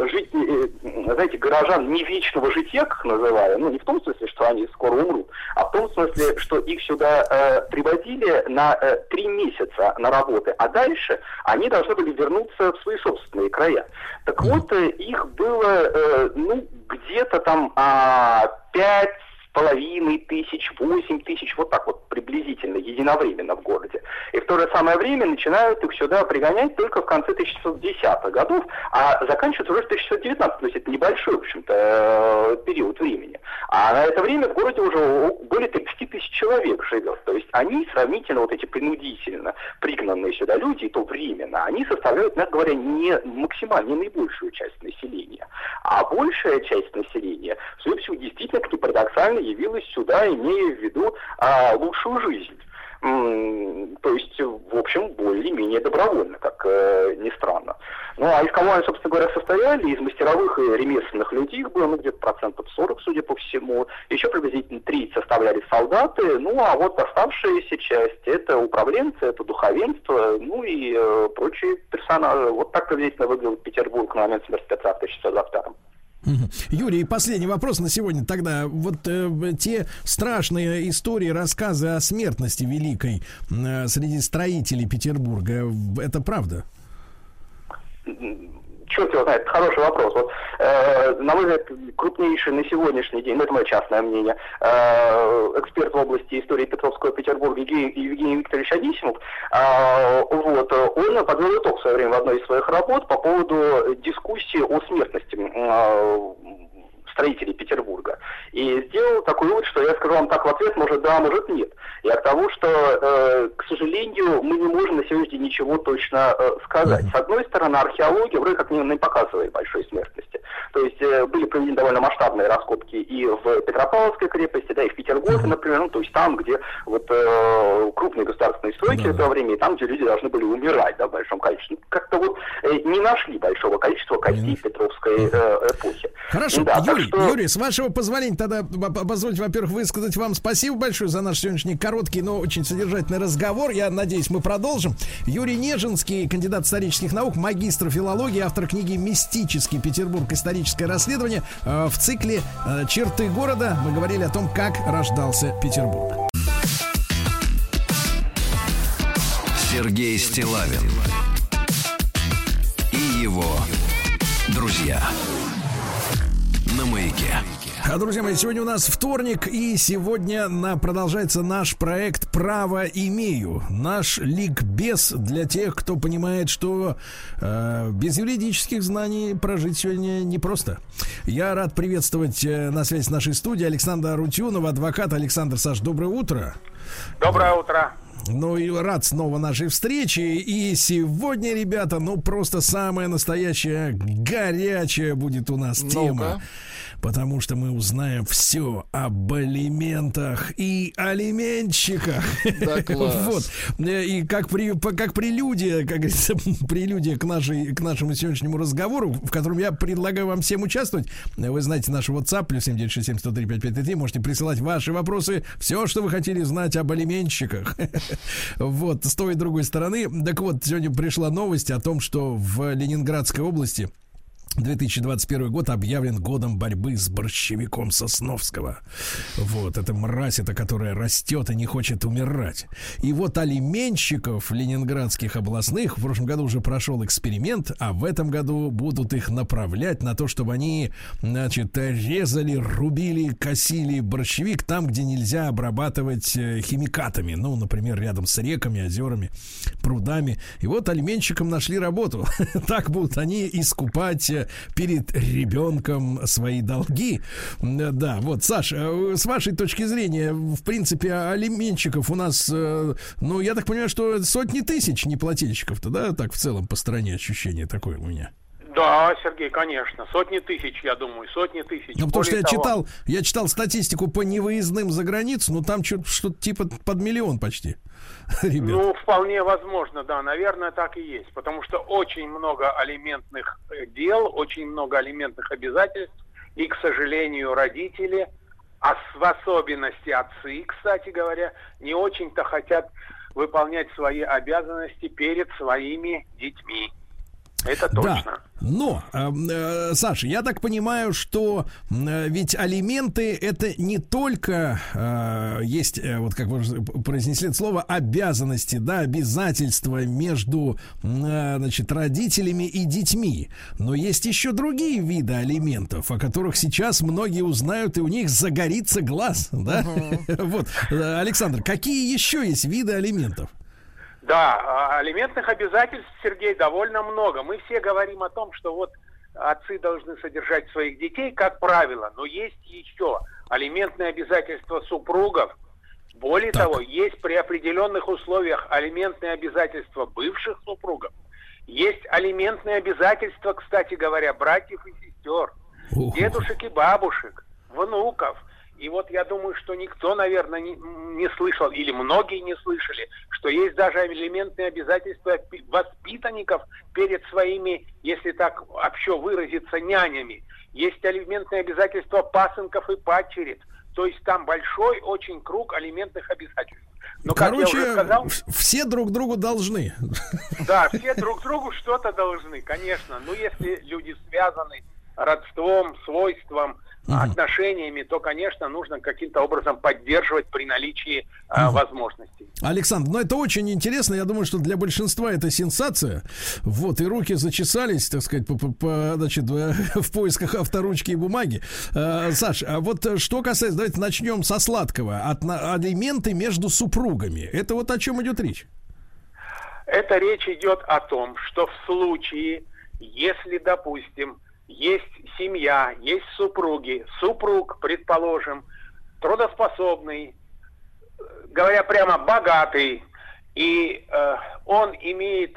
жить, э, знаете, горожан не вечного жития, как называли, ну не в том смысле, что они скоро умрут, а в том смысле, что их сюда э, приводили на э, три месяца на работы, а дальше они должны были вернуться в свои собственные края. Так вот, э, их было, э, ну, где-то там а, пять с половиной тысяч, восемь тысяч, вот так вот приблизительно, единовременно в городе. И в то же самое время начинают их сюда пригонять только в конце 1910-х годов, а заканчивают уже в 1919 то есть это небольшой, в общем-то, э, период времени. А на это время в городе уже более 30 тысяч человек живет. То есть они сравнительно, вот эти принудительно пригнанные сюда люди, и то временно, они составляют, мягко говоря, не максимально, не наибольшую часть населения. А большая часть населения, по всему, действительно, как ни парадоксально, явилась сюда, имея в виду а, лучшую жизнь. То есть, в общем, более-менее добровольно, как э, ни странно. Ну, а из кого они, собственно говоря, состояли? Из мастеровых и ремесленных людей их было, ну, где-то процентов 40, судя по всему. Еще приблизительно 30 составляли солдаты. Ну, а вот оставшаяся часть – это управленцы, это духовенство, ну и э, прочие персонажи. Вот так приблизительно выглядел Петербург на момент смерти Петра в 1622 Мгм. Юрий, последний вопрос на сегодня. Тогда вот э, те страшные истории, рассказы о смертности великой э, среди строителей Петербурга, это правда? Черт его знает, хороший вопрос. Вот, э, на мой взгляд, крупнейший на сегодняшний день, ну, это мое частное мнение, э, эксперт в области истории Петровского Петербурга Евгений, Викторович Анисимов, э, вот, он подвел итог в свое время в одной из своих работ по поводу дискуссии о смертности э, строителей Петербурга. И сделал такой вывод, что я скажу вам так в ответ, может да, может нет. И от того, что, э, к сожалению, мы не можем на сегодняшний день ничего точно э, сказать. С одной стороны, археология вроде как не, не показывает большой смертности. То есть э, были проведены довольно масштабные раскопки и в Петропавловской крепости, да, и в Петергофе, например, ну, то есть там, где вот э, крупные государственные стройки этого времени, там, где люди должны были умирать, да, в большом количестве. Как-то вот э, не нашли большого количества костей Петровской э, эпохи. Хорошо, Да, так Юрий, что- Юрий, с вашего позволения тогда позвольте, во-первых, высказать вам спасибо большое за наш сегодняшний короткий, но очень содержательный разговор. Я надеюсь, мы продолжим. Юрий Нежинский, кандидат исторических наук, магистр филологии, автор книги «Мистический Петербург. Историческое расследование». Э, В цикле э, «Черты города» мы говорили о том, как рождался Петербург. Сергей Стилавин и его друзья маяке. А, Друзья мои, сегодня у нас вторник, и сегодня на, продолжается наш проект «Право имею». Наш ликбез для тех, кто понимает, что э, без юридических знаний прожить сегодня непросто. Я рад приветствовать э, на связи с нашей студией Александра Рутюнова, адвокат. Александр Саш, доброе утро. Доброе утро. Ну и рад снова нашей встречи. И сегодня, ребята, ну просто самая настоящая горячая будет у нас тема. Потому что мы узнаем все об алиментах и алиментщиках. Да, [LAUGHS] класс. Вот. И как, при, как прелюдия, как говорится, [LAUGHS] прелюдия к, нашей, к нашему сегодняшнему разговору, в котором я предлагаю вам всем участвовать. Вы знаете наш WhatsApp, плюс 7967 можете присылать ваши вопросы, все, что вы хотели знать об алиментщиках. [LAUGHS] Вот, с той и другой стороны. Так вот, сегодня пришла новость о том, что в Ленинградской области 2021 год объявлен годом борьбы с борщевиком Сосновского. Вот, это мразь, это которая растет и не хочет умирать. И вот алименщиков ленинградских областных в прошлом году уже прошел эксперимент, а в этом году будут их направлять на то, чтобы они, значит, резали, рубили, косили борщевик там, где нельзя обрабатывать э, химикатами. Ну, например, рядом с реками, озерами, прудами. И вот алименщикам нашли работу. [LAUGHS] Так будут они искупать э, перед ребенком свои долги. Да, вот, Саша, э, с вашей точки зрения, в принципе, алименщиков у нас, э, ну, я так понимаю, что сотни тысяч неплательщиков-то, да, так в целом по стране ощущение такое у меня. Да, Сергей, конечно. Сотни тысяч, я думаю, сотни тысяч. Ну, потому что я того, читал, я читал статистику по невыездным за границу, ну, там что-то типа под миллион почти. [LAUGHS] Ребят. Ну, вполне возможно, да, наверное, так и есть. Потому что очень много алиментных э, дел, очень много алиментных обязательств. И, к сожалению, родители А в особенности отцы, кстати говоря, не очень-то хотят выполнять свои обязанности перед своими детьми. Это точно. Да. Но, э, э, Саша, я так понимаю, что э, ведь алименты это не только э, есть, э, вот как вы произнесли это слово, обязанности, да, обязательства между, э, значит, родителями и детьми. Но есть еще другие виды алиментов, о которых сейчас многие узнают, и у них загорится глаз, да? [LAUGHS] Вот, Э, Александр, какие еще есть виды алиментов? Да, а, алиментных обязательств, Сергей, довольно много. Мы все говорим о том, что вот отцы должны содержать своих детей, как правило, но есть еще алиментные обязательства супругов. Более того, есть при определенных условиях алиментные обязательства бывших супругов. Есть алиментные обязательства, кстати говоря, братьев и сестер, дедушек и бабушек, внуков. И вот я думаю, что никто, наверное, не, не слышал, или многие не слышали, что есть даже алиментные обязательства пи- воспитанников перед своими, если так общо выразиться, нянями. Есть алиментные обязательства пасынков и падчериц. То есть там большой очень круг алиментных обязательств. Но, как я Короче, уже сказал, все друг другу должны. да, все друг другу что-то должны, конечно. Но если люди связаны родством, свойством, отношениями, то, конечно, нужно каким-то образом поддерживать при наличии а, возможностей. Александр, ну это очень интересно. Я думаю, что для большинства это сенсация. Вот, и руки зачесались, так сказать, по, по- по- значит, э, [LAUGHS] в поисках авторучки и бумаги. Э, Саш, а вот э, что касается, давайте начнем со сладкого. От, алименты между супругами. Это вот о чем идет речь? Это речь идет о том, что в случае, если, допустим, есть семья, есть супруги, супруг, предположим, трудоспособный, говоря прямо, богатый, и э, он имеет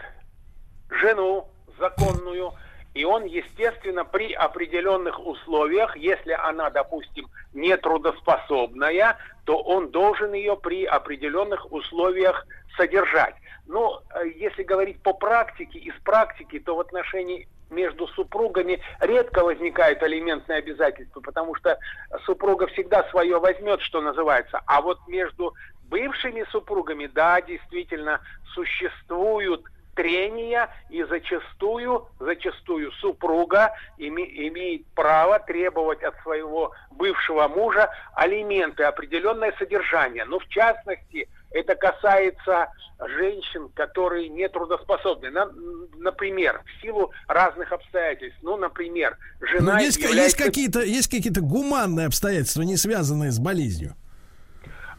жену законную, и он, естественно, при определенных условиях, если она, допустим, не трудоспособная, то он должен ее при определенных условиях содержать. Но э, если говорить по практике, из практики, то в отношении между супругами редко возникают алиментные обязательства, потому что супруга всегда свое возьмет, что называется. А вот между бывшими супругами, да, действительно, существуют трения, и зачастую, зачастую супруга име- имеет право требовать от своего бывшего мужа алименты, определенное содержание. Но в частности, это касается женщин, которые не трудоспособны. На- например, в силу разных обстоятельств. Ну, например, жена Ну, есть, ка- есть является... какие-то есть какие-то гуманные обстоятельства, не связанные с болезнью.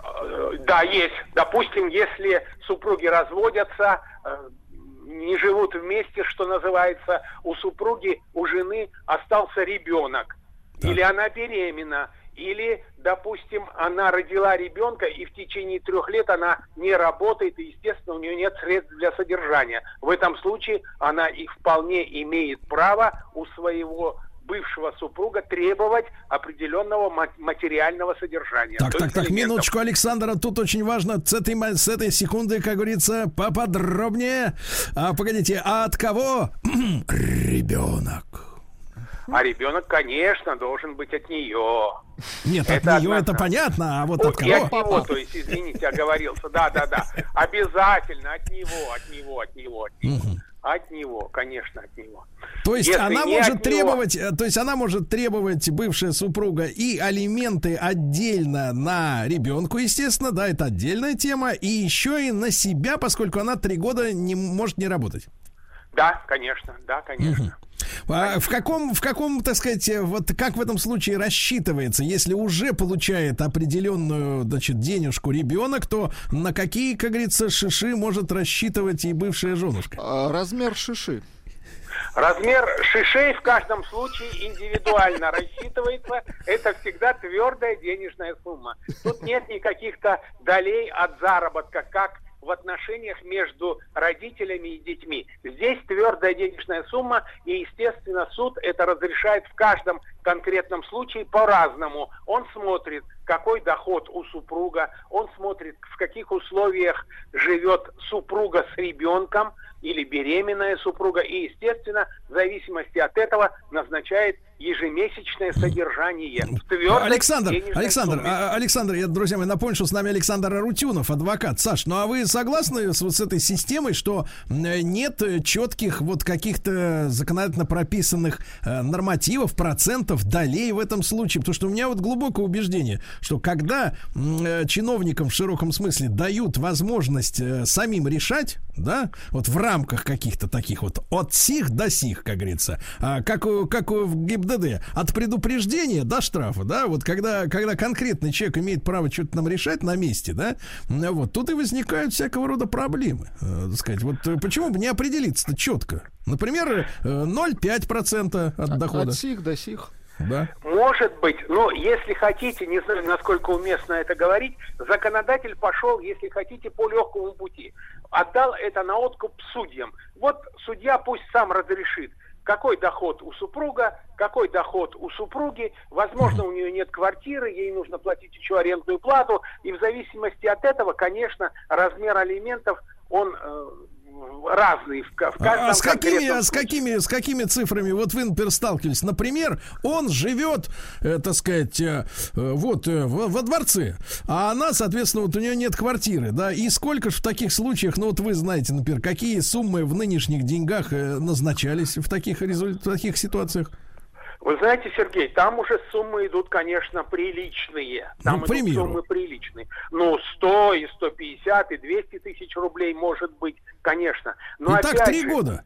Э, Да, есть. Допустим, если супруги разводятся, э, не живут вместе, что называется, у супруги, у жены остался ребенок. Или она беременна, или, допустим, она родила ребенка, и в течение трех лет она не работает, и, естественно, у нее нет средств для содержания. В этом случае она и вполне имеет право у своего бывшего супруга требовать определенного ма- материального содержания. Так, так, так, минуточку, Александр, а тут очень важно с этой, с этой секунды, как говорится, поподробнее. А, погодите, а от кого? [CLEARS THROAT] Ребенок. А ребенок, конечно, должен быть от нее. Нет, Это от нее это однозначно. понятно, а вот Ой, от и от кого? него, то есть, извините, оговорился. Да, да, да. Обязательно от него, от него, от него, от него. От него, конечно, от него. То есть Если она может от него- требовать, э, то есть она может требовать бывшая супруга и алименты отдельно на ребенку, естественно, да, это отдельная тема, и еще и на себя, поскольку она три года не может не работать. Да, конечно, да, конечно. А в каком, в каком, так сказать, э, вот как в этом случае рассчитывается, если уже получает определенную, значит, денежку ребенок, то на какие, как говорится, шиши может рассчитывать и бывшая женушка? А, размер шиши. Размер шишей в каждом случае индивидуально рассчитывается. Это всегда твердая денежная сумма. Тут нет никаких-то долей от заработка, как в отношениях между родителями и детьми. Здесь твердая денежная сумма, и, естественно, суд это разрешает в каждом конкретном случае по-разному. Он смотрит, какой доход у супруга, он смотрит, в каких условиях живет супруга с ребенком или беременная супруга, и, естественно, в зависимости от этого назначает ежемесячное содержание. В твердой Александр, Александр, сумме. а, Александр, я, друзья мои, напомню, что с нами Александр Арутюнов, адвокат. Саш, ну а вы согласны с, вот с этой системой, что м, нет э, четких вот каких-то законодательно прописанных э, нормативов, процентов, долей в этом случае? Потому что у меня вот глубокое убеждение, что когда э, чиновникам в широком смысле дают возможность э, самим решать, да, вот в рамках каких-то таких вот от сих до сих, как говорится, а, как, у- как у- в ГИБДД, от предупреждения до штрафа, да, вот когда, когда конкретный человек имеет право что-то нам решать на месте, да, м, вот тут и возникают всякого рода проблемы, э, так сказать, вот э, почему бы не определиться-то четко? Например, э, 0,5% от дохода. От сих до сих. Да. Может быть, но если хотите, не знаю, насколько уместно это говорить, законодатель пошел, если хотите, по легкому пути. Отдал это на откуп судьям. Вот судья пусть сам разрешит, какой доход у супруга, какой доход у супруги. Возможно, у нее нет квартиры, ей нужно платить еще арендную плату. И в зависимости от этого, конечно, размер алиментов, он разный в, в каждом А с какими, а с какими, с какими цифрами вот вы, например, сталкивались? Например, он живет, э, так сказать, э, э, вот э, во, во дворце, а она, соответственно, вот у нее нет квартиры, да? И сколько же в таких случаях, ну вот вы знаете, например, какие суммы в нынешних деньгах э, назначались в таких результ- в таких ситуациях? Вы знаете, Сергей, там уже суммы идут, конечно, приличные. Там Ну, идут примеру. суммы приличные. Ну, 100 и 150 и 200 тысяч рублей может быть, конечно. Но И так три же, года.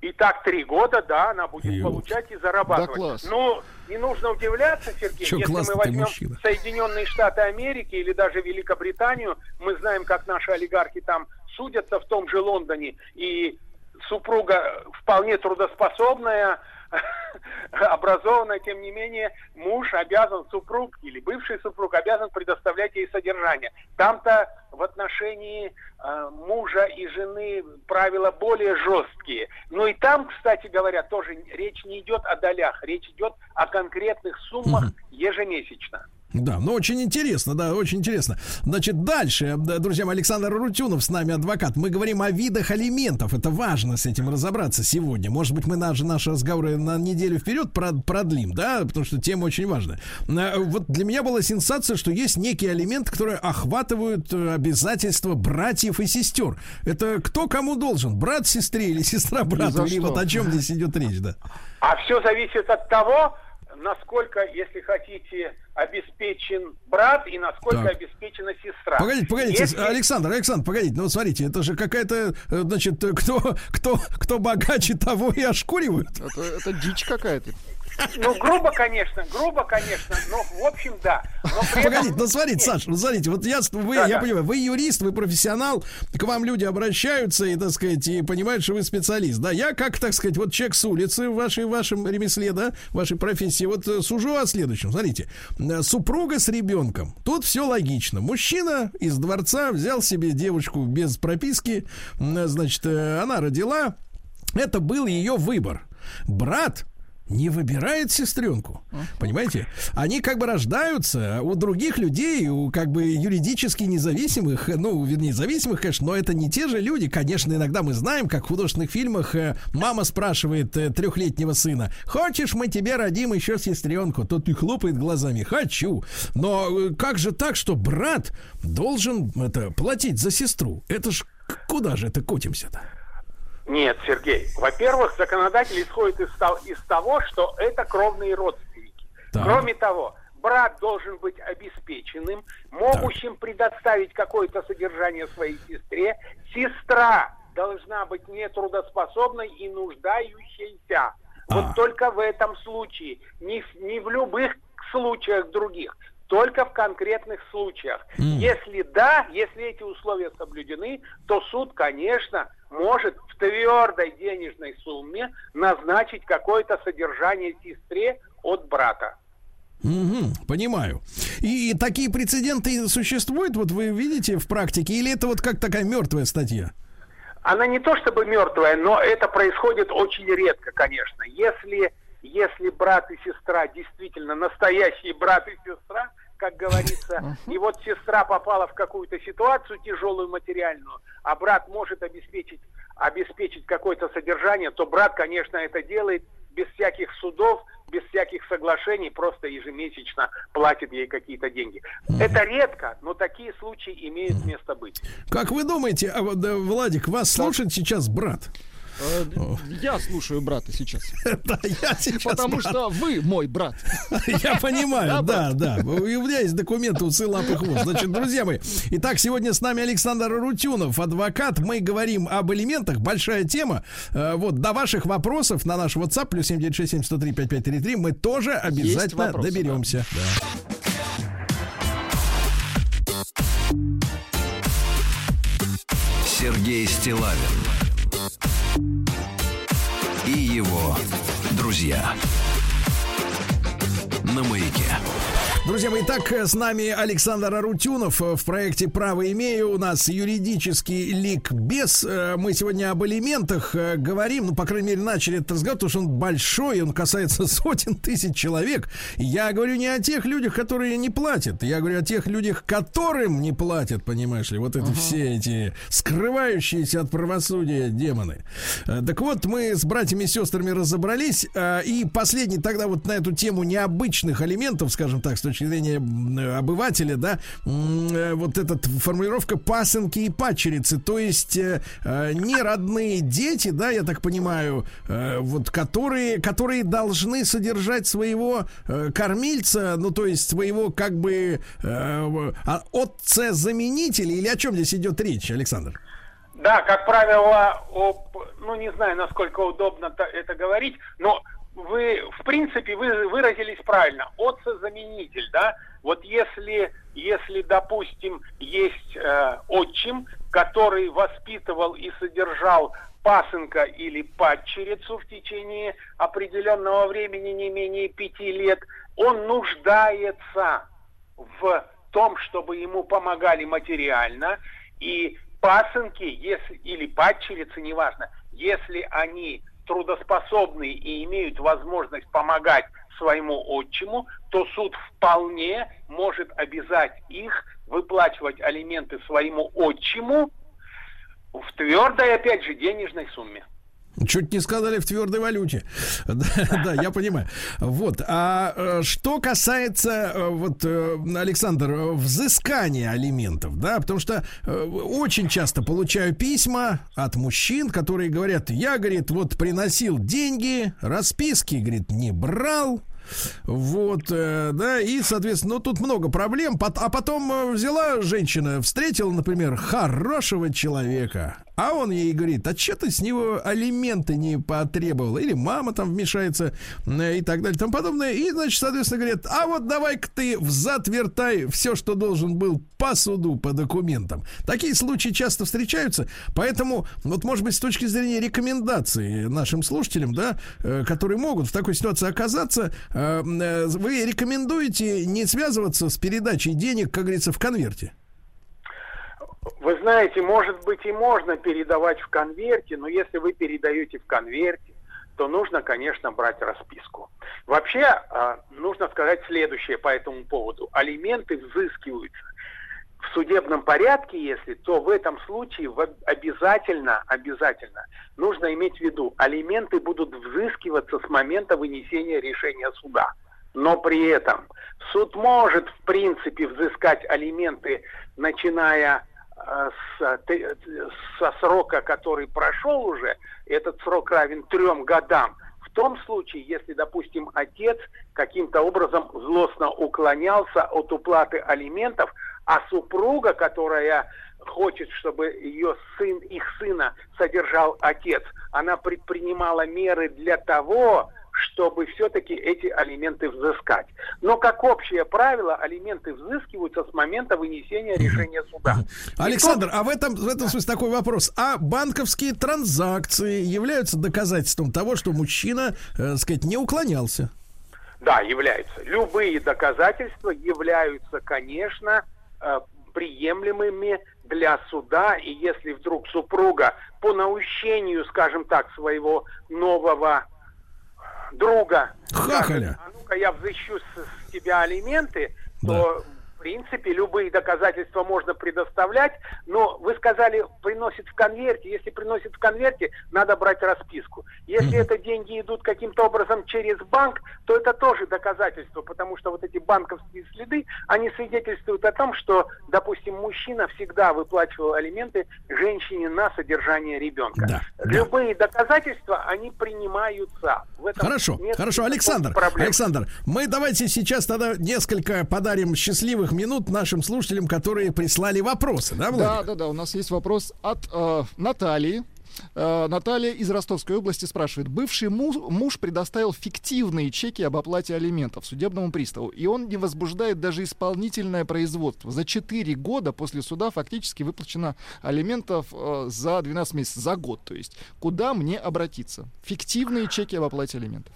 И так три года, да, она будет Ёлки. получать и зарабатывать. Да класс. Ну, не нужно удивляться, Сергей, Чё, если мы возьмем мужчина. Соединенные Штаты Америки или даже Великобританию, мы знаем, как наши олигархи там судятся в том же Лондоне, и супруга вполне трудоспособная, [LAUGHS] образованная, тем не менее, муж обязан, супруг или бывший супруг обязан предоставлять ей содержание. Там-то в отношении э, мужа и жены правила более жесткие. Но и там, кстати говоря, тоже речь не идет о долях, речь идет о конкретных суммах ежемесячно. Да, ну очень интересно, да, очень интересно. Значит, дальше, да, друзья мои, Александр Рутюнов с нами, адвокат. Мы говорим о видах алиментов. Это важно с этим разобраться сегодня. Может быть, мы наши, наши разговоры на неделю вперед прод- продлим, да, потому что тема очень важная. Э, Вот для меня была сенсация, что есть некие алименты, которые охватывают э, обязательства братьев и сестер. Это кто кому должен? Брат сестре или сестра брату? Или вот о чем здесь идет речь, да? А все зависит от того, насколько, если хотите, обеспечен брат и насколько Так. обеспечена сестра. Погодите, погодите, Если- Александр, Александр, погодите, ну вот смотрите, это же какая-то, э, значит, э, кто, [LAUGHS] кто, кто богаче, того и ошкуривают. Это, это дичь какая-то. Ну, грубо, конечно, грубо, конечно, но в общем, да. Но этом- Погодите, ну смотрите, Саш, ну смотрите, вот я, вы, Да, я да. понимаю, вы юрист, вы профессионал, к вам люди обращаются и, так сказать, и понимают, что вы специалист, да, я как, так сказать, вот человек с улицы в вашей, в вашем ремесле, да, в вашей профессии, вот э, сужу о следующем, смотрите, э, супруга с ребенком, тут все логично, мужчина из дворца взял себе девочку без прописки, значит, э, она родила, это был ее выбор, брат не выбирает сестренку. Понимаете? Они как бы рождаются у других людей, у как бы юридически независимых, ну, вернее, зависимых, конечно, но это не те же люди. Конечно, иногда мы знаем, как в художественных фильмах э, мама спрашивает э, трехлетнего сына, хочешь, мы тебе родим еще сестренку? Тот и хлопает глазами, хочу. Но э, как же так, что брат должен это платить за сестру? Это ж куда же это котимся-то? Нет, Сергей. Во-первых, законодатель исходит из, из того, что это кровные родственники. Так. Кроме того, брат должен быть обеспеченным, могущим предоставить какое-то содержание своей сестре. Сестра должна быть нетрудоспособной и нуждающейся. Вот А. только в этом случае, не в, не в любых случаях других, только в конкретных случаях. М. Если да, если эти условия соблюдены, то суд, конечно, может твердой денежной сумме назначить какое-то содержание сестре от брата. Мгм, понимаю. И такие прецеденты существуют, вот вы видите в практике, или это вот как такая мертвая статья? Она не то чтобы мертвая, но это происходит очень редко, конечно. Если, если брат и сестра действительно настоящие брат и сестра, как говорится, и вот сестра попала в какую-то ситуацию тяжелую материальную, а брат может обеспечить, обеспечить какое-то содержание, то брат, конечно, это делает без всяких судов, без всяких соглашений, просто ежемесячно платит ей какие-то деньги. Это редко, но такие случаи имеют место быть. Как вы думаете, а да, Владик, вас слушает сейчас брат? Э, Я слушаю брата сейчас. [LAUGHS] Да, я сейчас Потому брат. что вы мой брат. [LAUGHS] Я понимаю, да, да. И у меня есть документы усы, лапы, хвост. Значит, друзья мои, итак, сегодня с нами Александр Рутюнов, адвокат. Мы говорим об элементах. Большая тема. Э, Вот, до ваших вопросов на наш WhatsApp, плюс 7967 103 5533, мы тоже обязательно вопросы, доберемся. Да. Сергей Стилавин друзья на маяке. Друзья мои, итак, с нами Александр Арутюнов в проекте «Право имею». У нас юридический ликбез. Э, Мы сегодня об элементах э, говорим, ну, по крайней мере, начали этот разговор, потому что он большой, он касается [LAUGHS] сотен тысяч человек. Я говорю не о тех людях, которые не платят, я говорю о тех людях, которым не платят, понимаешь ли, вот это все эти скрывающиеся от правосудия демоны. Э, Так вот, мы с братьями и сестрами разобрались, и последний тогда вот на эту тему необычных элементов, скажем так, с точки зрения э, обывателя, да, э, вот эта формулировка пасынки и падчерицы, то есть э, не родные дети, да, я так понимаю, вот которые, которые должны содержать своего кормильца, ну то есть своего как бы а, отца-заменителя, или о чем здесь идет речь, Александр? Да, как правило, об, ну не знаю, насколько удобно это говорить, но вы, в принципе, вы выразились правильно. Отца-заменитель, да? Вот если, если, допустим, есть э, отчим, который воспитывал и содержал пасынка или падчерицу в течение определенного времени, не менее пяти лет, он нуждается в том, чтобы ему помогали материально, и пасынки, если, или падчерицы, неважно, если они трудоспособны и имеют возможность помогать своему отчиму, то суд вполне может обязать их выплачивать алименты своему отчиму в твердой, опять же, денежной сумме. Чуть не сказали в твердой валюте. [LAUGHS] Да, да, я понимаю. Вот. А э, что касается, э, вот, э, Александр, взыскания алиментов, да, потому что очень часто получаю письма от мужчин, которые говорят, я, говорит, вот приносил деньги, расписки, говорит, не брал, вот, да, и, соответственно, ну, тут много проблем. А потом взяла женщина, встретила, например, хорошего человека, а он ей говорит, а что ты с него алименты не потребовала? Или мама там вмешается э, и так далее, и тому подобное. И, значит, соответственно, говорят, а вот давай-ка ты взад вертай все, что должен был по суду, по документам. Такие случаи часто встречаются, поэтому, вот, может быть, с точки зрения рекомендаций нашим слушателям, да, э, которые могут в такой ситуации оказаться, э, вы рекомендуете не связываться с передачей денег, как говорится, в конверте? Вы знаете, может быть и можно передавать в конверте, но если вы передаете в конверте, то нужно, конечно, брать расписку. Вообще, а, нужно сказать следующее по этому поводу. Алименты взыскиваются в судебном порядке, если, то в этом случае обязательно, обязательно нужно иметь в виду, алименты будут взыскиваться с момента вынесения решения суда. Но при этом суд может, в принципе, взыскать алименты, начиная с, т- со срока, который прошел уже, этот срок равен трем годам. В том случае, если, допустим, отец каким-то образом злостно уклонялся от уплаты алиментов, а супруга, которая хочет, чтобы ее сын, их сына содержал отец, она предпринимала меры для того, чтобы все-таки эти алименты взыскать. Но как общее правило, алименты взыскиваются с момента вынесения решения суда. Александр, а в этом, в этом смысле такой вопрос. А банковские транзакции являются доказательством того, что мужчина, э, сказать, не уклонялся? Да, являются. Любые доказательства являются, конечно, э, приемлемыми для суда. И если вдруг супруга по наущению, скажем так, своего нового друга Хахаля. а ну-ка я взыщу с, с тебя алименты, то принципе, любые доказательства можно предоставлять, но вы сказали, приносит в конверте. Если приносит в конверте, надо брать расписку. Если это деньги идут каким-то образом через банк, то это тоже доказательство, потому что вот эти банковские следы, они свидетельствуют о том, что, допустим, мужчина всегда выплачивал алименты женщине на содержание ребенка. Да, Любые доказательства, они принимаются. В этом Хорошо, нет хорошо, Александр, проблемы. Александр, мы давайте сейчас тогда несколько подарим счастливых минут нашим слушателям, которые прислали вопросы, да, Да, Владик? да, да. У нас есть вопрос от э, Натальи. Э, Наталья из Ростовской области спрашивает. Бывший муж, муж предоставил фиктивные чеки об оплате алиментов судебному приставу, и он не возбуждает даже исполнительное производство. За 4 года после суда фактически выплачено алиментов э, за 12 месяцев, за год. То есть, куда мне обратиться? Фиктивные чеки об оплате алиментов.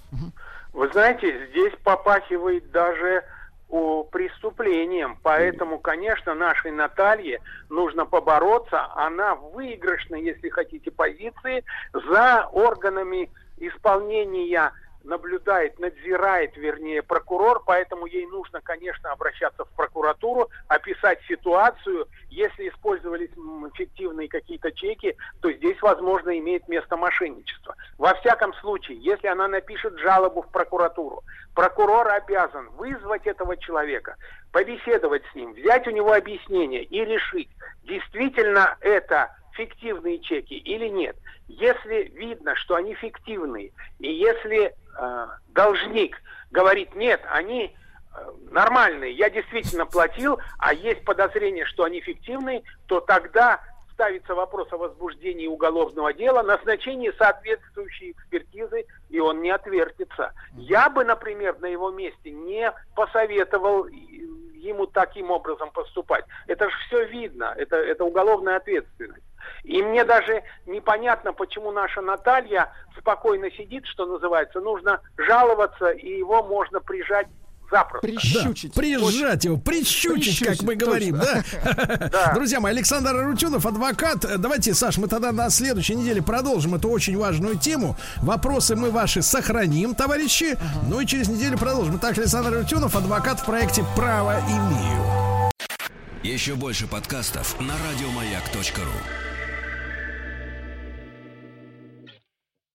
Вы знаете, здесь попахивает даже о преступлением. Поэтому, конечно, нашей Наталье нужно побороться. Она в выигрышной, если хотите, позиции за органами исполнения наблюдает, надзирает, вернее, прокурор, поэтому ей нужно, конечно, обращаться в прокуратуру, описать ситуацию. Если использовались фиктивные какие-то чеки, то здесь, возможно, имеет место мошенничество. Во всяком случае, если она напишет жалобу в прокуратуру, прокурор обязан вызвать этого человека, побеседовать с ним, взять у него объяснение и решить, действительно это фиктивные чеки или нет. Если видно, что они фиктивные, и если э, должник говорит, нет, они э, нормальные, я действительно платил, а есть подозрение, что они фиктивные, то тогда ставится вопрос о возбуждении уголовного дела, назначении соответствующей экспертизы, и он не отвертится. Я бы, например, на его месте не посоветовал ему таким образом поступать. Это же все видно, это, это уголовная ответственность. И мне даже непонятно, почему наша Наталья спокойно сидит, что называется. Нужно жаловаться, и его можно прижать запросто. Прищучить. Да, прижать его, прищучить, как мы Прищучить, говорим, точно. [LAUGHS] да? Друзья мои, Александр Арутюнов, адвокат. Давайте, Саш, мы тогда на следующей неделе продолжим эту очень важную тему. Вопросы мы ваши сохраним, товарищи. Ну и через неделю продолжим. Итак, Александр Арутюнов, адвокат в проекте «Право имею». Еще больше подкастов на радиомаяк.ру.